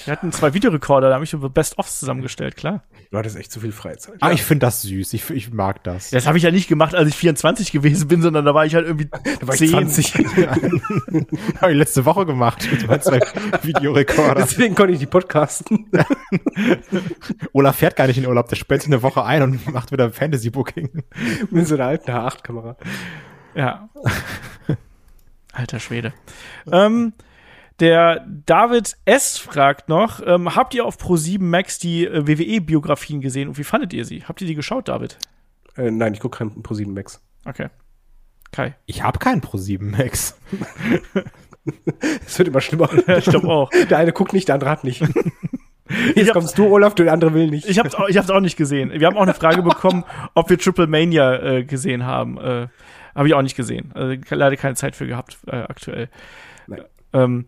Wir hatten zwei Videorekorder, da habe ich über Best-ofs zusammengestellt, klar. Du hattest echt zu viel Freizeit. Aber ich finde das süß. Ich, ich mag das. Das habe ich ja nicht gemacht, als ich 24 gewesen bin, sondern da war ich halt irgendwie Da war ich 10. 20. Habe ich letzte Woche gemacht mit meinen zwei Videorekorder. Deswegen konnte ich die podcasten. Olaf fährt gar nicht in Urlaub. Der sperrt sich eine Woche ein und macht wieder Fantasy-Booking. Mit so einer alten H8-Kamera. Ja. Alter Schwede. Ähm, der David S. fragt noch, ähm, habt ihr auf Pro7 Max die äh, WWE-Biografien gesehen und wie fandet ihr sie? Habt ihr die geschaut, David? Äh, nein, ich gucke keinen Pro7 Max. Okay. Kai. Ich habe keinen Pro7 Max. Es wird immer schlimmer. Ich glaube auch. Der eine guckt nicht, der andere hat nicht. Ich Jetzt kommst du, Olaf, der andere will nicht. Ich hab's, auch, ich hab's auch nicht gesehen. Wir haben auch eine Frage bekommen, ob wir Triple Mania äh, gesehen haben. Äh, Habe ich auch nicht gesehen. Also, leider keine Zeit für gehabt äh, aktuell. Ähm,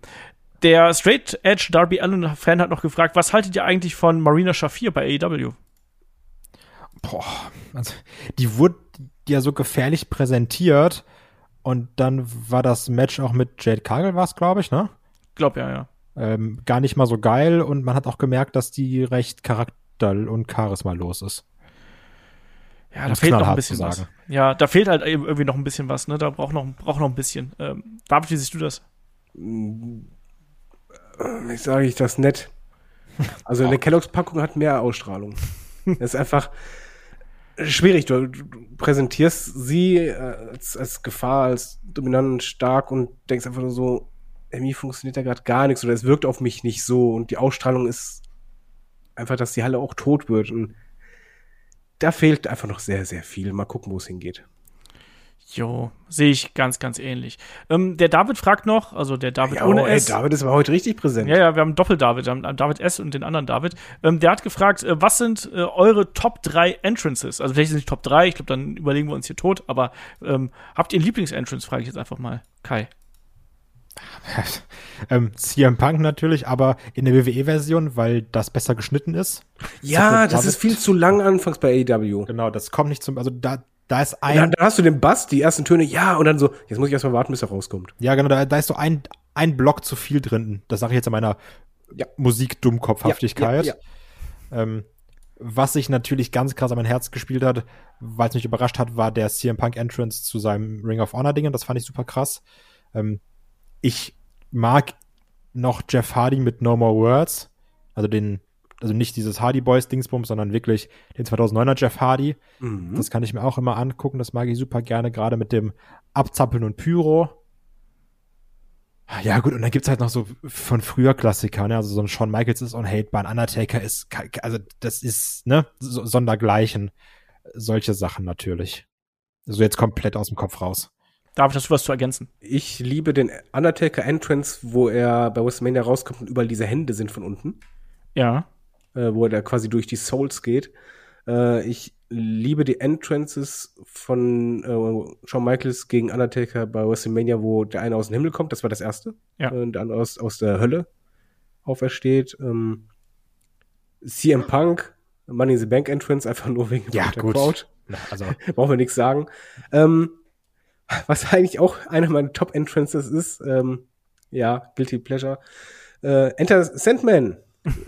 der Straight Edge Darby Allen Fan hat noch gefragt, was haltet ihr eigentlich von Marina Shafir bei AEW? Boah, also, die wurde ja so gefährlich präsentiert und dann war das Match auch mit Jade Cargill war's, glaube ich, ne? Glaub ja, ja. Ähm, gar nicht mal so geil und man hat auch gemerkt, dass die recht charakter- und charismalos ist. Ja, da fehlt noch ein bisschen was. Ja, da fehlt halt irgendwie noch ein bisschen was, ne? Da braucht noch, braucht noch ein bisschen. Ähm, David, wie siehst du das? Wie sage ich das nett? Also eine Kelloggs-Packung hat mehr Ausstrahlung. Das ist einfach schwierig. Du, präsentierst sie äh, als, als Gefahr, als dominant, stark und denkst einfach nur so, irgendwie funktioniert da gerade gar nichts oder es wirkt auf mich nicht so und die Ausstrahlung ist einfach, dass die Halle auch tot wird und da fehlt einfach noch sehr, sehr viel. Mal gucken, wo es hingeht. Jo, sehe ich ganz, ganz ähnlich. Ähm, der David fragt noch, also der David Ja, ohne oh, ey, S. David ist aber heute richtig präsent. Ja, ja, wir haben Doppel-David, haben David S und den anderen David. Ähm, der hat gefragt, äh, was sind äh, eure Top 3 Entrances? Also vielleicht sind es nicht Top 3, ich glaube, dann überlegen wir uns hier tot, aber ähm, habt ihr Lieblings-Entrance, frage ich jetzt einfach mal. Kai. ähm, CM Punk natürlich, aber in der WWE-Version, weil das besser geschnitten ist. Ja, David- das ist viel zu lang anfangs bei AEW. Genau, das kommt nicht zum, also da, da ist ein, dann hast du den Bass, die ersten Töne, ja, und dann so, jetzt muss ich erstmal warten, bis er rauskommt. ja genau, da, da ist so ein, ein Block zu viel drin. Das sage ich jetzt in meiner Ja. Musik-Dummkopfhaftigkeit. Ja, ja, Ähm, was sich natürlich ganz krass an mein Herz gespielt hat, weil es mich überrascht hat, war der CM Punk Entrance zu seinem Ring of Honor Dingen. Das fand ich super krass. Ähm, ich mag noch Jeff Hardy mit No More Words. Also den, also nicht dieses Hardy Boys Dingsbums, sondern wirklich den 2009er Jeff Hardy. Mhm. Das kann ich mir auch immer angucken. Das mag ich super gerne, gerade mit dem Abzappeln und Pyro. Ja, gut, und dann gibt's halt noch so von früher Klassiker, ne? Also so ein Shawn Michaels ist unhatebar, ein Undertaker ist, also das ist, ne, so, sondergleichen. Solche Sachen natürlich. So jetzt komplett aus dem Kopf raus. David, hast du was zu ergänzen? Ich liebe den Undertaker Entrance, wo er bei WrestleMania rauskommt und überall diese Hände sind von unten, Ja. Äh, wo er da quasi durch die Souls geht. Äh, ich liebe die Entrances von äh, Shawn Michaels gegen Undertaker bei WrestleMania, wo der eine aus dem Himmel kommt, das war das erste. Ja. Und der andere aus, aus der Hölle aufersteht. Ähm, CM Punk, Money in the Bank Entrance, einfach nur wegen Ja, der gut. Crowd. Na, Also, brauchen wir nichts sagen. Ähm, was eigentlich auch einer meiner Top-Entrances ist, ähm, ja, Guilty Pleasure. Äh, Enter Sandman,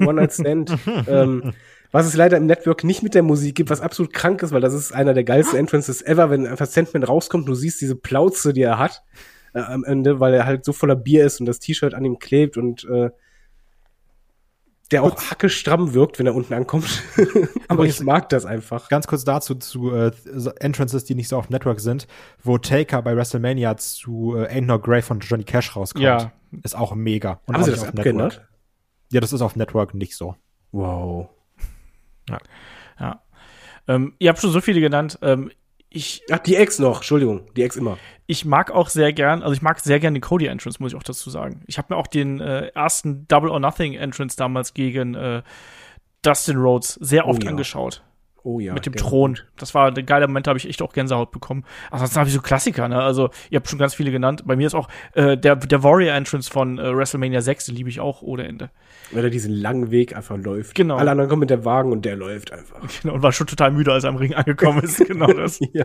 One Night Stand. ähm, was es leider im Network nicht mit der Musik gibt, was absolut krank ist, weil das ist einer der geilsten Entrances ever, wenn einfach Sandman rauskommt, du siehst diese Plauze, die er hat äh, am Ende, weil er halt so voller Bier ist und das T-Shirt an ihm klebt und äh, der auch hackestramm wirkt, wenn er unten ankommt. Aber ich mag das einfach. ganz kurz dazu zu äh, Entrances, die nicht so auf Network sind, wo Taker bei WrestleMania zu äh, Ain't No Grave von Johnny Cash rauskommt. Ja. Ist auch mega. Und Haben sie das abgeändert? Ja, das ist auf Network nicht so. Wow. Ja. Ähm, ihr habt schon so viele genannt. Ähm, ich, Ach, die Ex noch, Entschuldigung, die Ex immer. ich mag auch sehr gern, also ich mag sehr gern den Cody Entrance, muss ich auch dazu sagen. Ich habe mir auch den äh, ersten Double or Nothing Entrance damals gegen äh, Dustin Rhodes sehr Oh oft ja. angeschaut. Oh ja. mit dem der- Thron. Das war ein geiler Moment, da habe ich echt auch Gänsehaut bekommen. Ansonsten habe ich so Klassiker, ne? Also, ihr habt schon ganz viele genannt. Bei mir ist auch äh, der, der Warrior Entrance von äh, WrestleMania 6, den liebe ich auch ohne Ende. Weil er diesen langen Weg einfach läuft. Genau. Alle anderen kommen mit der Wagen und der läuft einfach. Genau, und war schon total müde, als er am Ring angekommen ist. genau das. ja.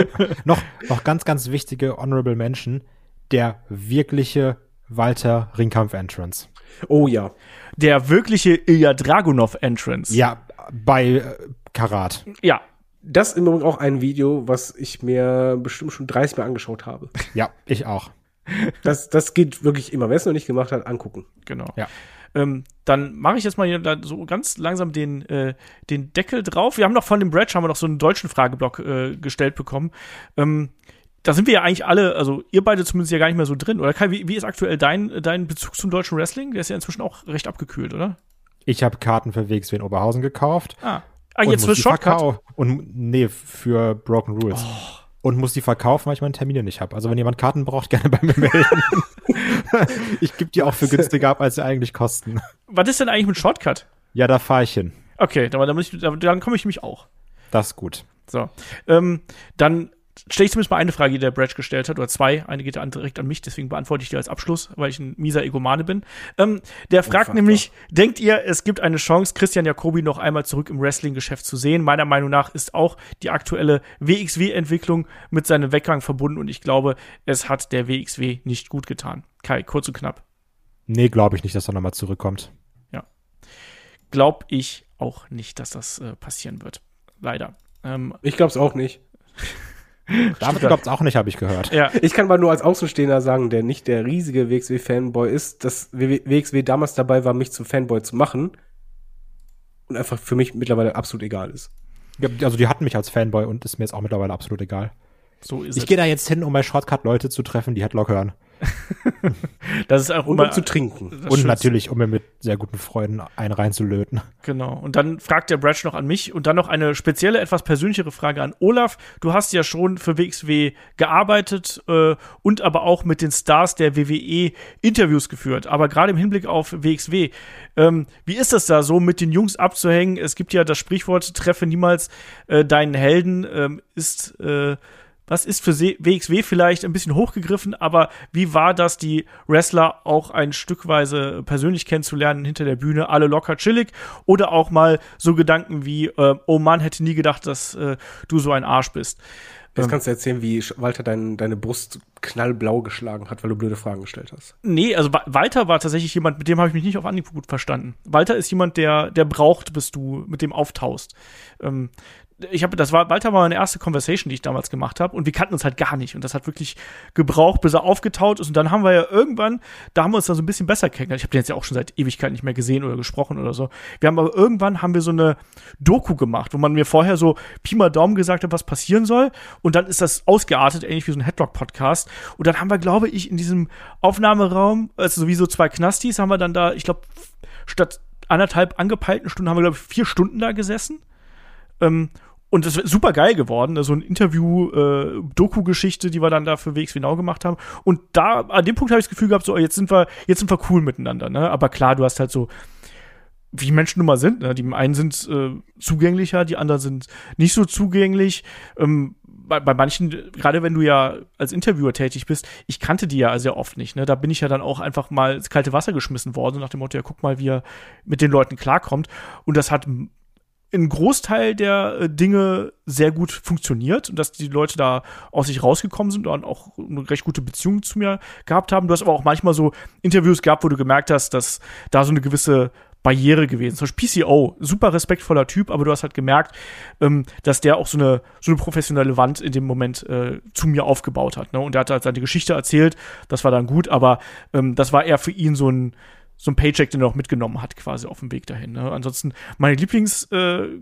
Noch, noch ganz, ganz wichtige Honorable Mention. Der wirkliche Walter Ringkampf Entrance. Oh ja. Der wirkliche Ilya Dragunov Entrance. Ja, bei äh, Karat. Ja. Das ist im Übrigen auch ein Video, was ich mir bestimmt schon 30 Mal angeschaut habe. Ja, ich auch. Das, das geht wirklich immer. Wer es noch nicht gemacht hat, angucken. Genau. Ja. Ähm, dann mache ich jetzt mal hier so ganz langsam den, äh, den Deckel drauf. Wir haben noch von dem Bradge haben wir noch so einen deutschen Frageblock äh, gestellt bekommen. Ähm, da sind wir ja eigentlich alle, also ihr beide zumindest ja gar nicht mehr so drin. Oder Kai, wie, wie ist aktuell dein, dein Bezug zum deutschen Wrestling? Der ist ja inzwischen auch recht abgekühlt, oder? Ich habe Karten für WXW in Oberhausen gekauft. Ah. Ah, jetzt die Shortcut. Und nee, für Broken Rules. Und muss die verkaufen, weil ich meine Termine nicht habe. Also wenn jemand Karten braucht, gerne bei mir melden. ich gebe die auch für günstiger ab, als sie eigentlich kosten. Was ist denn eigentlich mit Shortcut? Ja, da fahre ich hin. Okay, dann, dann, dann, dann komme ich nämlich auch. Das ist gut. So. Ähm, dann stelle ich zumindest mal eine Frage, die der Bradge gestellt hat, oder zwei. Eine geht direkt an mich, deswegen beantworte ich die als Abschluss, weil ich ein mieser Egomane bin. Ähm, der fragt Unfassbar. nämlich, denkt ihr, es gibt eine Chance, Christian Jacobi noch einmal zurück im Wrestling-Geschäft zu sehen? Meiner Meinung nach ist auch die aktuelle WXW-Entwicklung mit seinem Weggang verbunden und ich glaube, es hat der WXW nicht gut getan. Kai, kurz und knapp. Nee, glaube ich nicht, dass er nochmal zurückkommt. Glaub ich auch nicht, dass das äh, passieren wird. Leider. Ähm, Ich glaube es auch nicht. David glaubt auch nicht, habe ich gehört. ja, Ich kann mal nur als Außenstehender sagen, der nicht der riesige WXW-Fanboy ist, dass WXW damals dabei war, mich zum Fanboy zu machen. Und einfach für mich mittlerweile absolut egal ist. Ja, Also die hatten mich als Fanboy und ist mir jetzt auch mittlerweile absolut egal. so ist Ich es. gehe da jetzt hin, um bei Shortcut Leute zu treffen, die Headlock hören. das ist auch Und immer um zu trinken. Und Schönste. natürlich, um mir mit sehr guten Freunden einen reinzulöten. Genau. Und dann fragt der Bratsch noch an mich und dann noch eine spezielle, etwas persönlichere Frage an Olaf. Du hast ja schon für WXW gearbeitet äh, und aber auch mit den Stars der WWE Interviews geführt. Aber gerade im Hinblick auf WXW, ähm, wie ist das da so, mit den Jungs abzuhängen? Es gibt ja das Sprichwort, treffe niemals äh, deinen Helden, ähm, ist äh, was ist für WXW vielleicht ein bisschen hochgegriffen, aber wie war das, die Wrestler auch ein Stückweise persönlich kennenzulernen hinter der Bühne, alle locker chillig oder auch mal so Gedanken wie, äh, oh Mann, hätte nie gedacht, dass äh, du so ein Arsch bist. Jetzt kannst du erzählen, wie Walter dein, deine Brust knallblau geschlagen hat, weil du blöde Fragen gestellt hast. Nee, also Wa- Walter war tatsächlich jemand, mit dem habe ich mich nicht auf Anhieb gut verstanden. Walter ist jemand, der, der braucht, bis du mit dem auftaust. Ähm, ich habe, das war, Walter war meine erste Conversation, die ich damals gemacht habe, und wir kannten uns halt gar nicht. Und das hat wirklich gebraucht, bis er aufgetaut ist. Und dann haben wir ja irgendwann, da haben wir uns dann so ein bisschen besser kennengelernt. Ich habe den jetzt ja auch schon seit Ewigkeit nicht mehr gesehen oder gesprochen oder so. Wir haben aber irgendwann haben wir so eine Doku gemacht, wo man mir vorher so Pi mal Daumen gesagt hat, was passieren soll. Und dann ist das ausgeartet, ähnlich wie so ein Headlock-Podcast. Und dann haben wir, glaube ich, in diesem Aufnahmeraum, also sowieso zwei Knastis, haben wir dann da, ich glaube, statt anderthalb angepeilten Stunden haben wir, glaube ich, vier Stunden da gesessen. Ähm, und das ist super geil geworden, so ein Interview, äh, Doku-Geschichte, die wir dann da für WXW Now gemacht haben. Und da, an dem Punkt habe ich das Gefühl gehabt, so, jetzt sind wir, jetzt sind wir cool miteinander, ne? Aber klar, du hast halt so, wie Menschen nun mal sind, ne? Die einen sind äh, zugänglicher, die anderen sind nicht so zugänglich. Ähm, bei, bei manchen, gerade wenn du ja als Interviewer tätig bist, ich kannte die ja sehr oft nicht. Ne? Da bin ich ja dann auch einfach mal ins kalte Wasser geschmissen worden, nach dem Motto, ja, guck mal, wie er mit den Leuten klarkommt. Und das hat ein Großteil der äh, Dinge sehr gut funktioniert und dass die Leute da aus sich rausgekommen sind und auch eine recht gute Beziehung zu mir gehabt haben. Du hast aber auch manchmal so Interviews gehabt, wo du gemerkt hast, dass da so eine gewisse Barriere gewesen. Zum Beispiel PCO, super respektvoller Typ, aber du hast halt gemerkt, ähm, dass der auch so eine, so eine professionelle Wand in dem Moment äh, zu mir aufgebaut hat. Ne? Und er hat halt seine Geschichte erzählt, das war dann gut, aber ähm, das war eher für ihn so ein, so ein Paycheck, den er auch mitgenommen hat, quasi auf dem Weg dahin. Ne? Ansonsten, meine Lieblings- äh,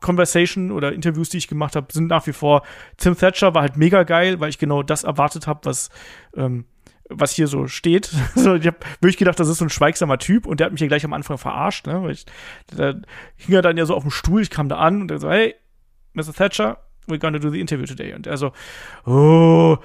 Conversation oder Interviews, die ich gemacht habe, sind nach wie vor Tim Thatcher war halt mega geil, weil ich genau das erwartet habe, was ähm, was hier so steht. so, ich habe wirklich gedacht, das ist so ein schweigsamer Typ und der hat mich ja gleich am Anfang verarscht. Ne? Weil ich, da hing er dann ja so auf dem Stuhl, ich kam da an und er so, hey, Mr. Thatcher, we're gonna do the interview today. Und er so, oh,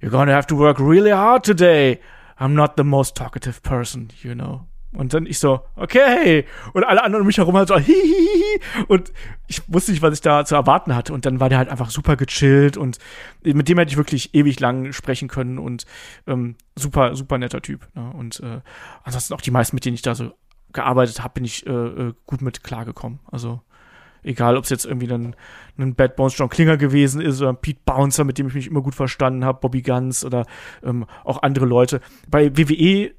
you're gonna have to work really hard today. I'm not the most talkative person, you know. Und dann ich so, okay. Und alle anderen um mich herum halt so, hihihi. Und ich wusste nicht, was ich da zu erwarten hatte. Und dann war der halt einfach super gechillt und mit dem hätte ich wirklich ewig lang sprechen können und ähm, super, super netter Typ. Ne? Und äh, ansonsten auch die meisten, mit denen ich da so gearbeitet habe, bin ich äh, äh, gut mit klargekommen. Also egal, ob es jetzt irgendwie ein, ein Bad Bones John Klinger gewesen ist oder ein Pete Bouncer, mit dem ich mich immer gut verstanden habe, Bobby Guns oder ähm, auch andere Leute. Bei WWE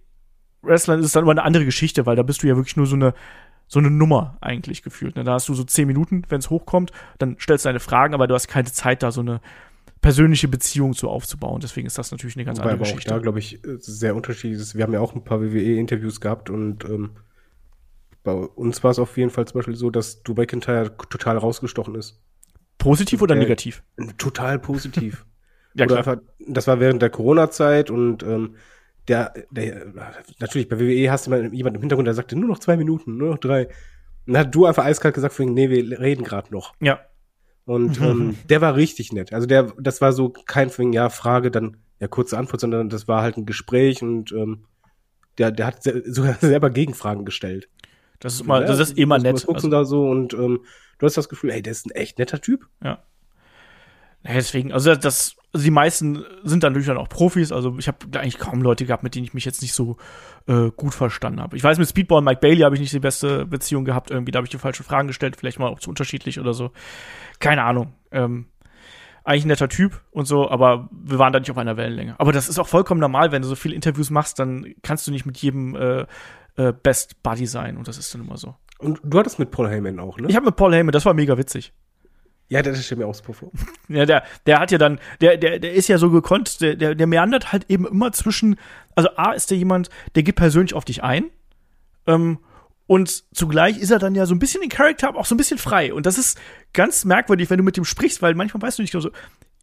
Wrestlern ist es dann immer eine andere Geschichte, weil da bist du ja wirklich nur so eine so eine Nummer eigentlich gefühlt. Ne? Da hast du so zehn Minuten, wenn es hochkommt, dann stellst du deine Fragen, aber du hast keine Zeit, da so eine persönliche Beziehung zu aufzubauen. Deswegen ist das natürlich eine ganz Wobei andere aber auch Geschichte. da, glaube ich, äh, sehr unterschiedlich ist. Wir haben ja auch ein paar WWE-Interviews gehabt und ähm, bei uns war es auf jeden Fall zum Beispiel so, dass Drew McIntyre total rausgestochen ist. Positiv oder Äh, negativ? Total positiv. Ja, Oder klar. einfach, das war während der Corona-Zeit und ähm, der, der, natürlich, bei WWE hast du immer jemanden im Hintergrund, der sagte, nur noch zwei Minuten, nur noch drei. Und dann hat du einfach eiskalt gesagt, wegen, nee, wir reden gerade noch. Ja, Und ähm, der war richtig nett. Also der, das war so kein wegen, ja, Frage, dann ja kurze Antwort, sondern das war halt ein Gespräch und ähm, der, der hat sogar selber Gegenfragen gestellt. Das ist immer, Ja, das ist immer muss man nett. Gucken Also, da so und ähm, du hast das Gefühl, ey, der ist ein echt netter Typ. ja. Ja, deswegen, also das, also die meisten sind dann natürlich dann auch Profis. Also ich habe eigentlich kaum Leute gehabt, mit denen ich mich jetzt nicht so äh, gut verstanden habe. Ich weiß, mit Speedball und Mike Bailey habe ich nicht die beste Beziehung gehabt. Irgendwie, da habe ich die falschen Fragen gestellt, vielleicht mal auch zu unterschiedlich oder so. Keine Ahnung. Ähm, eigentlich ein netter Typ und so, aber wir waren da nicht auf einer Wellenlänge. Aber das ist auch vollkommen normal, wenn du so viele Interviews machst, dann kannst du nicht mit jedem äh, äh, Best Buddy sein und das ist dann immer so. Und du hattest mit Paul Heyman auch, ne? Ich habe mit Paul Heyman, das war mega witzig. ja, der steht mir aufs Pufflo. Ja, der, der hat ja dann, der, der, der ist ja so gekonnt, der, der, der meandert halt eben immer zwischen, also A ist der jemand, der geht persönlich auf dich ein, ähm, und zugleich ist er dann ja so ein bisschen in Charakter, aber auch so ein bisschen frei. Und das ist ganz merkwürdig, wenn du mit ihm sprichst, weil manchmal weißt du nicht genau so,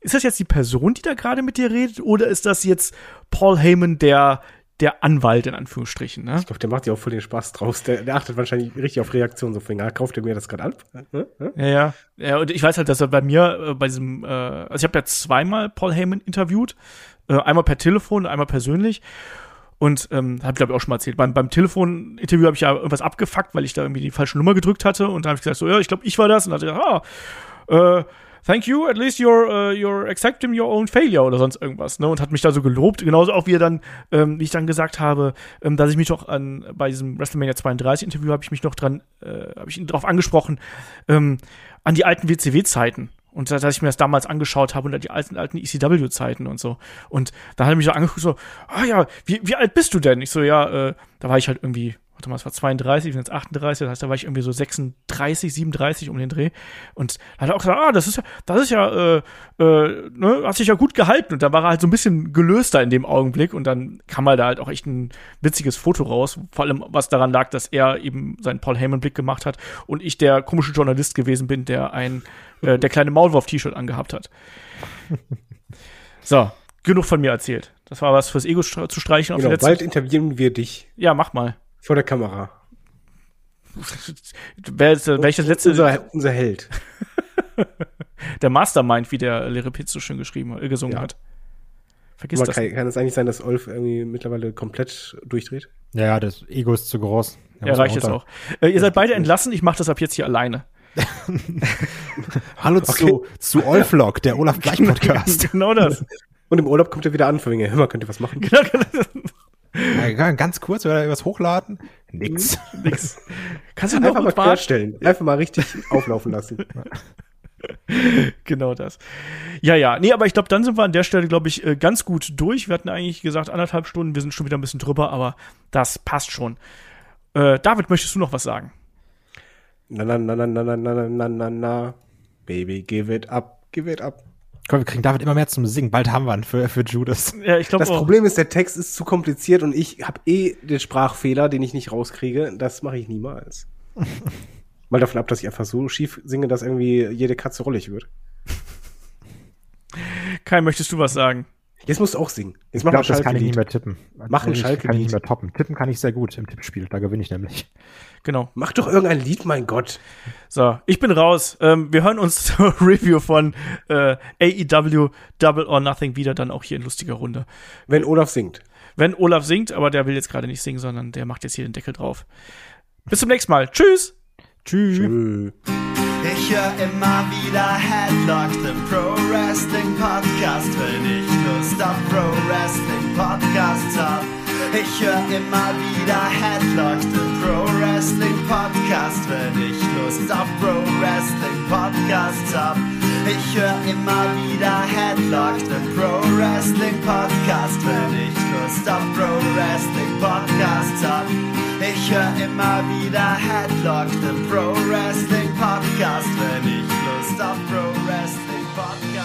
ist das jetzt die Person, die da gerade mit dir redet, oder ist das jetzt Paul Heyman, der, der Anwalt in Anführungsstrichen, ne? Ich glaube, der macht ja auch voll den Spaß draus. Der, der achtet wahrscheinlich richtig auf Reaktionen. So, Finger, kauft er mir das gerade an? Hm? Hm? Ja, ja. Ja, und ich weiß halt, dass er bei mir äh, bei diesem, äh, also ich habe ja zweimal Paul Heyman interviewt, äh, einmal per Telefon, einmal persönlich. Und ähm, habe ich glaube ich auch schon mal erzählt. Beim, beim Telefoninterview habe ich ja irgendwas abgefuckt, weil ich da irgendwie die falsche Nummer gedrückt hatte. Und dann habe ich gesagt, so, ja, ich glaube, ich war das. Und dann hat er gesagt, ah, äh, thank you, at least you're, uh, you're accepting your own failure oder sonst irgendwas, ne? Und hat mich da so gelobt. Genauso auch wie er dann, ähm, wie ich dann gesagt habe, ähm, dass ich mich doch an, bei diesem WrestleMania 32 Interview habe ich mich noch dran, äh, habe ich ihn darauf angesprochen, ähm, an die alten WCW-Zeiten. Und dass ich mir das damals angeschaut habe und die alten, alten ECW-Zeiten und so. Und dann hat er mich so angeguckt, so, ah ja, wie, wie alt bist du denn? Ich so, ja, äh, da war ich halt irgendwie, warte mal, es war 32, ich bin jetzt 38, das heißt, da war ich irgendwie so 36, 37 um den Dreh. Und hat er auch gesagt, ah, das ist ja, das ist ja, äh, äh, ne, hat sich ja gut gehalten. Und da war er halt so ein bisschen gelöster in dem Augenblick. Und dann kam halt da halt auch echt ein witziges Foto raus. Vor allem, was daran lag, dass er eben seinen Paul Heyman-Blick gemacht hat und ich der komische Journalist gewesen bin, der ein, äh, der kleine Maulwurf-T-Shirt angehabt hat. So, genug von mir erzählt. Das war was fürs Ego zu streichen auf Genau, der letzten. bald interviewen wir dich Ja, mach mal. Vor der Kamera. Wer ist, wer ich das letzte, Unser, unser Held. der Mastermind, wie der Larry Pitts so schön geschrieben, äh, gesungen Ja. hat. Vergiss Aber das. kann, kann es eigentlich sein, dass Olf irgendwie mittlerweile komplett durchdreht? Ja, ja, das Ego ist zu groß. Da Ja, reicht jetzt auch. Äh, ihr seid beide entlassen, ich mache das ab jetzt hier alleine. Hallo zu, zu Olflock, der Olaf Bleich Podcast. genau das. Und im Urlaub kommt er wieder an, von wegen, hör mal, könnt ihr was machen? genau, genau. Ja, ganz kurz, will er was hochladen? Nix. Nix. Kannst du Einfach mal querstellen. Einfach mal richtig auflaufen lassen. Genau das. Ja, ja. Nee, aber ich glaube, dann sind wir an der Stelle, glaube ich, äh, ganz gut durch. Wir hatten eigentlich gesagt anderthalb Stunden, wir sind schon wieder ein bisschen drüber, aber das passt schon. Äh, David, möchtest du noch was sagen? Na, na, na, na, na, na, na, na, na, na. Baby, give it up, give it up. Komm, wir kriegen David immer mehr zum Singen. Bald haben wir ihn für, für Judas. Ja, ich glaube Das Problem ist, der Text ist zu kompliziert und ich habe eh den Sprachfehler, den ich nicht rauskriege. Das mache ich niemals. Mal davon ab, dass ich einfach so schief singe, dass irgendwie jede Katze rollig wird. Kai, möchtest du was sagen? Jetzt musst du auch singen. Jetzt Ich mach mal glaube, das kann ich nicht mehr tippen. Mach ein Das Schalke-Lied. Kann ich nicht mehr toppen. Tippen kann ich sehr gut im Tippspiel. Da gewinne ich nämlich. Genau. Mach doch irgendein Lied, mein Gott. So, ich bin raus. Ähm, wir hören uns zur Review von äh, AEW Double or Nothing wieder, dann auch hier in lustiger Runde. Wenn Olaf singt. Wenn Olaf singt, aber der will jetzt gerade nicht singen, sondern der macht jetzt hier den Deckel drauf. Bis zum nächsten Mal. Tschüss. Tschüss. Tschö. Ich höre immer wieder Headlock, den Pro Wrestling Podcast, wenn ich Lust auf Pro Wrestling Podcasts hab. Ich höre immer wieder Headlock, den Pro Wrestling Podcast, wenn ich Lust auf Pro Wrestling Podcasts hab. Ich höre immer wieder Headlock, den Pro Wrestling Podcast, wenn ich Lust auf Pro Wrestling Podcasts hab. Ich höre immer wieder Headlock, den Pro Wrestling Podcast, wenn ich Lust auf Pro Wrestling Podcasts